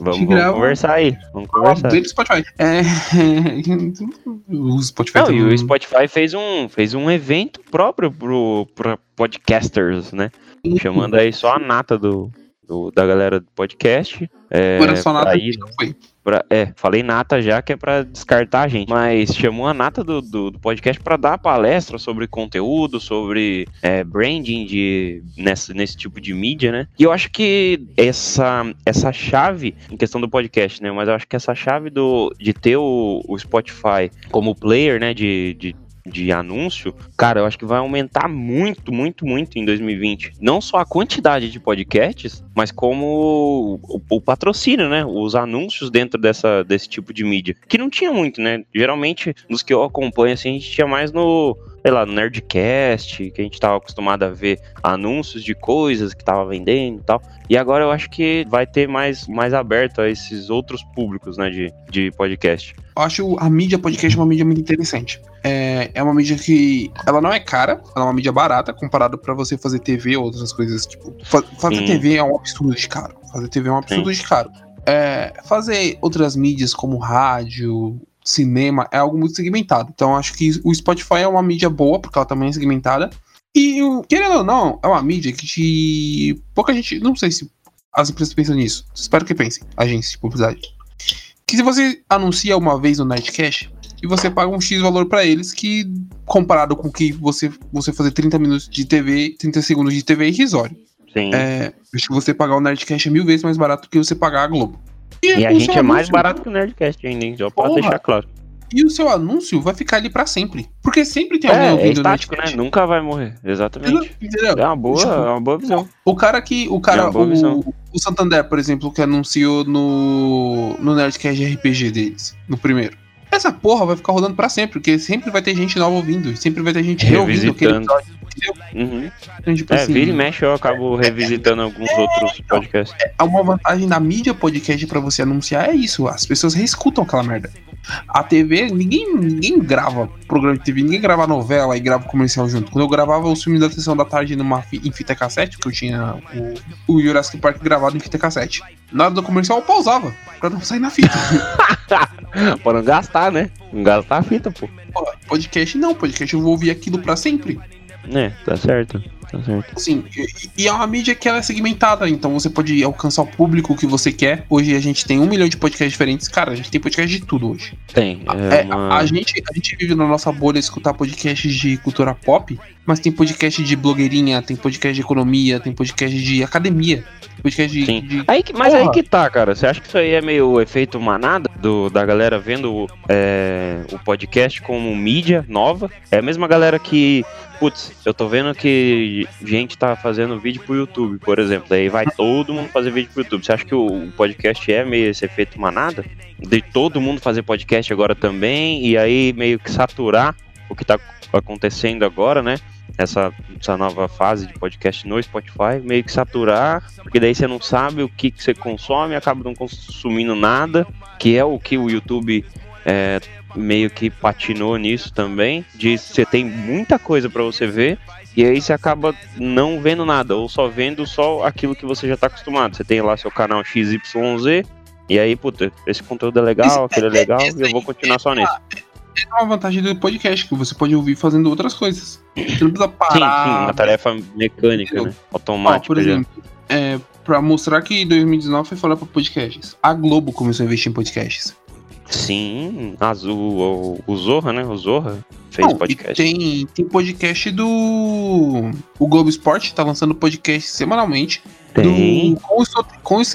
[SPEAKER 3] Vamos, vamos conversar aí. Vamos conversar.
[SPEAKER 1] Do Spotify. É. o Spotify
[SPEAKER 3] Não, e o Spotify fez um, fez um evento próprio pro, pra podcasters, né? Chamando aí só a nata do, do- da galera do podcast. É,
[SPEAKER 1] Agora só
[SPEAKER 3] pra
[SPEAKER 1] que
[SPEAKER 3] ir-
[SPEAKER 1] não foi.
[SPEAKER 3] Pra- é, falei nata já que é pra descartar a gente. Mas chamou a nata do, do, do podcast pra dar palestra sobre conteúdo, sobre é, branding de, nessa, nesse tipo de mídia, né? E eu acho que essa, essa chave, em questão do podcast, né? Mas eu acho que essa chave do, de ter o, o Spotify como player, né? De, de, de anúncio, cara, eu acho que vai aumentar muito, muito, muito em 2020. Não só a quantidade de podcasts, mas como o, o patrocínio, né? Os anúncios dentro dessa, desse tipo de mídia. Que não tinha muito, né? Geralmente, nos que eu acompanho, assim, a gente tinha mais no, sei lá, no Nerdcast, que a gente tava acostumado a ver anúncios de coisas que tava vendendo e tal. E agora eu acho que vai ter mais, mais aberto a esses outros públicos, né, de, de podcast.
[SPEAKER 1] Eu acho a mídia podcast uma mídia muito interessante. É, é uma mídia que ela não é cara, ela é uma mídia barata comparado pra você fazer TV ou outras coisas. Tipo, fa- fazer
[SPEAKER 3] Sim.
[SPEAKER 1] TV é um absurdo de caro. Fazer TV é um absurdo de caro. É, fazer outras mídias como rádio, cinema é algo muito segmentado. Então acho que o Spotify é uma mídia boa porque ela também é segmentada. E querendo ou não, é uma mídia que te... pouca gente, não sei se as empresas pensam nisso. Espero que pensem, agências de publicidade que se você anuncia uma vez no Nightcash e você paga um X valor pra eles que comparado com que você você fazer 30 minutos de TV, 30 segundos de TV é irrisório.
[SPEAKER 3] Sim.
[SPEAKER 1] É, acho que você pagar o Nerdcast é mil vezes mais barato que você pagar a Globo.
[SPEAKER 3] e a
[SPEAKER 1] o
[SPEAKER 3] gente é mais
[SPEAKER 1] anúncio-
[SPEAKER 3] barato que o Nerdcast ainda, hein? Só pode deixar claro.
[SPEAKER 1] E o seu anúncio vai ficar ali pra sempre. Porque sempre tem alguém
[SPEAKER 3] É, é
[SPEAKER 1] ouvindo o
[SPEAKER 3] estático, né? Nunca vai morrer. Exatamente.
[SPEAKER 1] Entendeu?
[SPEAKER 3] É uma boa,
[SPEAKER 1] Tipo,
[SPEAKER 3] é uma boa visão.
[SPEAKER 1] O cara que. O
[SPEAKER 3] É
[SPEAKER 1] cara.
[SPEAKER 3] uma boa visão.
[SPEAKER 1] o, o Santander, por exemplo, que anunciou no. No Nerdcast RPG deles. No primeiro. Essa porra vai ficar rodando pra sempre, porque sempre vai ter gente nova ouvindo. Sempre vai ter gente reouvindo aquele episódio.
[SPEAKER 3] Uhum.
[SPEAKER 1] Então, tipo
[SPEAKER 3] É,
[SPEAKER 1] assim,
[SPEAKER 3] vira e mexe, eu acabo revisitando alguns outros podcasts.
[SPEAKER 1] é uma vantagem da mídia podcast pra você anunciar é isso. As pessoas reescutam aquela merda. A TV, ninguém, ninguém grava programa de TV, ninguém grava novela e grava comercial junto. Quando eu gravava os filmes da sessão da tarde numa, em fita cassete, que eu tinha o, o Jurassic Park gravado em fita cassete. Na hora do comercial eu pausava, pra não sair na fita.
[SPEAKER 3] Pra não gastar, né? Não gastar a fita, pô.
[SPEAKER 1] Podcast não, podcast eu vou ouvir aquilo pra sempre.
[SPEAKER 3] Né, tá certo. Tá certo.
[SPEAKER 1] Assim, e, e é uma mídia que ela é segmentada, então você pode alcançar o público que você quer. Hoje a gente tem um milhão de podcasts diferentes. Cara, a gente tem podcast de tudo hoje.
[SPEAKER 3] Tem.
[SPEAKER 1] É,
[SPEAKER 3] É, uma...
[SPEAKER 1] a, gente, a gente vive na nossa bolha escutar podcasts de cultura pop, mas tem podcast de blogueirinha, tem podcast de economia, tem podcast de academia, tem podcast de.
[SPEAKER 3] Sim.
[SPEAKER 1] de-
[SPEAKER 3] Aí, que- mas aí
[SPEAKER 1] Porra.
[SPEAKER 3] que tá, cara. Você acha que isso aí é meio o efeito manada do, da galera vendo é, o podcast como mídia nova? É a mesma galera que. Putz, eu tô vendo que gente tá fazendo vídeo pro YouTube, por exemplo. Aí vai todo mundo fazer vídeo pro YouTube. Você acha que o, podcast é meio esse efeito manada? De todo mundo fazer podcast agora também, e aí meio que saturar o que tá acontecendo agora, né? Essa, essa nova fase de podcast no Spotify, meio que saturar, porque daí você não sabe o que, que você consome, acaba não consumindo nada, que é o que o YouTube é, meio que patinou nisso também, de você tem muita coisa pra você ver, e aí você acaba não vendo nada, ou só vendo só aquilo que você já tá acostumado. Você tem lá seu canal XYZ, e aí, puta, esse conteúdo é legal,
[SPEAKER 1] Isso-
[SPEAKER 3] aquele é legal,
[SPEAKER 1] isso
[SPEAKER 3] e eu vou continuar só nesse.
[SPEAKER 1] É uma vantagem do podcast, que você pode ouvir fazendo outras coisas. Você não precisa
[SPEAKER 3] Sim,
[SPEAKER 1] parar.
[SPEAKER 3] sim, uma tarefa mecânica, né? Automática
[SPEAKER 1] por
[SPEAKER 3] já.
[SPEAKER 1] exemplo, é, pra mostrar que 2019 foi falar pra podcasts. A Globo começou a investir em podcasts.
[SPEAKER 3] Sim, Azul, o, o Zorra, né? O Zorra fez
[SPEAKER 1] Não,
[SPEAKER 3] podcast.
[SPEAKER 1] tem, tem podcast do. O Globo Esporte tá lançando podcast semanalmente.
[SPEAKER 3] Tem.
[SPEAKER 1] Do, com, os, com os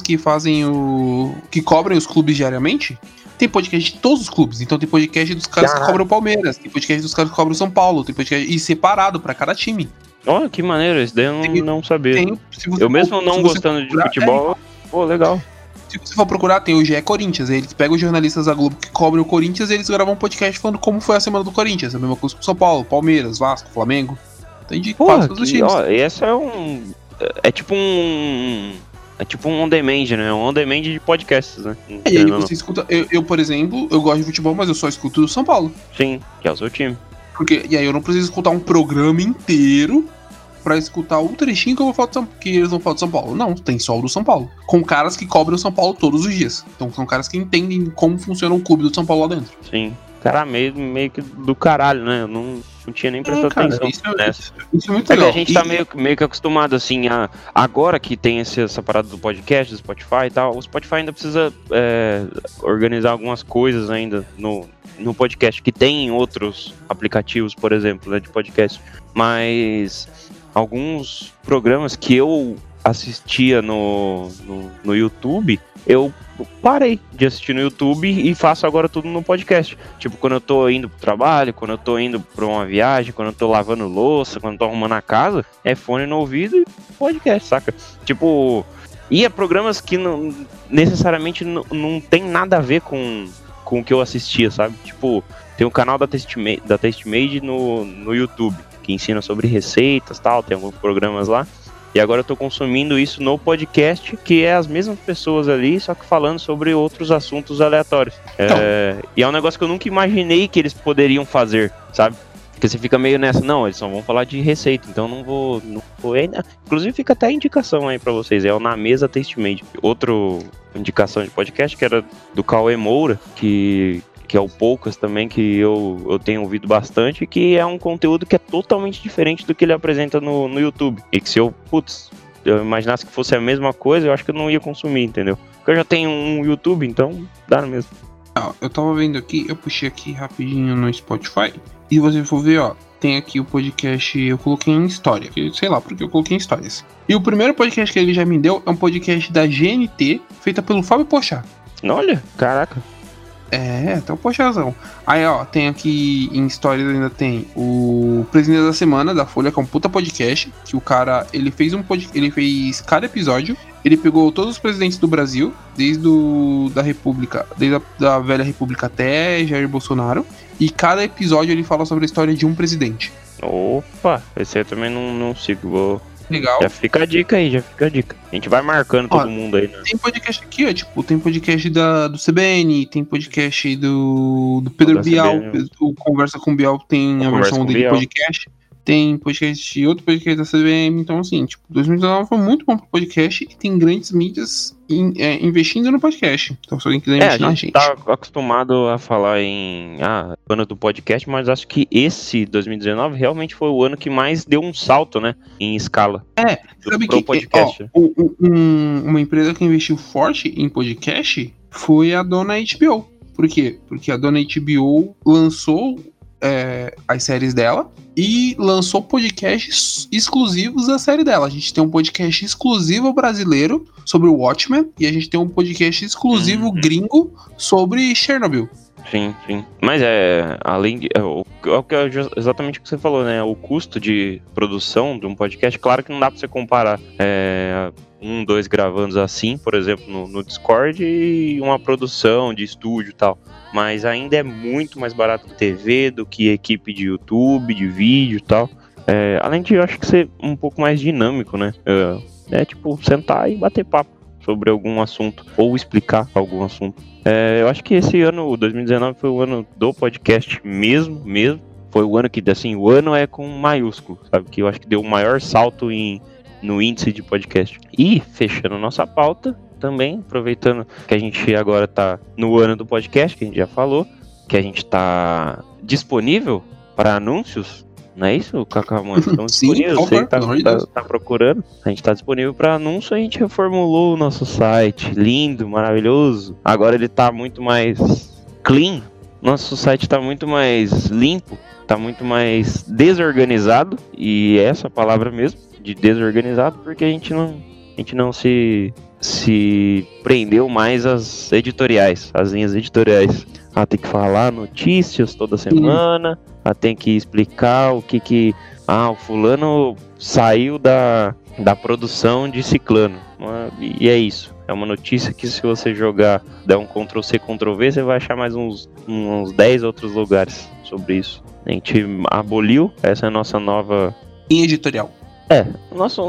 [SPEAKER 1] que fazem o. que cobrem os clubes diariamente. Tem podcast de todos os clubes. Então tem podcast dos caras que cobram o Palmeiras, tem podcast dos caras que cobram o São Paulo, tem podcast. E separado pra cada time.
[SPEAKER 3] Olha que maneiro, isso daí eu não,
[SPEAKER 1] Tem-
[SPEAKER 3] não sabia.
[SPEAKER 1] Tem,
[SPEAKER 3] eu mesmo não gostando de
[SPEAKER 1] procurar-
[SPEAKER 3] futebol, pô, legal.
[SPEAKER 1] Se você for procurar, tem o GE Corinthians. aí Eles pegam os jornalistas da Globo que cobrem o Corinthians e eles gravam um podcast falando como foi a semana do Corinthians. A mesma coisa com São Paulo, Palmeiras, Vasco, Flamengo. Tem de
[SPEAKER 3] Porra,
[SPEAKER 1] quase todos os
[SPEAKER 3] que, ó, esse é um. É tipo um. É tipo um on-demand, né? Um on-demand de podcasts, né?
[SPEAKER 1] E aí
[SPEAKER 3] não.
[SPEAKER 1] você escuta. Eu, eu, por exemplo, eu gosto de futebol, mas eu só escuto do São Paulo.
[SPEAKER 3] Sim, que é o seu time.
[SPEAKER 1] Porque, e aí eu não preciso escutar um programa inteiro pra escutar o trechinho que eu vou falar São, que eles vão falar de São Paulo. Não, tem só o do São Paulo. Com caras que cobrem o São Paulo todos os dias. Então são caras que entendem como funciona o clube do São Paulo lá dentro.
[SPEAKER 3] Sim. Cara, meio, meio que do caralho, né? Eu não, não tinha nem prestado
[SPEAKER 1] É, cara,
[SPEAKER 3] atenção
[SPEAKER 1] isso, é,
[SPEAKER 3] nessa.
[SPEAKER 1] isso é muito
[SPEAKER 3] É
[SPEAKER 1] legal.
[SPEAKER 3] a gente tá
[SPEAKER 1] E-
[SPEAKER 3] meio, meio que acostumado, assim, a, agora que tem esse, essa parada do podcast, do Spotify e tal, o Spotify ainda precisa é, organizar algumas coisas ainda no, no podcast, que tem em outros aplicativos, por exemplo, né, de podcast. Mas alguns programas que eu assistia no, no, no YouTube, eu parei de assistir no YouTube e faço agora tudo no podcast. Tipo, quando eu tô indo pro trabalho, quando eu tô indo pra uma viagem, quando eu tô lavando louça, quando eu tô arrumando a casa, é fone no ouvido e podcast, saca? Tipo, e é programas que não necessariamente não, não tem nada a ver com, com o que eu assistia, sabe? Tipo, tem o canal da Testmade, da Testmade no, no YouTube, que ensina sobre receitas tal, tem alguns programas lá. E agora eu tô consumindo isso no podcast, que é as mesmas pessoas ali, só que falando sobre outros assuntos aleatórios.
[SPEAKER 1] Então.
[SPEAKER 3] É, e é um negócio que eu nunca imaginei que eles poderiam fazer, sabe? Porque você fica meio nessa, não, eles só vão falar de receita, então não vou. Não vou inclusive fica até a indicação aí pra vocês, é o Na Mesa Tastemade. Outro indicação de podcast que era do Cauê Moura, que, que é o Poucas também, que eu, eu tenho ouvido bastante, que é um conteúdo que é totalmente diferente do que ele apresenta no, no YouTube. E que se eu, putz, eu imaginasse que fosse a mesma coisa, eu acho que eu não ia consumir, entendeu? Porque eu já tenho um YouTube, então dá no mesmo.
[SPEAKER 1] Ó, eu tava vendo aqui, eu puxei aqui rapidinho no Spotify. E você for ver, ó, tem aqui o podcast, eu coloquei em história. Sei lá, porque eu coloquei em histórias. E o primeiro podcast que ele já me deu é um podcast da GNT, feita pelo Fábio Pochá.
[SPEAKER 3] Olha, caraca.
[SPEAKER 1] É, até o Pochazão. Aí, ó, tem aqui em histórias ainda tem o Presidente da Semana da Folha, que é um puta podcast. Que o cara, ele fez um pod, ele fez cada episódio. Ele pegou todos os presidentes do Brasil, desde o, da República, desde a da velha República até Jair Bolsonaro. E cada episódio ele fala sobre a história de um presidente.
[SPEAKER 3] Opa, esse eu também não, não sigo. Vou,
[SPEAKER 1] Legal.
[SPEAKER 3] Já fica a dica aí, já fica a dica. A gente vai marcando
[SPEAKER 1] Ó,
[SPEAKER 3] todo mundo aí, né?
[SPEAKER 1] Tem podcast aqui, ó, tipo, tem podcast da, do CBN, tem podcast do, do Pedro Bial,
[SPEAKER 3] CBN.
[SPEAKER 1] o Conversa com o Bial tem a versão dele
[SPEAKER 3] Bial.
[SPEAKER 1] podcast, tem podcast de outro podcast da CBN, então assim, tipo, 2019 foi muito bom pro podcast e tem grandes mídias in- é, investindo no podcast. Então se alguém quiser
[SPEAKER 3] É, a
[SPEAKER 1] investir na
[SPEAKER 3] gente
[SPEAKER 1] gente.
[SPEAKER 3] tá acostumado a falar em ah, ano do podcast, mas acho que esse 2019 realmente foi o ano que mais deu um salto, né? Em escala.
[SPEAKER 1] É,
[SPEAKER 3] do,
[SPEAKER 1] Sabe que,
[SPEAKER 3] podcast.
[SPEAKER 1] ó, um- um- uma empresa que investiu forte em podcast foi a dona HBO. Por quê? Porque a dona HBO lançou é, as séries dela e lançou podcasts exclusivos da série dela. A gente tem um podcast exclusivo brasileiro sobre o Watchmen e a gente tem um podcast exclusivo
[SPEAKER 3] Uhum.
[SPEAKER 1] gringo sobre Chernobyl.
[SPEAKER 3] Sim, sim. Mas é, além de. É, o, é exatamente o que você falou, né? O custo de produção de um podcast, claro que não dá pra você comparar é, um, dois gravando assim, por exemplo, no, no Discord, e uma produção de estúdio e tal. Mas ainda é muito mais barato que TV do que equipe de YouTube, de vídeo e tal. É, além de, eu acho que ser um pouco mais dinâmico, né? É, é tipo, sentar e bater papo sobre algum assunto, ou explicar algum assunto. É, eu acho que esse ano, o 2019, foi o ano do podcast mesmo, mesmo. Foi o ano que, assim, o ano é com maiúsculo, sabe? Que eu acho que deu o maior salto em, no índice de podcast. E, fechando nossa pauta, também, aproveitando que a gente agora tá no ano do podcast, que a gente já falou, que a gente tá disponível para anúncios. Não é isso, Cacamão? Estamos
[SPEAKER 1] Sim,
[SPEAKER 3] disponíveis. Você que tá, tá- procurando. A gente tá disponível para anúncio. A gente reformulou o nosso site. Lindo, maravilhoso. Agora ele tá muito mais clean. Nosso site tá muito mais limpo. Tá muito mais desorganizado. E é essa a palavra mesmo, de desorganizado, porque a gente não, a gente não se, se prendeu mais às editoriais, às linhas editoriais. Ah, tem que falar notícias toda semana. Ah, tem que explicar o que que. Ah, o fulano saiu da, da produção de ciclano. E é isso. É uma notícia que se você jogar, der um Ctrl C, Ctrl V, você vai achar mais uns, uns 10 outros lugares sobre isso. A gente aboliu, essa é a nossa nova
[SPEAKER 1] Em editorial.
[SPEAKER 3] É, nosso,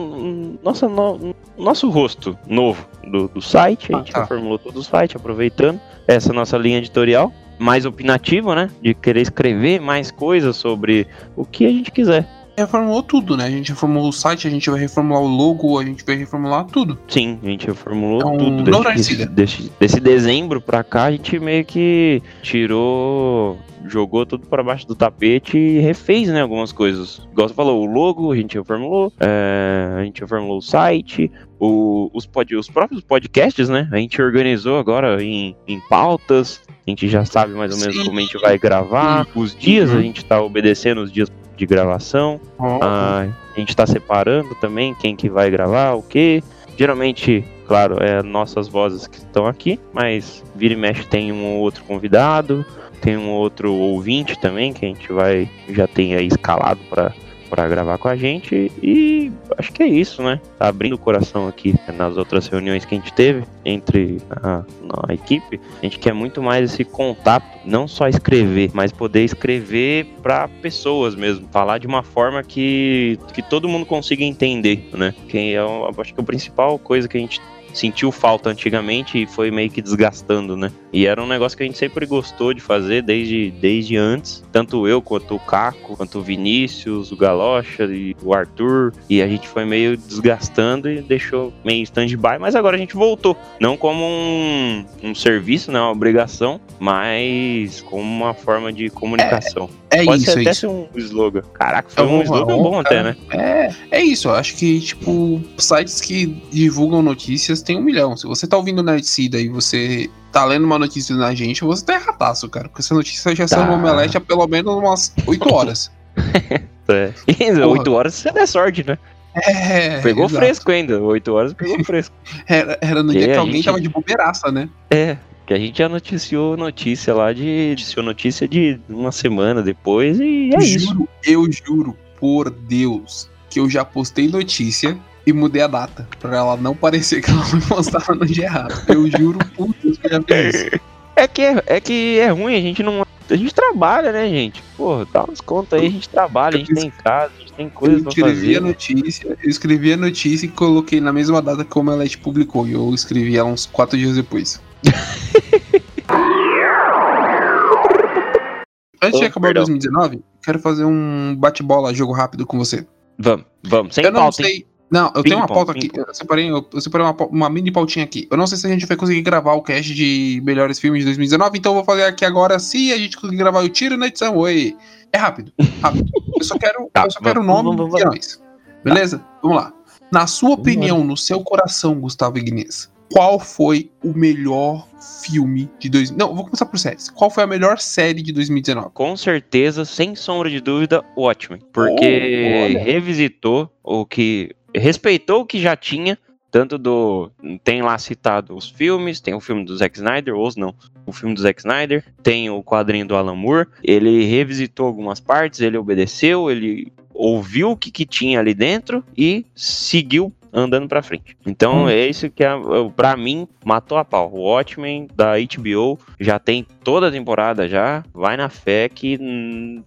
[SPEAKER 3] nossa, no- nosso rosto novo do, do site, a
[SPEAKER 1] Ah,
[SPEAKER 3] gente
[SPEAKER 1] tá.
[SPEAKER 3] reformulou todo o site, aproveitando essa nossa linha editorial, mais opinativa, né? De querer escrever mais coisas sobre o que a gente quiser.
[SPEAKER 1] Reformulou tudo, né? A gente reformulou o site, a gente vai reformular o logo, a gente vai reformular tudo.
[SPEAKER 3] Sim, a gente reformulou
[SPEAKER 1] Então,
[SPEAKER 3] tudo.
[SPEAKER 1] não
[SPEAKER 3] Desse, desse, desse dezembro pra cá, a gente meio que tirou, jogou tudo pra baixo do tapete e refez, né, algumas coisas. Igual você falou, o logo a gente reformulou, é, a gente reformulou o site, o- os, pod, os próprios podcasts, né, a gente organizou agora em, em pautas, a gente já sabe mais ou menos
[SPEAKER 1] Sim.
[SPEAKER 3] como a gente vai gravar, os dias
[SPEAKER 1] Uhum.
[SPEAKER 3] a gente tá obedecendo os dias de gravação, ah, a gente tá separando também quem que vai gravar, o que. Geralmente, claro, é nossas vozes que estão aqui, mas vira e mexe tem um ou outro convidado, tem um outro ouvinte também que a gente vai já tem aí escalado para para gravar com a gente e acho que é isso, né? Tá abrindo o coração aqui nas outras reuniões que a gente teve entre a, a equipe. A gente quer muito mais esse contato, não só escrever, mas poder escrever para pessoas mesmo, falar de uma forma que, que todo mundo consiga entender, né? Que é, acho que a principal coisa que a gente sentiu falta antigamente e foi meio que desgastando, né? E era um negócio que a gente sempre gostou de fazer desde, desde antes. Tanto eu, quanto o Caco, quanto o Vinícius, o Galocha e o Arthur. E a gente foi meio desgastando e deixou meio stand-by, mas agora a gente voltou. Não como um, um serviço, né? Uma obrigação, mas como uma forma de comunicação.
[SPEAKER 1] É
[SPEAKER 3] Pode
[SPEAKER 1] isso,
[SPEAKER 3] ser
[SPEAKER 1] é
[SPEAKER 3] até
[SPEAKER 1] isso.
[SPEAKER 3] ser um slogan. Caraca, foi
[SPEAKER 1] É
[SPEAKER 3] um
[SPEAKER 1] um-
[SPEAKER 3] slogan
[SPEAKER 1] é
[SPEAKER 3] bom até, né?
[SPEAKER 1] É, é isso, eu acho que, tipo, sites que divulgam notícias tem um milhão. Se você tá ouvindo o Nerdcida e você tá lendo uma notícia na gente, você tá erradaço, cara. Porque essa notícia já saiu
[SPEAKER 3] Tá.
[SPEAKER 1] no Omelete há pelo menos umas 8 horas.
[SPEAKER 3] É. E
[SPEAKER 1] Porra.
[SPEAKER 3] 8 horas você der sorte, né?
[SPEAKER 1] É,
[SPEAKER 3] Pegou
[SPEAKER 1] exato.
[SPEAKER 3] fresco ainda. 8 horas pegou fresco.
[SPEAKER 1] Era, era no
[SPEAKER 3] E
[SPEAKER 1] dia que
[SPEAKER 3] a
[SPEAKER 1] alguém
[SPEAKER 3] gente-
[SPEAKER 1] tava de bobeiraça, né?
[SPEAKER 3] É. Que a gente já noticiou notícia lá de. Noticiou notícia de uma semana depois e é isso.
[SPEAKER 1] juro, eu juro por Deus que eu já postei notícia e mudei a data. Pra ela não parecer que ela foi postada no dia errado. Eu juro por Deus que eu já fiz isso.
[SPEAKER 3] É que é, é que é ruim, a gente não. A gente trabalha, né, gente? Porra, dá uns contos aí, a gente trabalha, a gente tem casa, a gente tem
[SPEAKER 1] Eu
[SPEAKER 3] coisa pra
[SPEAKER 1] escrevi a
[SPEAKER 3] fazer.
[SPEAKER 1] notícia, eu escrevi a notícia e coloquei na mesma data que o Omelete publicou. E eu escrevi ela uns quatro dias depois. Antes de
[SPEAKER 3] Oh,
[SPEAKER 1] acabar
[SPEAKER 3] perdão.
[SPEAKER 1] 2019, quero fazer um bate-bola, jogo rápido com você.
[SPEAKER 3] Vamos, vamos. Sem
[SPEAKER 1] eu não
[SPEAKER 3] pauta, hein?
[SPEAKER 1] Não, eu tenho uma pauta aqui. Eu separei, eu, separei uma, uma mini pautinha aqui. Eu não sei se a gente vai conseguir gravar o cast de melhores filmes de 2019, então eu vou fazer aqui agora. Se a gente conseguir gravar, eu tiro na edição. Oi. É rápido, rápido. Eu só quero,
[SPEAKER 3] Tá,
[SPEAKER 1] eu só quero o nome
[SPEAKER 3] vamos,
[SPEAKER 1] e nós. Beleza? Vamos lá. Na sua opinião, no seu coração, Gustavo Ignez, qual foi o melhor filme de dois... Não, vou começar por séries. Qual foi a melhor série de 2019?
[SPEAKER 3] Com certeza, sem sombra de dúvida, o Watchmen. Porque
[SPEAKER 1] Oh,
[SPEAKER 3] revisitou o que. Respeitou o que já tinha. Tanto do. Tem lá citado os filmes, tem o filme do Zack Snyder, ou não. O filme do Zack Snyder, tem o quadrinho do Alan Moore. Ele revisitou algumas partes, ele obedeceu, ele ouviu o que, que tinha ali dentro e seguiu andando pra frente. Então
[SPEAKER 1] Hum.
[SPEAKER 3] é isso que, é, pra mim, matou a pau. O Watchmen da HBO já tem toda a temporada já. Vai na fé que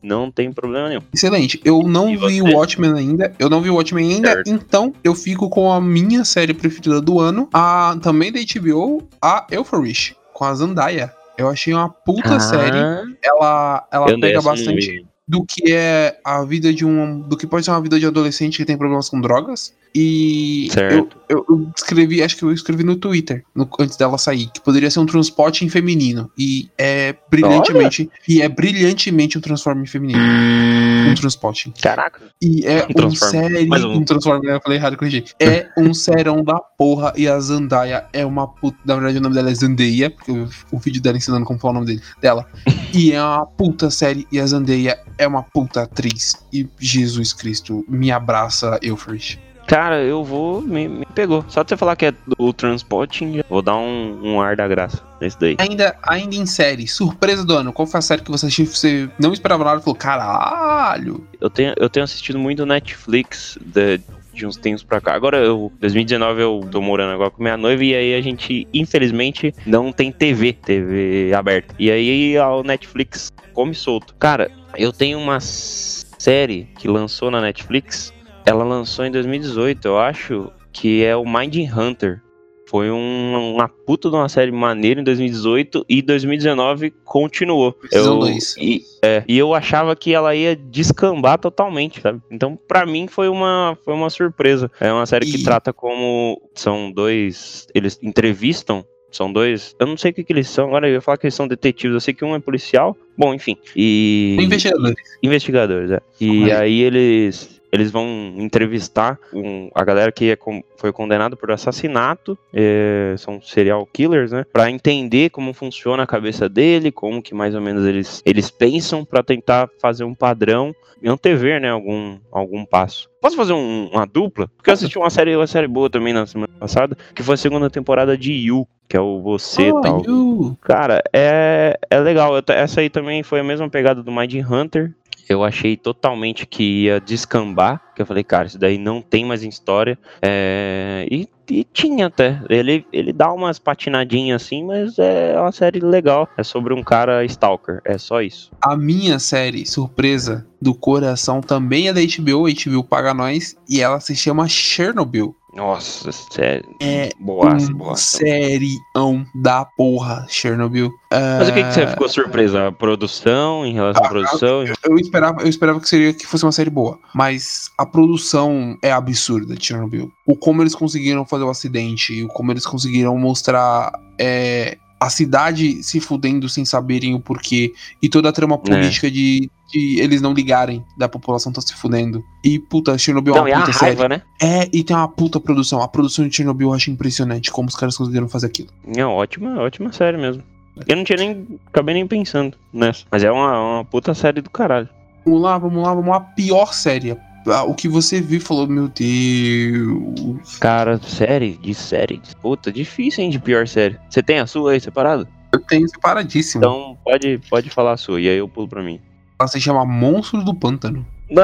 [SPEAKER 3] não tem problema nenhum.
[SPEAKER 1] Excelente. Eu não
[SPEAKER 3] E
[SPEAKER 1] vi o Watchmen ainda. Eu não vi o Watchmen ainda.
[SPEAKER 3] Certo.
[SPEAKER 1] Então, eu fico com a minha série preferida do ano. A também da HBO, a Euphorish, com a Zendaya. Eu achei uma puta série. Ela, ela
[SPEAKER 3] Eu
[SPEAKER 1] pega bastante do que é a vida de um. do que pode ser uma vida de adolescente que tem problemas com drogas. E eu, eu, eu escrevi, acho que eu escrevi no Twitter, no- antes dela sair, que poderia ser um transporte feminino. E é brilhantemente. E é brilhantemente um transforme feminino. Um transporte.
[SPEAKER 3] Caraca.
[SPEAKER 1] E é
[SPEAKER 3] Um
[SPEAKER 1] um, série.
[SPEAKER 3] Um.
[SPEAKER 1] Um Transformer, eu falei errado, corrigi. É um serão da porra. E a Zendaya é uma puta. Na verdade, o nome dela é Zendaya, porque o, o vídeo dela ensinando como falar o nome dele, dela. E é uma puta série. E a Zendaya é uma puta atriz. E Jesus Cristo, me abraça, Euphorish.
[SPEAKER 3] Cara, eu vou. Me, me pegou. Só de você falar que é do Transporting, vou dar um, um ar da graça nesse daí.
[SPEAKER 1] Ainda, ainda em série, surpresa do ano. Qual foi a série que você assistiu? Você não esperava nada e falou: caralho.
[SPEAKER 3] Eu tenho, eu tenho assistido muito Netflix de, de uns tempos pra cá. Agora, eu, 2019, eu tô morando agora com minha noiva e aí a gente, infelizmente, não tem TV, TV aberta. E aí a Netflix come solto. Cara, eu tenho uma série que lançou na Netflix. Ela lançou em 2018, eu acho, que é o Mind Hunter. Foi um- uma puta de uma série maneira em 2018 e 2019 continuou. Eu-. E, é, e eu achava que ela ia descambar totalmente, sabe? Então, pra mim, foi uma, foi uma surpresa. É uma série que
[SPEAKER 1] E-
[SPEAKER 3] trata como. São dois. Eles entrevistam. São dois. Eu não sei o que, que eles são. Agora eu ia falar que eles são detetives. Eu sei que um é policial. Bom, enfim. E.
[SPEAKER 1] Investigadores.
[SPEAKER 3] Investigadores, é. E
[SPEAKER 1] Aí.
[SPEAKER 3] aí eles. Eles vão entrevistar um- a galera que é com- foi condenada por assassinato, é, são serial killers, né? Pra entender como funciona a cabeça dele, como que mais ou menos eles, eles pensam pra tentar fazer um padrão e antever, né? Algum, algum passo. Posso fazer um- uma dupla? Porque eu assisti uma série, uma série boa também na semana passada, que foi a segunda temporada de You, que é o Você
[SPEAKER 1] Oh,
[SPEAKER 3] tal.
[SPEAKER 1] you.
[SPEAKER 3] Cara, é, é legal. Essa aí também foi a mesma pegada do Mind Hunter. Eu achei totalmente que ia descambar. Que eu falei, cara, isso daí não tem mais história. É, e, e tinha até. Ele, ele dá umas patinadinhas assim, mas é uma série legal. É sobre um cara stalker. É só isso.
[SPEAKER 1] A minha série surpresa do coração também é da HBO, HBO paga nós, e ela se chama Chernobyl.
[SPEAKER 3] Nossa, sério.
[SPEAKER 1] É
[SPEAKER 3] Boaça,
[SPEAKER 1] um serião da porra, Chernobyl.
[SPEAKER 3] Mas o que, que você
[SPEAKER 1] É,
[SPEAKER 3] ficou surpresa? A produção, em relação à
[SPEAKER 1] Ah,
[SPEAKER 3] produção?
[SPEAKER 1] Eu esperava, eu esperava que seria que fosse uma série boa, mas a produção é absurda de Chernobyl. O como eles conseguiram fazer o acidente, o como eles conseguiram mostrar é, a cidade se fudendo sem saberem o porquê e toda a trama política de, de eles não ligarem da população tá se fudendo. E puta, Chernobyl é
[SPEAKER 3] Não, e
[SPEAKER 1] uma
[SPEAKER 3] a
[SPEAKER 1] puta série.
[SPEAKER 3] raiva, né?
[SPEAKER 1] É, e tem uma puta produção. A produção de Chernobyl eu acho impressionante como os caras conseguiram fazer aquilo.
[SPEAKER 3] Não, ótima, ótima série mesmo. Eu não tinha nem. Acabei nem pensando nessa. Mas é uma, uma puta série do caralho.
[SPEAKER 1] Vamos lá, vamos lá, vamos lá. A pior série. Ah, O que você viu falou, meu Deus.
[SPEAKER 3] Cara, série, de série. Puta, difícil, hein, de pior série. Você tem a sua aí separada?
[SPEAKER 1] Eu tenho separadíssimo.
[SPEAKER 3] Então pode, pode falar a sua, e aí eu pulo pra mim.
[SPEAKER 1] Ela se chama Monstros do Pântano.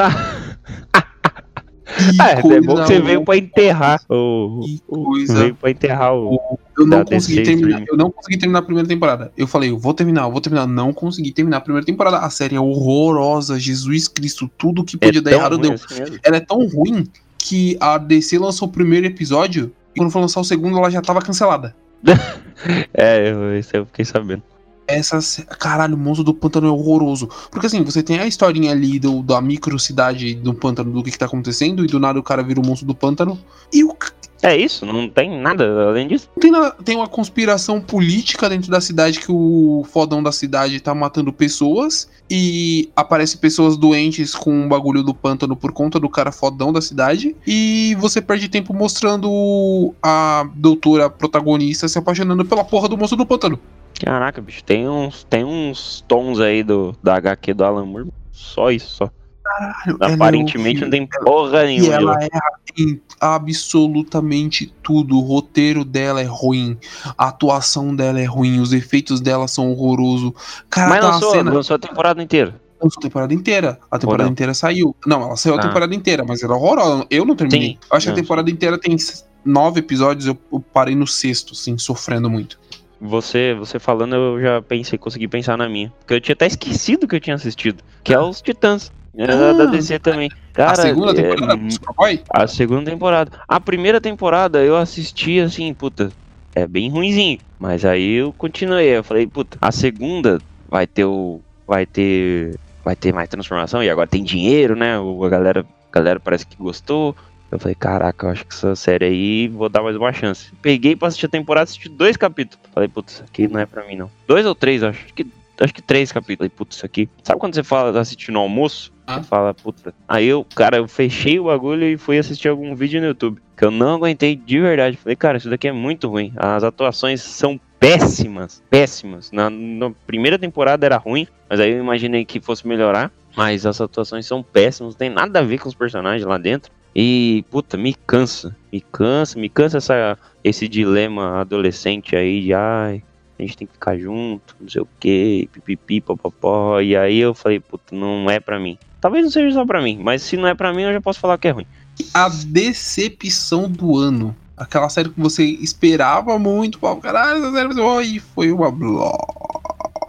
[SPEAKER 3] Ah, é, é bom que você
[SPEAKER 1] coisa
[SPEAKER 3] veio pra enterrar o.
[SPEAKER 1] Que
[SPEAKER 3] o-
[SPEAKER 1] coisa.
[SPEAKER 3] Veio pra enterrar o.
[SPEAKER 1] Eu não consegui terminar. Eu não consegui terminar a primeira temporada. Eu falei, eu vou terminar, eu vou terminar. Não consegui terminar a primeira temporada. A série é horrorosa. Jesus Cristo, tudo que podia
[SPEAKER 3] é
[SPEAKER 1] dar errado deu.
[SPEAKER 3] assim.
[SPEAKER 1] Ela é tão ruim que a DC lançou o primeiro episódio e quando for lançar o segundo ela já tava cancelada.
[SPEAKER 3] É, eu, isso eu fiquei sabendo.
[SPEAKER 1] Essa. sé- Caralho, o monstro do pântano é horroroso. Porque assim, você tem a historinha ali do, da microcidade do pântano, do que, que tá acontecendo, e do nada o cara vira o monstro do pântano. E o,
[SPEAKER 3] É isso, não tem nada além disso.
[SPEAKER 1] Tem, tem uma conspiração política dentro da cidade que o fodão da cidade tá matando pessoas e aparece pessoas doentes com o bagulho do pântano por conta do cara fodão da cidade e você perde tempo mostrando a doutora protagonista se apaixonando pela porra do monstro do pântano.
[SPEAKER 3] Caraca, bicho, tem uns, tem uns tons aí do, da HQ do Alan Moore. Só isso, só.
[SPEAKER 1] Caralho, é
[SPEAKER 3] Aparentemente não
[SPEAKER 1] horrível.
[SPEAKER 3] tem porra
[SPEAKER 1] E
[SPEAKER 3] nenhuma. de
[SPEAKER 1] ela erra em absolutamente tudo. O roteiro dela é ruim, a atuação dela é ruim, os efeitos dela são horrorosos. Cara,
[SPEAKER 3] Mas
[SPEAKER 1] tá
[SPEAKER 3] lançou,
[SPEAKER 1] cena...
[SPEAKER 3] lançou a temporada inteira.
[SPEAKER 1] lançou a temporada inteira. A temporada
[SPEAKER 3] não?
[SPEAKER 1] inteira saiu. Não, ela saiu a
[SPEAKER 3] Ah.
[SPEAKER 1] temporada inteira, mas era horrorosa. Eu não terminei.
[SPEAKER 3] Sim.
[SPEAKER 1] Eu acho que
[SPEAKER 3] Não,
[SPEAKER 1] a temporada inteira tem nove episódios, eu parei no sexto, assim, sofrendo muito.
[SPEAKER 3] Você, você falando, eu já pensei, consegui pensar na minha. Porque eu tinha até esquecido que eu tinha assistido. Que é os Titãs. É
[SPEAKER 1] Ah.
[SPEAKER 3] da DC também. Cara,
[SPEAKER 1] a segunda
[SPEAKER 3] é,
[SPEAKER 1] temporada do Superboy?
[SPEAKER 3] A segunda temporada. A primeira temporada eu assisti assim, puta, é bem ruinzinho. Mas aí eu continuei. Eu falei, puta, a segunda vai ter o. Vai ter. Vai ter mais transformação. E agora tem dinheiro, né? A galera, a galera parece que gostou. Eu falei, caraca, eu acho que essa série aí vou dar mais uma chance. Peguei pra assistir a temporada, assisti dois capítulos. Falei, putz, isso aqui não é pra mim, não. Dois ou três, acho. Acho que, acho que três capítulos. Falei, putz, isso aqui. Sabe quando você fala assistir no almoço?
[SPEAKER 1] Ah.
[SPEAKER 3] Você fala, puta. Aí eu, cara, eu fechei o bagulho e fui assistir algum vídeo no YouTube. Que eu não aguentei de verdade. Falei, cara, isso daqui é muito ruim. As atuações são péssimas. Péssimas. Na, na primeira temporada era ruim, mas aí eu imaginei que fosse melhorar. Mas as atuações são péssimas, não tem nada a ver com os personagens lá dentro. E, puta, me cansa. Me cansa, me cansa essa, esse dilema adolescente aí de ai, a gente tem que ficar junto, não sei o que, pipipi, popopó. E aí eu falei, puta, não é pra mim. Talvez não seja só pra mim, mas se não é pra mim, eu já posso falar que é ruim.
[SPEAKER 1] A decepção do ano. Aquela série que você esperava muito, pô, caralho, essa série boa, e foi uma bló.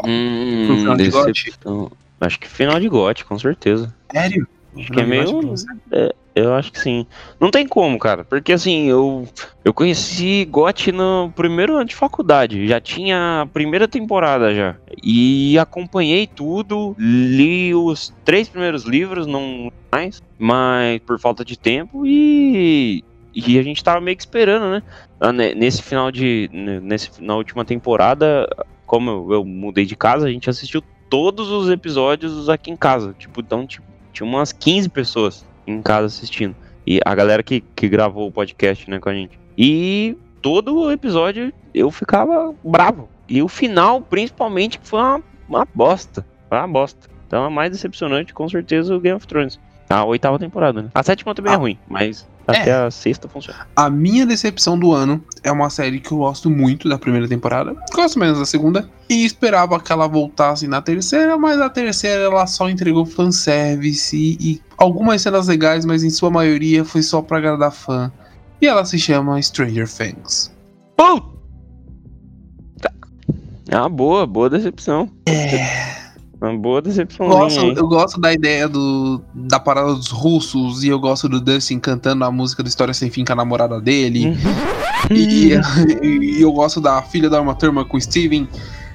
[SPEAKER 3] Hum,
[SPEAKER 1] final de
[SPEAKER 3] decepção. Acho que final de GOT, com certeza.
[SPEAKER 1] Sério?
[SPEAKER 3] Acho que é meio. é, eu acho que sim. Não tem como, cara. Porque assim, eu, eu conheci GOT no primeiro ano de faculdade. Já tinha a primeira temporada já. E acompanhei tudo. Li os três primeiros livros, não mais. Mas por falta de tempo. E. E a gente tava meio que esperando, né? Ah, ne- Nesse final de. ne- Nesse, na última temporada, como eu, eu mudei de casa, a gente assistiu todos os episódios aqui em casa. Tipo, então, tipo, tinha umas 15 pessoas em casa assistindo. E a galera que, que gravou o podcast, né, com a gente. E todo o episódio eu ficava bravo. E o final, principalmente, foi uma, uma bosta. Foi uma bosta. Então, a mais decepcionante, com certeza, o Game of Thrones. A oitava temporada, né? A sétima também é
[SPEAKER 1] Ah.
[SPEAKER 3] ruim, mas
[SPEAKER 1] É.
[SPEAKER 3] até a sexta funciona.
[SPEAKER 1] A minha decepção do ano é uma série que eu gosto muito da primeira temporada, gosto menos da segunda, e esperava que ela voltasse na terceira, mas a terceira ela só entregou fanservice e, e algumas cenas legais, mas em sua maioria foi só pra agradar fã. E ela se chama Stranger Things.
[SPEAKER 3] Puta! É uma boa, boa decepção.
[SPEAKER 1] É.
[SPEAKER 3] Uma boa decepção.
[SPEAKER 1] gosto, eu gosto da ideia do, da parada dos russos e eu gosto do Dustin cantando a música do História Sem Fim com a namorada dele. E, e eu gosto da filha da Uma Turma com o Steven.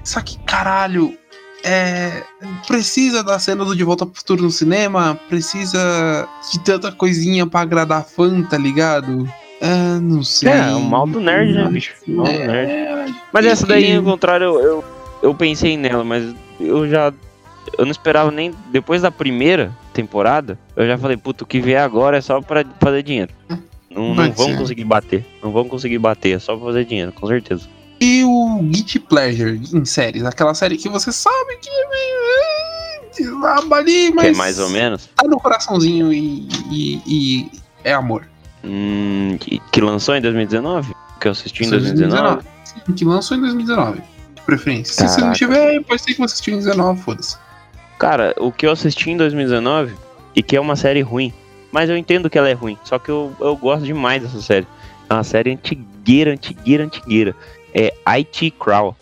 [SPEAKER 1] Só que, caralho, é, precisa da cena do De Volta pro Futuro no cinema, precisa de tanta coisinha pra agradar fã, tá ligado? Ah, não sei.
[SPEAKER 3] É, o mal do nerd, né, bicho? Mal do
[SPEAKER 1] É,
[SPEAKER 3] nerd. Mas essa daí, ao contrário, eu, eu, eu pensei nela, mas eu já. Eu não esperava nem. Depois da primeira temporada, eu já falei, puto, o que vier agora é só pra fazer dinheiro. Não, não vão conseguir bater. Não vão conseguir bater, é só pra fazer dinheiro, com certeza.
[SPEAKER 1] E o Guilty Pleasure em séries, aquela série que você sabe que é meio. ali, mas.
[SPEAKER 3] Que é mais ou menos.
[SPEAKER 1] Tá no coraçãozinho e, e, e é amor.
[SPEAKER 3] Hum, que, que lançou em 2019? Que eu assisti em 2019?
[SPEAKER 1] Sim, que lançou em 2019. De preferência. Se você não
[SPEAKER 3] Caraca.
[SPEAKER 1] tiver, pode ser que você assistiu em 2019, foda-se.
[SPEAKER 3] Cara, o que eu assisti em 2019 e que é uma série ruim. Mas eu entendo que ela é ruim. Só que eu, eu gosto demais dessa série. É uma série antigueira, antigueira, antigueira. É IT Crawl.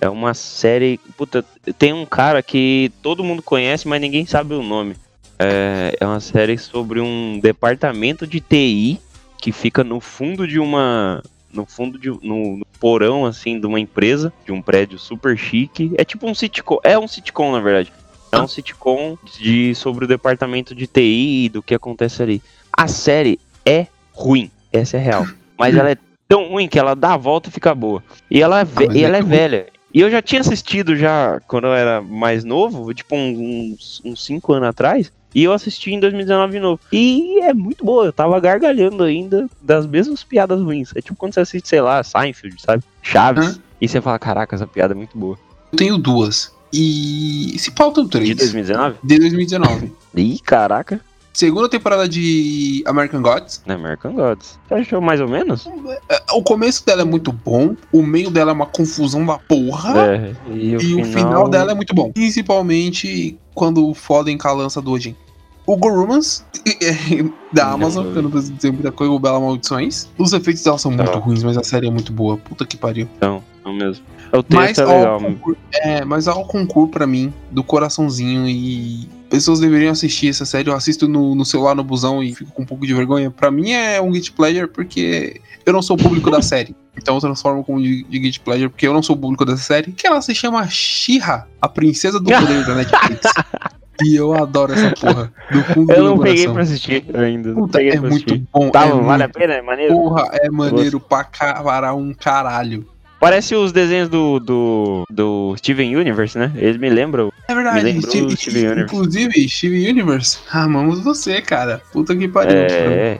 [SPEAKER 3] É uma série. Puta, tem um cara que todo mundo conhece, mas ninguém sabe o nome. É, é uma série sobre um departamento de TI que fica no fundo de uma. No fundo de. No, no porão, assim, de uma empresa, de um prédio super chique. É tipo um sitcom. É um sitcom, na verdade. É um sitcom de, sobre o departamento de TI e do que acontece ali. A série é ruim, essa é real. Mas ela é tão ruim que ela dá a volta e fica boa. E ela é, ve-
[SPEAKER 1] mas
[SPEAKER 3] e
[SPEAKER 1] é
[SPEAKER 3] ela é
[SPEAKER 1] que-
[SPEAKER 3] velha. E eu já tinha assistido já quando eu era mais novo, tipo uns, uns 5 anos atrás. E eu assisti em 2019 de novo. E é muito boa, eu tava gargalhando ainda das mesmas piadas ruins. É tipo quando você assiste, sei lá, Seinfeld, sabe? Chaves.
[SPEAKER 1] Hã?
[SPEAKER 3] E você fala, caraca, essa piada é muito boa.
[SPEAKER 1] Eu tenho duas. E se pautam três.
[SPEAKER 3] De 2019?
[SPEAKER 1] De 2019.
[SPEAKER 3] Ih, caraca.
[SPEAKER 1] Segunda temporada de American Gods.
[SPEAKER 3] American Gods. Você achou mais ou menos?
[SPEAKER 1] É, O começo dela é muito bom, o meio dela é uma confusão da porra.
[SPEAKER 3] É. E, o,
[SPEAKER 1] E o final dela é muito bom. Principalmente quando fodem com a lança do Odin. O Gorumans, da Amazon,
[SPEAKER 3] não.
[SPEAKER 1] que eu não preciso dizer muita coisa, o Bela Maldições. Os efeitos dela são muito
[SPEAKER 3] Não.
[SPEAKER 1] ruins, mas a série é muito boa. Puta que pariu.
[SPEAKER 3] Então, não mesmo. O texto
[SPEAKER 1] Mas
[SPEAKER 3] é legal.
[SPEAKER 1] ao, concurso, é, mas ao concurso pra mim, do coraçãozinho e. Pessoas deveriam assistir essa série. Eu assisto no, no celular, no busão e fico com um pouco de vergonha. Pra mim é um Guilty Pleasure porque eu não sou o público da série. Então eu transformo como de, de Guilty Pleasure porque eu não sou o público dessa série. Que ela se chama She-Ra, a princesa do poder da Netflix. E eu adoro essa porra. Do fundo
[SPEAKER 3] Eu
[SPEAKER 1] do
[SPEAKER 3] não
[SPEAKER 1] meu
[SPEAKER 3] peguei pra assistir ainda.
[SPEAKER 1] Puta, é muito
[SPEAKER 3] assistir.
[SPEAKER 1] bom.
[SPEAKER 3] Tá,
[SPEAKER 1] é
[SPEAKER 3] vale
[SPEAKER 1] muito,
[SPEAKER 3] a pena? É maneiro?
[SPEAKER 1] porra, é maneiro pra cavar um caralho.
[SPEAKER 3] Parece os desenhos do, do, do Steven Universe, né? Eles me lembram.
[SPEAKER 1] É
[SPEAKER 3] Me
[SPEAKER 1] verdade.
[SPEAKER 3] lembrou
[SPEAKER 1] Steve-
[SPEAKER 3] Steven Universe.
[SPEAKER 1] inclusive, Steve Universe, amamos você, cara. Puta que pariu.
[SPEAKER 3] É,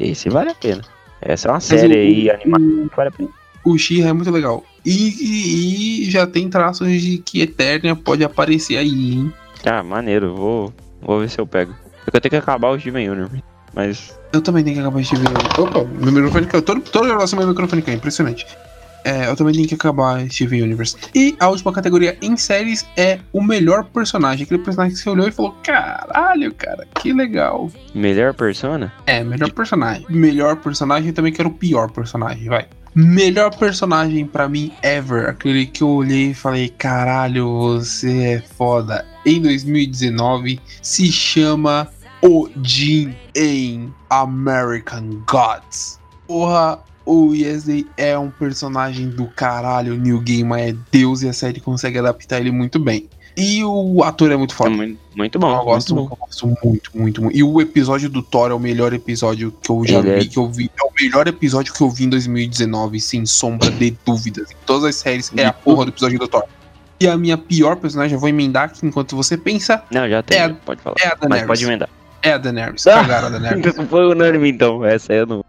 [SPEAKER 3] esse vale a pena. Essa é uma
[SPEAKER 1] Mas
[SPEAKER 3] série
[SPEAKER 1] o-
[SPEAKER 3] aí animada
[SPEAKER 1] o-
[SPEAKER 3] que vale a pena.
[SPEAKER 1] O She é muito legal. E, e- e já tem traços de que Eternia pode aparecer aí, hein?
[SPEAKER 3] Ah, maneiro. Vou, vou ver se eu pego. Que eu tenho que acabar o Steven Universe. Mas.
[SPEAKER 1] Eu também tenho que acabar de ver. Opa, meu microfone caiu. Todo, toda gravação meu microfone caiu, impressionante. É, eu também tenho que acabar Steven Universe. E a última categoria em séries é o melhor personagem. Aquele personagem que você olhou e falou: caralho, cara, que legal.
[SPEAKER 3] Melhor persona?
[SPEAKER 1] É, melhor personagem. Melhor personagem, eu também quero o pior personagem, vai. Melhor personagem pra mim ever. Aquele que eu olhei e falei, caralho, você é foda. Em 2019 se chama Odin em American Gods. Porra, o Wesley é um personagem do caralho. O New Game é Deus e a série consegue adaptar ele muito bem. E o ator é muito
[SPEAKER 3] É
[SPEAKER 1] foda.
[SPEAKER 3] muito, muito bom.
[SPEAKER 1] Eu gosto,
[SPEAKER 3] muito
[SPEAKER 1] eu gosto muito, muito, muito. E o episódio do Thor é o melhor episódio que eu já
[SPEAKER 3] Ele é-
[SPEAKER 1] vi, que eu vi. É o melhor episódio que eu vi em 2019, sem sombra de dúvidas. Em todas as séries é a porra do episódio do Thor. E a minha pior personagem, eu vou emendar aqui enquanto você pensa,
[SPEAKER 3] Não, já tem.
[SPEAKER 1] É-
[SPEAKER 3] pode falar.
[SPEAKER 1] é a
[SPEAKER 3] Mas
[SPEAKER 1] Daenerys.
[SPEAKER 3] pode emendar.
[SPEAKER 1] É a Daenerys.
[SPEAKER 3] Ah!
[SPEAKER 1] Cagaram a Daenerys.
[SPEAKER 3] Foi unânime então. Essa aí eu não.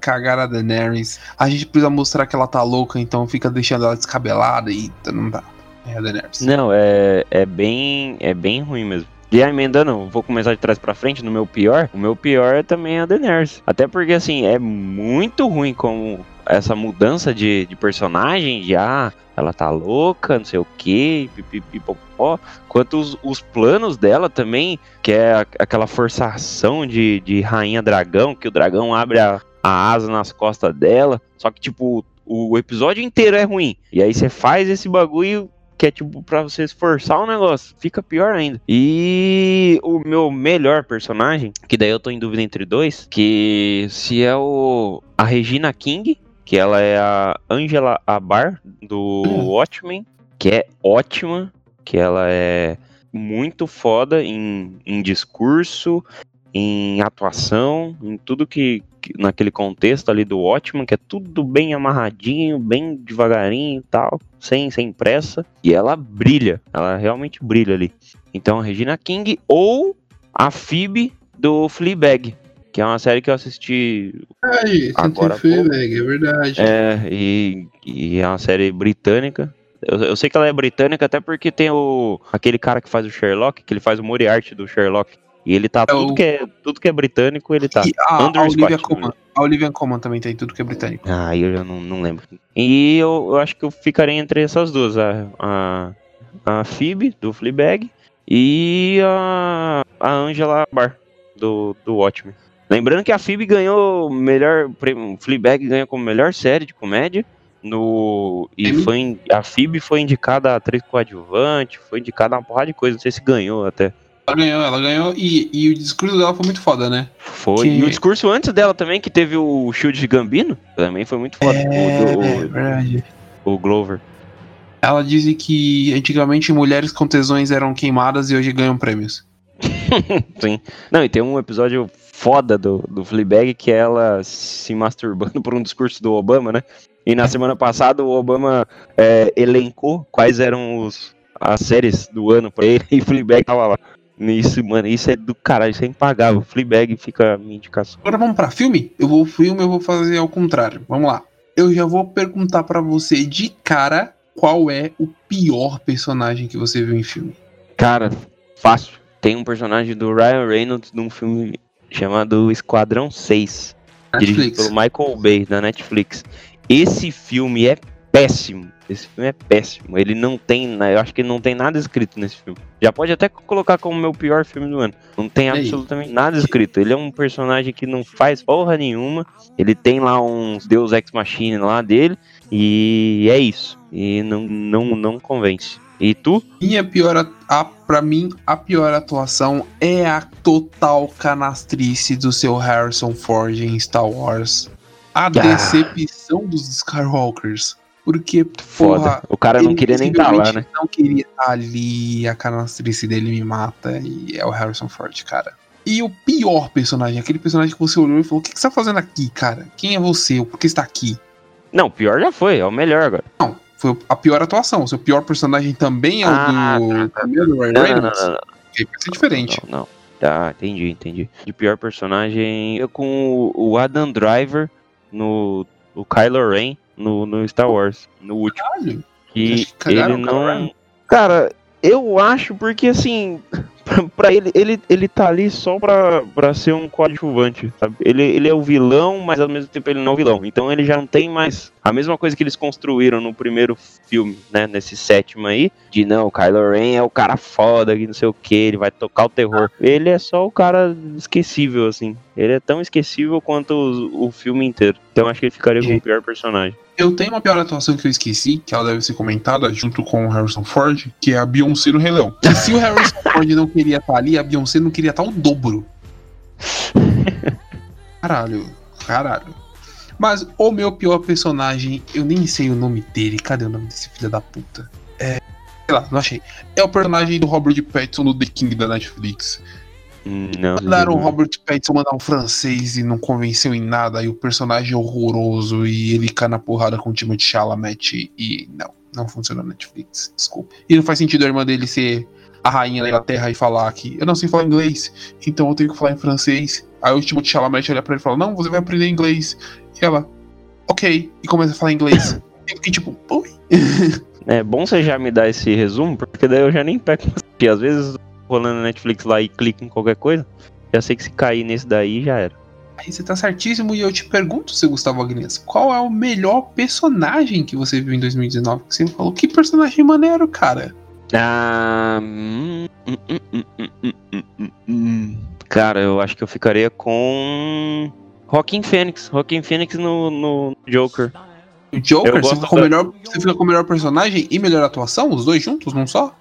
[SPEAKER 1] Cagaram a Daenerys. A gente precisa mostrar que ela tá louca, então fica deixando ela descabelada e não dá. É a Daenerys.
[SPEAKER 3] Não, é, é bem. É bem ruim mesmo. E aí, emendando, vou começar de trás pra frente, no meu pior. O meu pior é também a Daenerys. Até porque, assim, é muito ruim como essa mudança de, de personagem, de ah, ela tá louca, não sei o que, pipipipopó. Quanto os, os planos dela também, que é a- aquela forçação de, de rainha dragão, que o dragão abre a, a asa nas costas dela. Só que, tipo, o episódio inteiro é ruim. E aí você faz esse bagulho que é tipo pra você esforçar o negócio, fica pior ainda. E o meu melhor personagem, que daí eu tô em dúvida entre dois, que se é o a Regina King, que ela é a Angela Abar do Watchmen, que é ótima, que ela é muito foda em, em discurso, em atuação, em tudo que- naquele contexto ali do Watchmen, que é tudo bem amarradinho, bem devagarinho e tal, sem, sem pressa. E ela brilha, ela realmente brilha ali. Então, a Regina King ou a Phoebe do Fleabag, que é uma série que eu assisti
[SPEAKER 1] Ai,
[SPEAKER 3] Agora,
[SPEAKER 1] Agora,
[SPEAKER 3] pô.
[SPEAKER 1] é verdade.
[SPEAKER 3] é, e, e é uma série britânica. Eu, eu sei que ela é britânica até porque tem o aquele cara que faz o Sherlock, que ele faz o Moriarty do Sherlock. E ele tá
[SPEAKER 1] É
[SPEAKER 3] tudo
[SPEAKER 1] o-
[SPEAKER 3] que é tudo que é britânico, ele tá.
[SPEAKER 1] E a, a Olivia Colman. A Olivia Colman também tem tudo que é britânico.
[SPEAKER 3] Ah, eu já não, não lembro. E eu, eu acho que eu ficaria entre essas duas, a, a, a Phoebe, do Fleabag, e a, a Angela Bar, do, do Watchmen. Lembrando que a Phoebe ganhou melhor. prêmio- Fleabag ganhou como melhor série de comédia. No, e
[SPEAKER 1] Emmy?
[SPEAKER 3] foi, a Phoebe foi indicada a atriz coadjuvante, foi indicada a uma porrada de coisa, não sei se ganhou até.
[SPEAKER 1] Ela ganhou, ela ganhou e, e o discurso dela foi muito foda, né?
[SPEAKER 3] Foi.
[SPEAKER 1] Que-
[SPEAKER 3] E o discurso antes dela também, que teve o Shield de Gambino, também foi muito foda. o,
[SPEAKER 1] É, verdade.
[SPEAKER 3] o, o Glover.
[SPEAKER 1] Ela disse que antigamente mulheres com tesões eram queimadas e hoje ganham prêmios.
[SPEAKER 3] Sim. Não, e tem um episódio foda do, do Fleabag que é ela se masturbando por um discurso do Obama, né? E na semana passada o Obama é, elencou quais eram os, as séries do ano pra ele e Fleabag tava lá. Isso, mano, isso é do caralho, isso é impagável. Fleabag fica a minha indicação.
[SPEAKER 1] Agora vamos pra filme? Eu vou filme, eu vou fazer ao contrário. Vamos lá. Eu já vou perguntar pra você de cara qual é o pior personagem que você viu em filme.
[SPEAKER 3] Cara, fácil. Tem um personagem do Ryan Reynolds num filme chamado Esquadrão 6. Dirigido
[SPEAKER 1] Netflix.
[SPEAKER 3] pelo Michael Bay, da Netflix. Esse filme é péssimo. Esse filme é péssimo. Ele não tem. Eu acho que não tem nada escrito nesse filme. Já pode até colocar como meu pior filme do ano. Não tem absolutamente nada escrito. Ele é um personagem que não faz porra nenhuma. Ele tem lá uns Deus Ex Machina lá dele. E é isso. E não, não, não convence. E tu?
[SPEAKER 1] Minha pior, a, pra mim, a pior atuação é a total canastrice do seu Harrison Ford em Star Wars. A decepção dos Skywalkers. Porque,
[SPEAKER 3] Foda.
[SPEAKER 1] porra,
[SPEAKER 3] o cara não queria nem estar lá,
[SPEAKER 1] visivelmente
[SPEAKER 3] né?
[SPEAKER 1] Não queria estar ali, a canastrice dele me mata, e é o Harrison Ford, cara. E o pior personagem, aquele personagem que você olhou e falou: O que, que você tá fazendo aqui, cara? Quem é você? Por que você tá aqui?
[SPEAKER 3] Não, pior já foi. É o melhor agora.
[SPEAKER 1] Não, foi a pior atuação. O seu pior personagem também é o
[SPEAKER 3] Ah,
[SPEAKER 1] do. É do Ryan
[SPEAKER 3] Não, não, não, não, não.
[SPEAKER 1] Ok, Vai ser diferente.
[SPEAKER 3] Não, não. Tá, entendi, entendi. De pior personagem, eu com o o Adam Driver no o Kylo Ren no, no Star Wars, no último.
[SPEAKER 1] Caralho.
[SPEAKER 3] Que ele não. Cara, eu acho porque assim, pra, pra ele, ele, ele tá ali só pra, pra ser um coadjuvante, sabe? Ele, ele é o vilão, mas ao mesmo tempo ele não é o vilão. Então ele já não tem mais a mesma coisa que eles construíram no primeiro filme, né? Nesse sétimo aí, de não, o Kylo Ren é o cara foda, que não sei o que, ele vai tocar o terror. Ele é só o cara esquecível, assim. Ele é tão esquecível quanto o, o filme inteiro. Então acho que ele ficaria como o pior personagem.
[SPEAKER 1] Eu tenho uma pior atuação que eu esqueci, que ela deve ser comentada junto com o Harrison Ford, que é a Beyoncé no Rei Leão. E se o Harrison Ford não queria estar ali, a Beyoncé não queria estar o dobro. Caralho, caralho. Mas o meu pior personagem, eu nem sei o nome dele. Cadê o nome desse filho da puta? É. Sei lá, não achei. É o personagem do Robert Pattinson no The King da Netflix.
[SPEAKER 3] Não.
[SPEAKER 1] Mandaram o Robert Pattinson mandar um francês e não convenceu em nada, e o personagem é horroroso, e ele cai na porrada com o Timothée Chalamet, e não, não funciona na Netflix, desculpa. E não faz sentido a irmã dele ser a rainha da Inglaterra e falar que eu não sei falar inglês, então eu tenho que falar em francês. Aí o Timothée Chalamet olha pra ele e fala, não, você vai aprender inglês. E ela, ok, e começa a falar inglês. Eu fiquei tipo, oi?
[SPEAKER 3] É bom você já me dar esse resumo, porque daí eu já nem pego. Porque às vezes rolando na Netflix lá e clico em qualquer coisa, já sei que se cair nesse daí já era.
[SPEAKER 1] Aí você tá certíssimo e eu te pergunto, seu Gustavo Agnes, qual é o melhor personagem que você viu em 2019? Que você falou, que personagem maneiro, cara.
[SPEAKER 3] Ah, hum, hum, hum, Cara, eu acho que eu ficaria com. Rockin' Fênix. Rockin' Fênix no, no Joker.
[SPEAKER 1] O Joker, você fica, com o
[SPEAKER 3] da-
[SPEAKER 1] melhor, você fica com melhor personagem e melhor atuação? Os dois juntos, não só?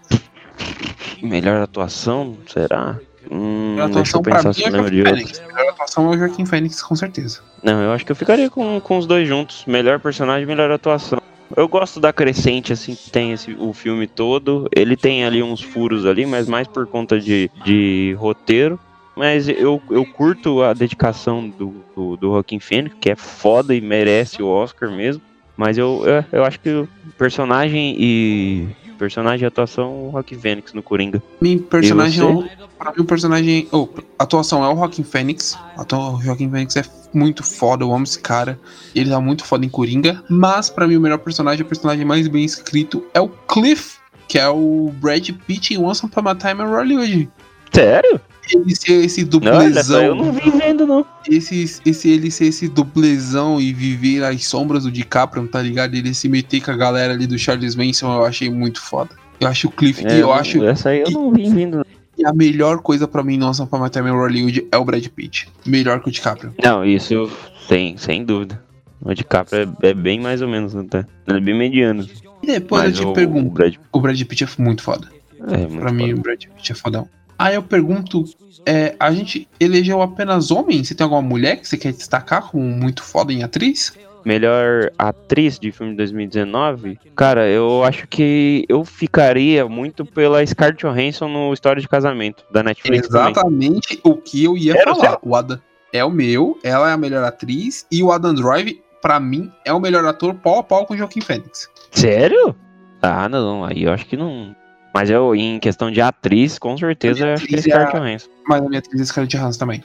[SPEAKER 3] Melhor atuação? Será? Hum,
[SPEAKER 1] Melhor atuação pra mim é o Joaquim. Fênix. Melhor atuação é o Joaquim Fênix, com certeza.
[SPEAKER 3] Não, eu acho que eu ficaria com, com os dois juntos. Melhor personagem, melhor atuação. Eu gosto da crescente, assim, que tem esse, o filme todo. Ele tem ali uns furos ali, mas mais por conta de, de roteiro. Mas eu, eu curto a dedicação do, do, do Joaquin Phoenix, que é foda e merece o Oscar mesmo. Mas eu, eu, eu acho que o personagem e. Personagem e atuação, o Joaquin Phoenix no Coringa.
[SPEAKER 1] Meu personagem, é o- pra mim, o personagem. Oh, a atuação é o Joaquim Fênix. Atua- O Joaquim Fênix é muito foda, eu amo esse cara. Ele tá muito foda em Coringa. Mas, pra mim, o melhor personagem, o personagem mais bem escrito, é o Cliff, que é o Brad Pitt em Once Upon a Time in Hollywood.
[SPEAKER 3] Sério?
[SPEAKER 1] Ele ser esse
[SPEAKER 3] Olha, só, eu não vi vendo, não.
[SPEAKER 1] esse, esse ele ser esse dublezão e viver as sombras do DiCaprio, tá ligado? Ele se meter com a galera ali do Charles Manson, eu achei muito foda. Eu acho o Cliff,
[SPEAKER 3] É,
[SPEAKER 1] eu
[SPEAKER 3] não-
[SPEAKER 1] acho,
[SPEAKER 3] Essa aí eu não vi vindo.
[SPEAKER 1] E a melhor coisa pra mim, nossa, pra matar meu Hollywood é o Brad Pitt. Melhor que o DiCaprio.
[SPEAKER 3] Não, isso sem, sem dúvida. O DiCaprio é, é bem mais ou menos, até. Ele é bem mediano.
[SPEAKER 1] E depois
[SPEAKER 3] Mas
[SPEAKER 1] eu te
[SPEAKER 3] o,
[SPEAKER 1] pergunto,
[SPEAKER 3] o Brad
[SPEAKER 1] o Brad Pitt é muito foda.
[SPEAKER 3] é muito
[SPEAKER 1] Pra mim,
[SPEAKER 3] foda.
[SPEAKER 1] o Brad Pitt é fodão. Aí eu pergunto, é, a gente elegeu apenas homens? Você tem alguma mulher que você quer destacar como muito foda em atriz?
[SPEAKER 3] Melhor atriz de filme de 2019? Cara, eu acho que eu ficaria muito pela Scarlett Johansson no História de Casamento, da Netflix também.
[SPEAKER 1] Exatamente o que eu ia
[SPEAKER 3] Era
[SPEAKER 1] falar. O Adam é o meu, ela é a melhor atriz, e o Adam Drive, pra mim, é o melhor ator pau a pau com o Joaquim Fênix.
[SPEAKER 3] Sério? Ah, não, aí eu acho que não. Mas eu, em questão de atriz, com certeza atriz acho que é,
[SPEAKER 1] é
[SPEAKER 3] Scarlett Johansson.
[SPEAKER 1] Mas a minha atriz é Scarlett Johansson também.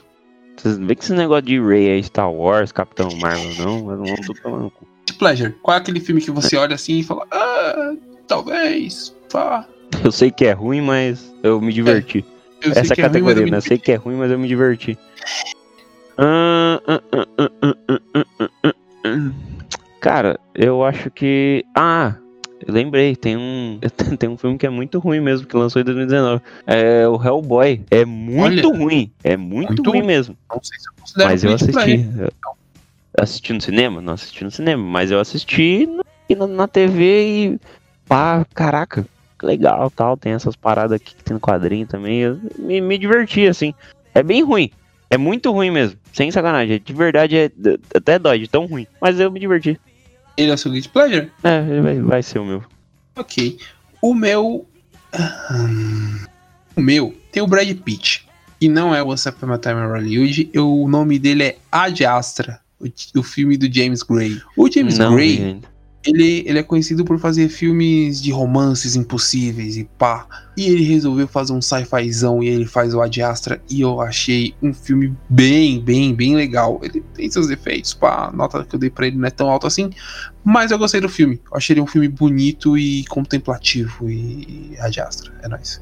[SPEAKER 3] Vocês não vê que esse negócio de Ray aí, Star Wars, Capitão Marvel, não, mas não tô tá falando.
[SPEAKER 1] De pleasure, qual é aquele filme que você é. olha assim e fala, ah, talvez, pá.
[SPEAKER 3] Eu sei que é ruim, mas eu me diverti.
[SPEAKER 1] É. Eu
[SPEAKER 3] Essa
[SPEAKER 1] é a
[SPEAKER 3] categoria,
[SPEAKER 1] é ruim,
[SPEAKER 3] né? Eu, eu sei que é ruim, mas eu me diverti. Cara, eu acho que. Ah, eu lembrei, tem um. Tem um filme que é muito ruim mesmo, que lançou em 2019. É o Hellboy. É muito
[SPEAKER 1] Olha.
[SPEAKER 3] ruim. É muito,
[SPEAKER 1] Muito
[SPEAKER 3] ruim mesmo.
[SPEAKER 1] Não sei se eu considero
[SPEAKER 3] Mas eu assisti. Eu assisti no cinema? Não assisti no cinema, mas eu assisti e na, na TV e. Pá, caraca, que legal tal. Tem essas paradas aqui que tem no quadrinho também. Eu me, me diverti, assim. É bem ruim. É muito ruim mesmo. Sem sacanagem. De verdade, é até dói de tão ruim. Mas eu me diverti.
[SPEAKER 1] Ele é o seu Guilty Pleasure?
[SPEAKER 3] É, ele vai, vai ser o meu.
[SPEAKER 1] Ok. O meu. Hum, O meu tem o Brad Pitt. E não é o Once Upon a Time in Hollywood. O nome dele é Ad Astra. O, o filme do James Gray. O James
[SPEAKER 3] Não
[SPEAKER 1] Gray,
[SPEAKER 3] ainda.
[SPEAKER 1] Ele, ele é conhecido por fazer filmes de romances impossíveis e pá. E ele resolveu fazer um sci-fizão e ele faz o Ad Astra. E eu achei um filme bem, bem, bem legal. Ele tem seus defeitos, pá. A nota que eu dei pra ele não é tão alta assim. Mas eu gostei do filme. Eu achei ele um filme bonito e contemplativo. E, e Ad Astra. É nóis.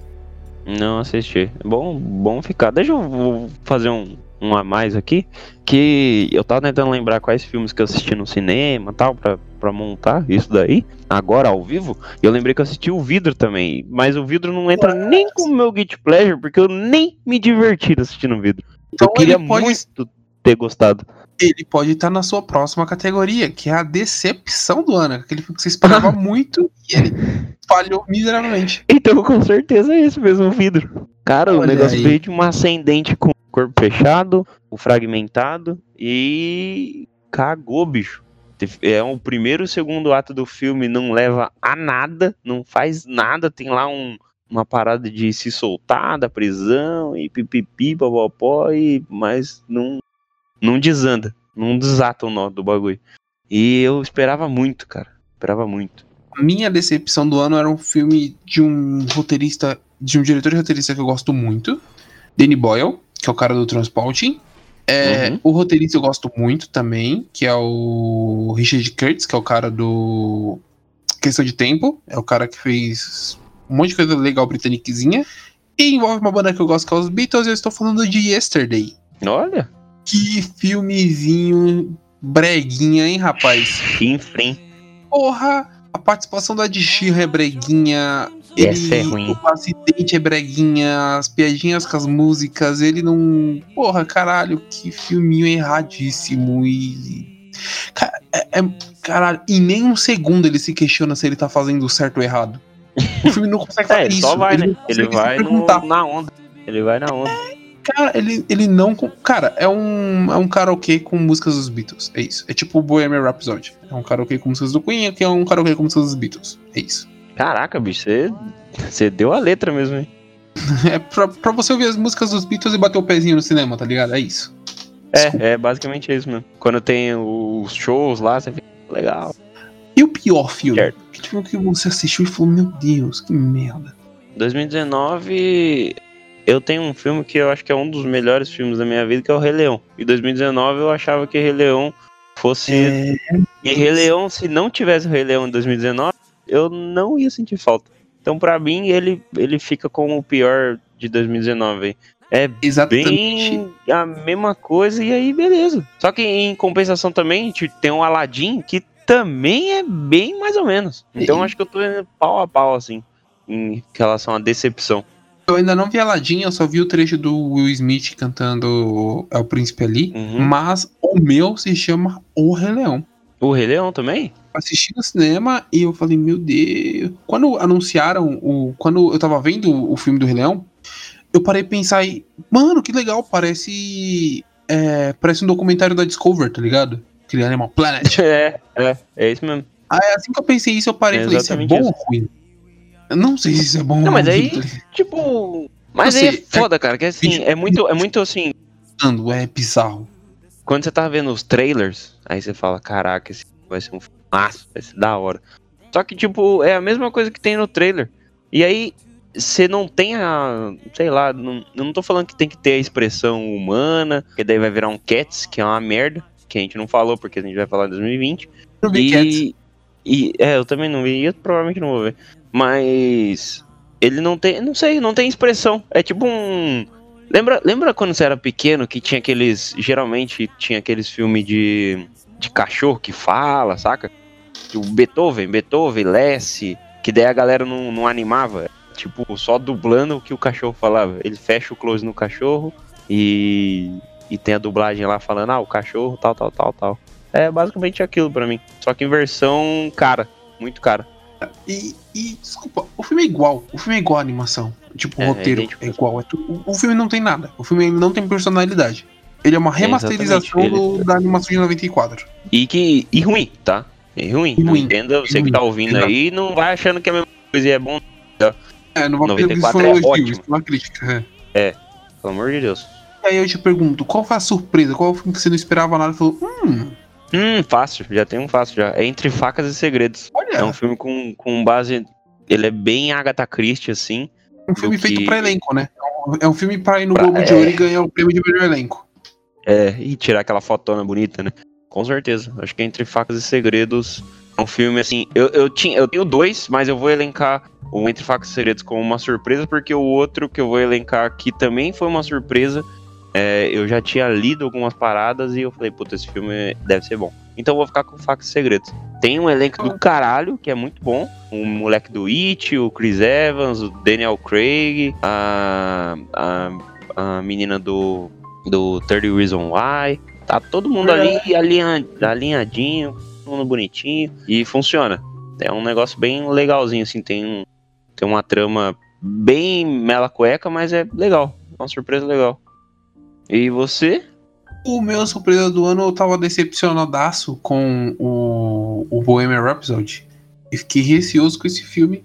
[SPEAKER 3] Não assisti. Bom, bom ficar. Deixa eu fazer um, um a mais aqui. Que eu tava tentando lembrar quais filmes que eu assisti no cinema e tal, pra, pra montar isso daí. Agora, ao vivo. E eu lembrei que eu assisti o Vidro também. Mas o Vidro não entra nem com o meu Guilty Pleasure, porque eu nem me diverti assistindo o Vidro.
[SPEAKER 1] Então
[SPEAKER 3] eu queria
[SPEAKER 1] pode-
[SPEAKER 3] muito ter gostado.
[SPEAKER 1] Ele pode estar na sua próxima categoria, que é a decepção do ano. Aquele filme que você esperava muito e ele falhou miseravelmente.
[SPEAKER 3] Então, com certeza é esse mesmo o vidro. Cara, o
[SPEAKER 1] Olha
[SPEAKER 3] negócio
[SPEAKER 1] aí.
[SPEAKER 3] veio de uma ascendente com o corpo fechado, o fragmentado e cagou, bicho. É o primeiro e segundo ato do filme não leva a nada, não faz nada, tem lá um, uma parada de se soltar da prisão e pipipi, popopó, e mas não não desanda, não desata o nó do bagulho. E eu esperava muito, cara. Esperava muito.
[SPEAKER 1] Minha decepção do ano era um filme de um roteirista, de um diretor e roteirista que eu gosto muito, Danny Boyle, que é o cara do Transporting. É,
[SPEAKER 3] Uhum.
[SPEAKER 1] O roteirista eu gosto muito também, que é o Richard Curtis, que é o cara do Questão de Tempo, é o cara que fez um monte de coisa legal britânicazinha. E envolve uma banda que eu gosto, que é os Beatles, eu estou falando de Yesterday.
[SPEAKER 3] Olha,
[SPEAKER 1] Que filmezinho breguinha, hein, rapaz?
[SPEAKER 3] Finfrim.
[SPEAKER 1] Porra, a participação da Dishira é breguinha.
[SPEAKER 3] Essa é ruim.
[SPEAKER 1] O acidente é breguinha, as piadinhas com as músicas, ele não. Porra, caralho, que filminho erradíssimo e. Ca- é- é- caralho, em nenhum segundo ele se questiona se ele tá fazendo certo ou errado. O filme não consegue fazer
[SPEAKER 3] É, ele
[SPEAKER 1] isso.
[SPEAKER 3] só vai,
[SPEAKER 1] não
[SPEAKER 3] né? Ele vai no- na onda. Ele vai na onda.
[SPEAKER 1] Cara, ele, ele não. Cara, é um, é um karaokê com músicas dos Beatles. É isso. É tipo o Bohemian Rhapsody. É um karaokê com músicas do Queen, que é um karaokê com músicas dos Beatles. É isso.
[SPEAKER 3] Caraca, bicho, você, você deu a letra mesmo, hein?
[SPEAKER 1] É pra, pra você ouvir as músicas dos Beatles e bater o pezinho no cinema, tá ligado? É isso. Desculpa.
[SPEAKER 3] É, é basicamente isso mesmo. Quando tem os shows lá, você fica legal.
[SPEAKER 1] E o pior filme?
[SPEAKER 3] Certo.
[SPEAKER 1] Que filme que você assistiu e falou, meu Deus, que merda.
[SPEAKER 3] 2019, eu tenho um filme que eu acho que é um dos melhores filmes da minha vida, que é o Rei Leão. E 2019 eu achava que Rei Leão fosse.
[SPEAKER 1] É,
[SPEAKER 3] E Rei Leão, se não tivesse o Rei Leão em 2019, eu não ia sentir falta. Então, pra mim, ele, ele fica como o pior de 2019. hein? É
[SPEAKER 1] exatamente.
[SPEAKER 3] bem a mesma coisa e aí beleza. Só que em compensação também a gente tem um Aladdin que também é bem mais ou menos. Então
[SPEAKER 1] Sim.
[SPEAKER 3] acho que eu tô indo pau a pau assim em relação à decepção.
[SPEAKER 1] Eu ainda não vi Aladdin, eu só vi o trecho do Will Smith cantando É o Príncipe ali.
[SPEAKER 3] Uhum.
[SPEAKER 1] Mas o meu se chama O Rei Leão.
[SPEAKER 3] O Rei Leão também?
[SPEAKER 1] Assisti no cinema e eu falei, meu Deus. Quando anunciaram o. Quando eu tava vendo o filme do Rei Leão, eu parei pensar e. Mano, que legal, parece. é, parece um documentário da Discover, tá ligado? Aquele Animal Planet.
[SPEAKER 3] É, é, é isso mesmo.
[SPEAKER 1] Aí assim que eu pensei isso, eu parei e
[SPEAKER 3] É
[SPEAKER 1] falei, isso é bom
[SPEAKER 3] isso.
[SPEAKER 1] ou ruim? Eu não sei se isso é bom
[SPEAKER 3] Não,
[SPEAKER 1] ou
[SPEAKER 3] mas
[SPEAKER 1] ruim,
[SPEAKER 3] aí-
[SPEAKER 1] tá?
[SPEAKER 3] Tipo. Mas aí é foda, cara, que assim, é muito, é muito assim.
[SPEAKER 1] É bizarro.
[SPEAKER 3] Quando você tá vendo os trailers, aí você fala, caraca, esse vai ser um filmaço, vai ser da hora. Só que, tipo, é a mesma coisa que tem no trailer. E aí, você não tem a. Sei lá, não, eu não tô falando que tem que ter a expressão humana, que daí vai virar um Cats, que é uma merda, que a gente não falou, porque a gente vai falar em 2020.
[SPEAKER 1] Eu vi Cats.
[SPEAKER 3] E, e é, eu também não vi, e eu provavelmente não vou ver. Mas ele não tem, não sei, não tem expressão. É tipo um Lembra, lembra quando você era pequeno que tinha aqueles, geralmente tinha aqueles filmes de de cachorro que fala, saca? O Beethoven, Beethoven, Lessie, que daí a galera não, não animava, tipo, só dublando o que o cachorro falava. Ele fecha o close no cachorro e e tem a dublagem lá falando, ah, o cachorro, tal, tal, tal, tal. É basicamente aquilo pra mim. Só que em versão cara, muito cara.
[SPEAKER 1] E, e, desculpa, o filme é igual. O filme é igual à animação. Tipo, o
[SPEAKER 3] É,
[SPEAKER 1] roteiro
[SPEAKER 3] é
[SPEAKER 1] é igual. é tu- o, filme não tem nada. O filme não tem personalidade. Ele é uma remasterização
[SPEAKER 3] exatamente,
[SPEAKER 1] do- da animação de 94.
[SPEAKER 3] E que. E ruim, tá? E ruim.
[SPEAKER 1] E ruim.
[SPEAKER 3] Entenda, você
[SPEAKER 1] E
[SPEAKER 3] que tá
[SPEAKER 1] ruim,
[SPEAKER 3] ouvindo
[SPEAKER 1] exato.
[SPEAKER 3] aí não vai achando que é a mesma coisa e é bom.
[SPEAKER 1] É, não vai
[SPEAKER 3] 94
[SPEAKER 1] isso foi um
[SPEAKER 3] é ótimo.
[SPEAKER 1] foi uma crítica. é.
[SPEAKER 3] Pelo amor de Deus.
[SPEAKER 1] E aí eu te pergunto, qual foi a surpresa? Qual filme que você não esperava nada? Falou, hum,
[SPEAKER 3] Hum, fácil, já tem um fácil já. É Entre Facas e Segredos.
[SPEAKER 1] olha,
[SPEAKER 3] É um filme com, com base. Ele é bem Agatha Christie, assim.
[SPEAKER 1] Um filme feito
[SPEAKER 3] que-
[SPEAKER 1] pra elenco, né? É um- É filme pra ir no
[SPEAKER 3] Pra-
[SPEAKER 1] Globo de
[SPEAKER 3] é.
[SPEAKER 1] Ouro e ganhar o prêmio de melhor elenco.
[SPEAKER 3] É, e tirar aquela fotona bonita, né? Com certeza. Acho que Entre Facas e Segredos é um filme assim. Eu, eu, tinha, eu tenho dois, mas eu vou elencar o Entre Facas e Segredos como uma surpresa, porque o outro que eu vou elencar aqui também foi uma surpresa. É, eu já tinha lido algumas paradas e eu falei, puta, esse filme deve ser bom. Então eu vou ficar com Facas e Segredos. Tem um elenco do caralho, que é muito bom. O moleque do It, o Chris Evans, o Daniel Craig, a, a, a menina do, do 30 Reason Why. Tá todo mundo ali alinha, alinhadinho, todo mundo bonitinho. E funciona. É um negócio bem legalzinho, assim. Tem, um, tem uma trama bem mela cueca, mas é legal. Uma surpresa legal. E você?
[SPEAKER 1] O meu surpresa do ano eu tava decepcionadaço com o, o Bohemian Rhapsody. E fiquei receoso com esse filme.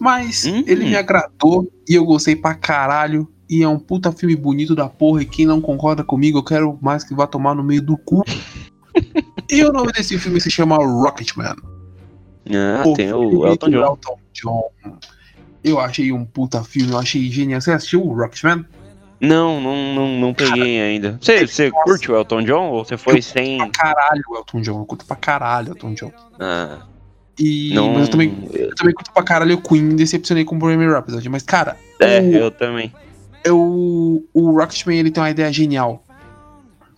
[SPEAKER 1] Mas
[SPEAKER 3] Hum.
[SPEAKER 1] ele me agradou e eu gostei pra caralho. E é um puta filme bonito da porra. E quem não concorda comigo, eu quero mais que vá tomar no meio do cu. e o nome desse filme se chama Rocketman.
[SPEAKER 3] Ah,
[SPEAKER 1] O
[SPEAKER 3] tem o Elton John.
[SPEAKER 1] Elton John. Eu achei um puta filme, eu achei genial. Você assistiu o Rocketman?
[SPEAKER 3] Não, não, não, não peguei ainda. Você, você
[SPEAKER 1] Nossa.
[SPEAKER 3] curte o Elton John ou você foi
[SPEAKER 1] Eu
[SPEAKER 3] sem.
[SPEAKER 1] Pra caralho o Elton John. Eu curto pra caralho o Elton John.
[SPEAKER 3] Ah,
[SPEAKER 1] E
[SPEAKER 3] não.
[SPEAKER 1] mas eu também Eu também curto pra caralho o Queen, decepcionei com o Bohemian Rhapsody. Mas, cara,
[SPEAKER 3] É,
[SPEAKER 1] o,
[SPEAKER 3] eu também.
[SPEAKER 1] eu- o Rocketman, ele tem uma ideia genial.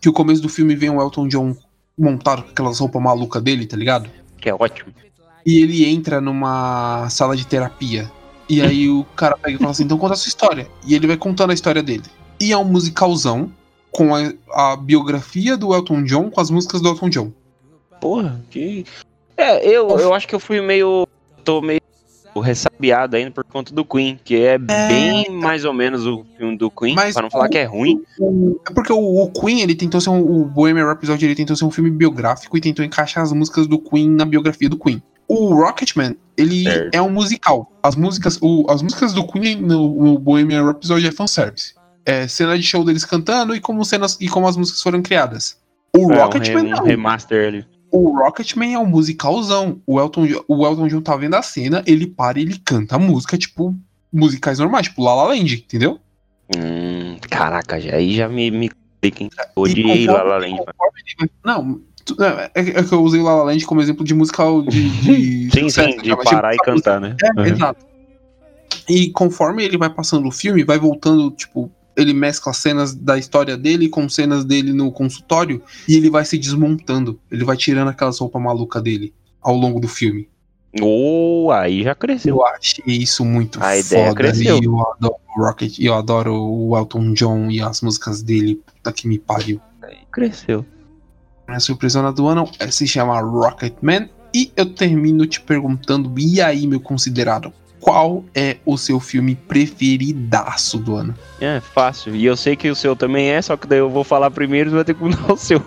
[SPEAKER 1] Que o começo do filme vem o Elton John montado com aquelas roupas malucas dele, tá ligado?
[SPEAKER 3] Que é ótimo.
[SPEAKER 1] E ele entra numa sala de terapia. E aí o cara pega e fala assim, então conta a sua história. E ele vai contando a história dele. E é um musicalzão com a, a biografia do Elton John com as músicas do Elton John.
[SPEAKER 3] Porra, que. É, eu, eu acho que eu fui meio. tô meio ressabiado ainda por conta do Queen, que é, bem mais ou menos o filme do Queen,
[SPEAKER 1] Mas
[SPEAKER 3] pra não falar
[SPEAKER 1] o-
[SPEAKER 3] que é ruim.
[SPEAKER 1] É porque o, o Queen, ele tentou ser um, o Bohemian Rhapsody, ele tentou ser um filme biográfico e tentou encaixar as músicas do Queen na biografia do Queen. O Rocketman, ele
[SPEAKER 3] Certo.
[SPEAKER 1] é um musical. As músicas, o- as músicas do Queen no, no Bohemian Rhapsody é fanservice. É cena de show deles cantando e como, cenas, e como as músicas foram criadas. O
[SPEAKER 3] É, um,
[SPEAKER 1] Rocketman
[SPEAKER 3] re- um remaster ali.
[SPEAKER 1] O Rocketman é um musicalzão. O Elton, o Elton John tá vendo a cena, ele para e ele canta a música, tipo, musicais normais, tipo La La Land, entendeu?
[SPEAKER 3] Hum, caraca, já, aí já me, me clica, hein? Odiei La La Land.
[SPEAKER 1] ele Não, é, é que eu usei o La La Land como exemplo de musical de. de
[SPEAKER 3] Sim,
[SPEAKER 1] sucesso,
[SPEAKER 3] sim, de?
[SPEAKER 1] Mas, tipo,
[SPEAKER 3] parar e cantar, né?
[SPEAKER 1] É,
[SPEAKER 3] Uhum.
[SPEAKER 1] exato. E conforme ele vai passando o filme, vai voltando, tipo, ele mescla cenas da história dele com cenas dele no consultório e ele vai se desmontando. Ele vai tirando aquelas roupas malucas dele ao longo do filme.
[SPEAKER 3] Oh, aí já cresceu.
[SPEAKER 1] Eu achei isso muito
[SPEAKER 3] A ideia
[SPEAKER 1] foda.
[SPEAKER 3] cresceu.
[SPEAKER 1] E eu adoro o Rocket, eu adoro o Elton John e as músicas dele. Puta que me pariu.
[SPEAKER 3] Aí cresceu.
[SPEAKER 1] Minha surpresona do ano é- se chama Rocketman. E eu termino te perguntando, e aí, meu considerado, qual é o seu filme preferidaço do ano?
[SPEAKER 3] É fácil. E eu sei que o seu também é, só que daí eu vou falar primeiro e vai ter que mudar o seu.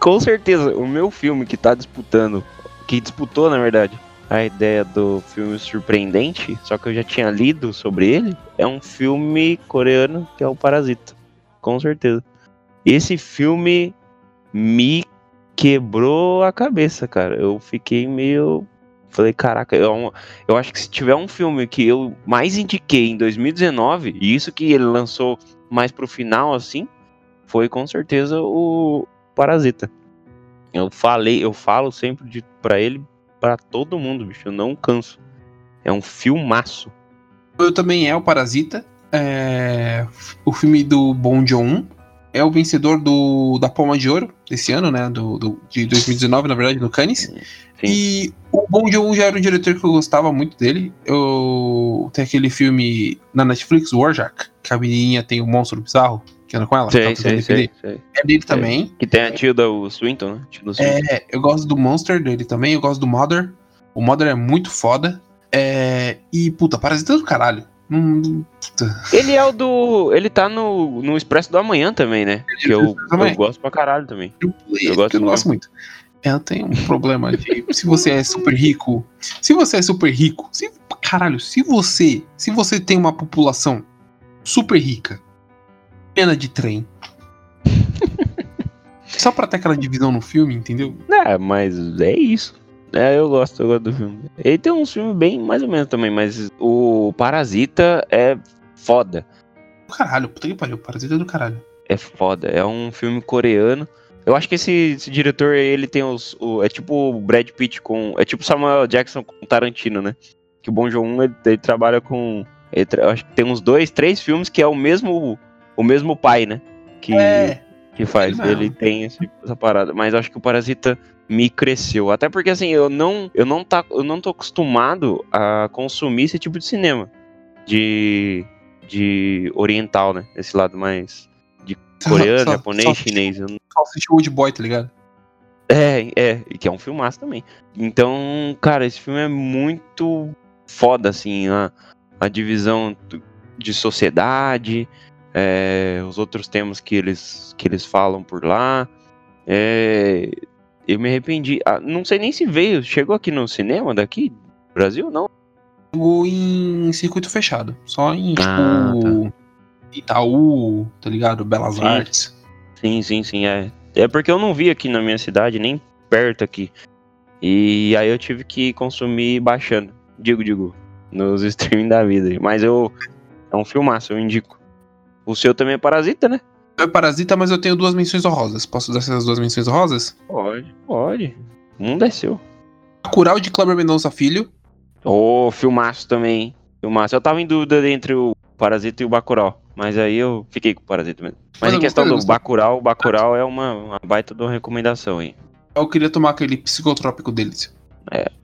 [SPEAKER 3] Com certeza, o meu filme que tá disputando, que disputou na verdade, a ideia do filme surpreendente, só que eu já tinha lido sobre ele, é um filme coreano que é o Parasita. Com certeza. Esse filme me quebrou a cabeça, cara. Eu fiquei meio. Falei, caraca, eu, eu acho que se tiver um filme que eu mais indiquei em 2019, e isso que ele lançou mais pro final, assim, foi com certeza o Parasita. Eu falei, eu falo sempre de, pra ele, pra todo mundo, bicho, eu não canso. É um filmaço.
[SPEAKER 1] Eu também é o Parasita. É... O filme do Bong Joon é o vencedor do, da Palma de Ouro desse ano, né? Do, do- de 2019, na verdade, no Cannes. E o Bong Joon já era um diretor que eu gostava muito dele. Eu... Tem aquele filme na Netflix, Warjack, que a menininha tem o monstro bizarro, que anda com ela.
[SPEAKER 3] Sei,
[SPEAKER 1] tentando
[SPEAKER 3] sei, sei, sei.
[SPEAKER 1] É dele também.
[SPEAKER 3] Que tem a Tilda o Swinton, né? Tilda Swinton.
[SPEAKER 1] É, eu gosto do Monster dele também, eu gosto do Mother. O Mother é muito foda. É, e, puta, Parasita do caralho. Hum.
[SPEAKER 3] Ele é o do. Ele tá no, no Expresso do Amanhã também, né? Que eu,
[SPEAKER 1] também.
[SPEAKER 3] eu gosto pra caralho também.
[SPEAKER 1] Eu,
[SPEAKER 3] Eu gosto
[SPEAKER 1] eu não gosto muito. Ela tem um problema de. se você é super rico. Se você é super rico. Se, caralho, se você. Se você tem uma população super rica. Pena de trem. Só pra ter aquela divisão no filme, entendeu?
[SPEAKER 3] É, mas é isso. É, eu gosto, eu gosto do filme. Ele tem uns filmes bem mais ou menos também, mas o Parasita é foda.
[SPEAKER 1] Caralho, puta que pariu. Parasita é do caralho.
[SPEAKER 3] É foda. É um filme coreano. Eu acho que esse, esse diretor, ele tem os. o- é tipo o Brad Pitt com. É tipo Samuel Jackson com Tarantino, né? Que o Bong Joon ele, ele trabalha com. ele tra- eu acho que tem uns dois, três filmes que é o mesmo. O mesmo pai, né? Que,
[SPEAKER 1] É.
[SPEAKER 3] que faz.
[SPEAKER 1] Ele.
[SPEAKER 3] Ele tem essa parada. Mas acho que o Parasita me cresceu. Até porque assim, eu não, eu não, tá, eu não tô acostumado a consumir esse tipo de cinema. De. De oriental, né? Esse lado mais. De coreano,
[SPEAKER 1] Só-
[SPEAKER 3] japonês,
[SPEAKER 1] só-
[SPEAKER 3] chinês. Eu não-
[SPEAKER 1] Só assistiu Old Boy, tá ligado?
[SPEAKER 3] É, é, e que é um filmaço também. Então, cara, esse filme é muito foda, assim, a, a divisão de sociedade, é, os outros temas que eles, que eles falam por lá. É, eu me arrependi. Ah, não sei nem se veio, chegou aqui no cinema daqui, Brasil, não?
[SPEAKER 1] Jogou em circuito fechado. Só em, tipo,
[SPEAKER 3] Ah,
[SPEAKER 1] Itaú, tá ligado? Belas
[SPEAKER 3] Sim.
[SPEAKER 1] Artes.
[SPEAKER 3] Sim, sim, sim, é. É porque eu não vi aqui na minha cidade, nem perto aqui. E aí eu tive que consumir baixando. Digo, digo, nos streaming da vida. Mas eu. É um filmaço, eu indico. O seu também é Parasita, né?
[SPEAKER 1] É Parasita, mas eu tenho duas menções honrosas. Posso dar essas duas menções honrosas?
[SPEAKER 3] Pode, pode. O mundo é seu.
[SPEAKER 1] Bacurau de Kleber Mendonça Filho.
[SPEAKER 3] Ô, filmaço também. hein? Filmaço. Eu tava em dúvida entre o Parasita e o Bacurau. Mas aí eu fiquei com o Parasita mesmo. Mas
[SPEAKER 1] Mas
[SPEAKER 3] em questão do. Bacurau, o Bacurau é uma, uma baita de uma recomendação, hein?
[SPEAKER 1] Eu queria tomar aquele psicotrópico deles.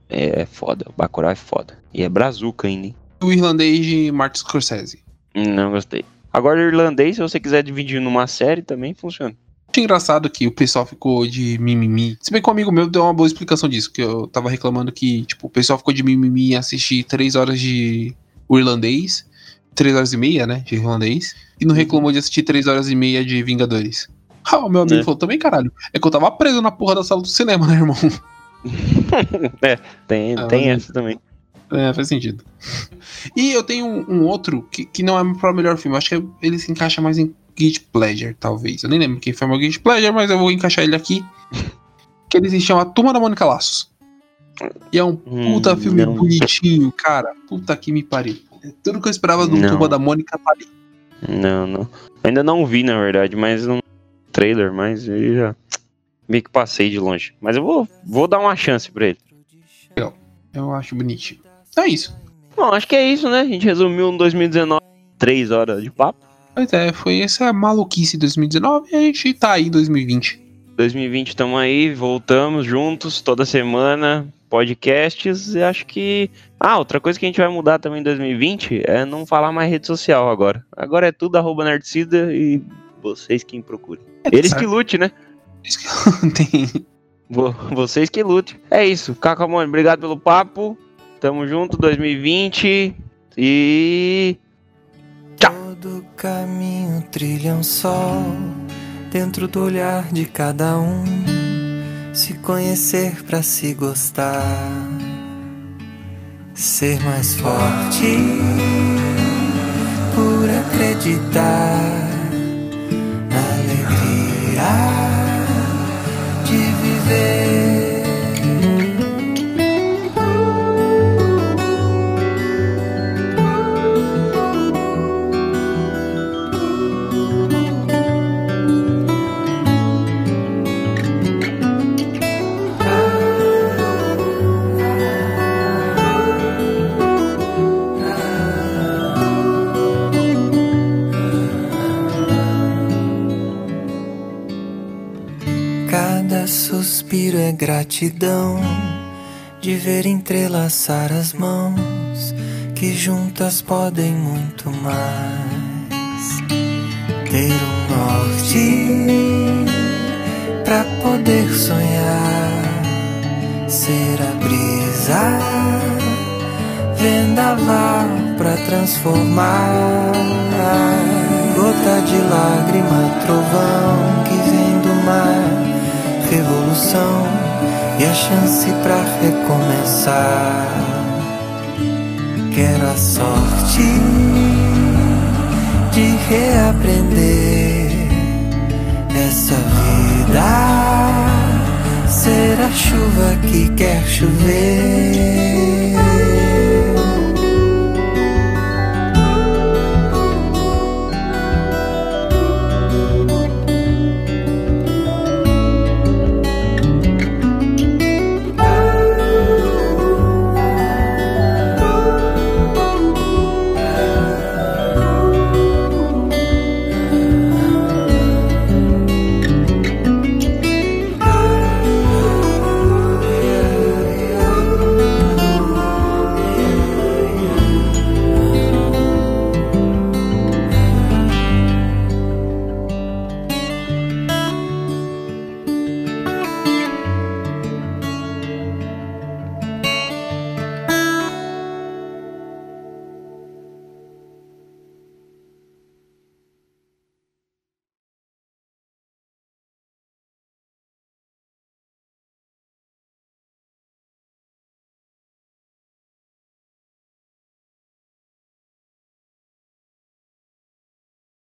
[SPEAKER 3] É foda, o Bacurau é foda. E é brazuca ainda, hein?
[SPEAKER 1] O irlandês de Martin Scorsese.
[SPEAKER 3] Não gostei. Agora, irlandês, se você quiser dividir numa série, também funciona.
[SPEAKER 1] Acho engraçado que o pessoal ficou de mimimi. Se bem que um amigo meu deu uma boa explicação disso, que eu tava reclamando que, tipo, o pessoal ficou de mimimi em assistir três horas de o irlandês, três horas e meia, né, de irlandês, e não reclamou de assistir três horas e meia de Vingadores. Ah, o meu amigo
[SPEAKER 3] É.
[SPEAKER 1] falou também, caralho. É que eu tava preso na porra da sala do cinema, né, irmão?
[SPEAKER 3] Tem,
[SPEAKER 1] Ah,
[SPEAKER 3] tem essa também.
[SPEAKER 1] É, faz sentido. E eu tenho um, um outro que, que não é para o melhor filme. Eu acho que ele se encaixa mais em Guilty Pleasure, talvez. Eu nem lembro quem foi meu Guilty Pleasure, mas eu vou encaixar ele aqui. Que ele se chama Turma da Mônica Laços. E é um puta
[SPEAKER 3] Hum,
[SPEAKER 1] filme
[SPEAKER 3] não.
[SPEAKER 1] bonitinho, cara. Puta que me pariu. É Tudo que eu esperava do
[SPEAKER 3] Não.
[SPEAKER 1] Turma da Mônica tá ali.
[SPEAKER 3] Não, não. Ainda não vi, na verdade, mas um trailer, mas eu já meio que passei de longe. Mas eu vou, vou dar uma chance pra ele.
[SPEAKER 1] Eu acho bonitinho. É isso.
[SPEAKER 3] Bom, acho que é isso, né? A gente resumiu um 2019, três horas de papo.
[SPEAKER 1] Pois é, foi essa maluquice 2019 e a gente tá aí em 2020.
[SPEAKER 3] 2020 estamos aí, voltamos juntos toda semana podcasts, eu acho que. Ah, outra coisa que a gente vai mudar também em 2020 é não falar mais rede social agora. Agora é tudo arroba Nerdcida e vocês quem procurem. Eles
[SPEAKER 1] certo.
[SPEAKER 3] que lute, né?
[SPEAKER 1] Isso que tem.
[SPEAKER 3] Vo- Vocês que lute. É isso. Cacamone, obrigado pelo papo. Tamo junto, 2020. E.
[SPEAKER 6] Todo caminho trilha um sol dentro do olhar de cada um. Se conhecer pra se gostar, ser mais forte por acreditar na alegria de viver. Suspiro é gratidão de ver entrelaçar as mãos que juntas podem muito mais. Ter um norte pra poder sonhar, ser a brisa, vendaval pra transformar. Gota de lágrima, trovão que vem do mar revolução e a chance pra recomeçar. Quero a sorte de reaprender essa vida. Ser a chuva que quer chover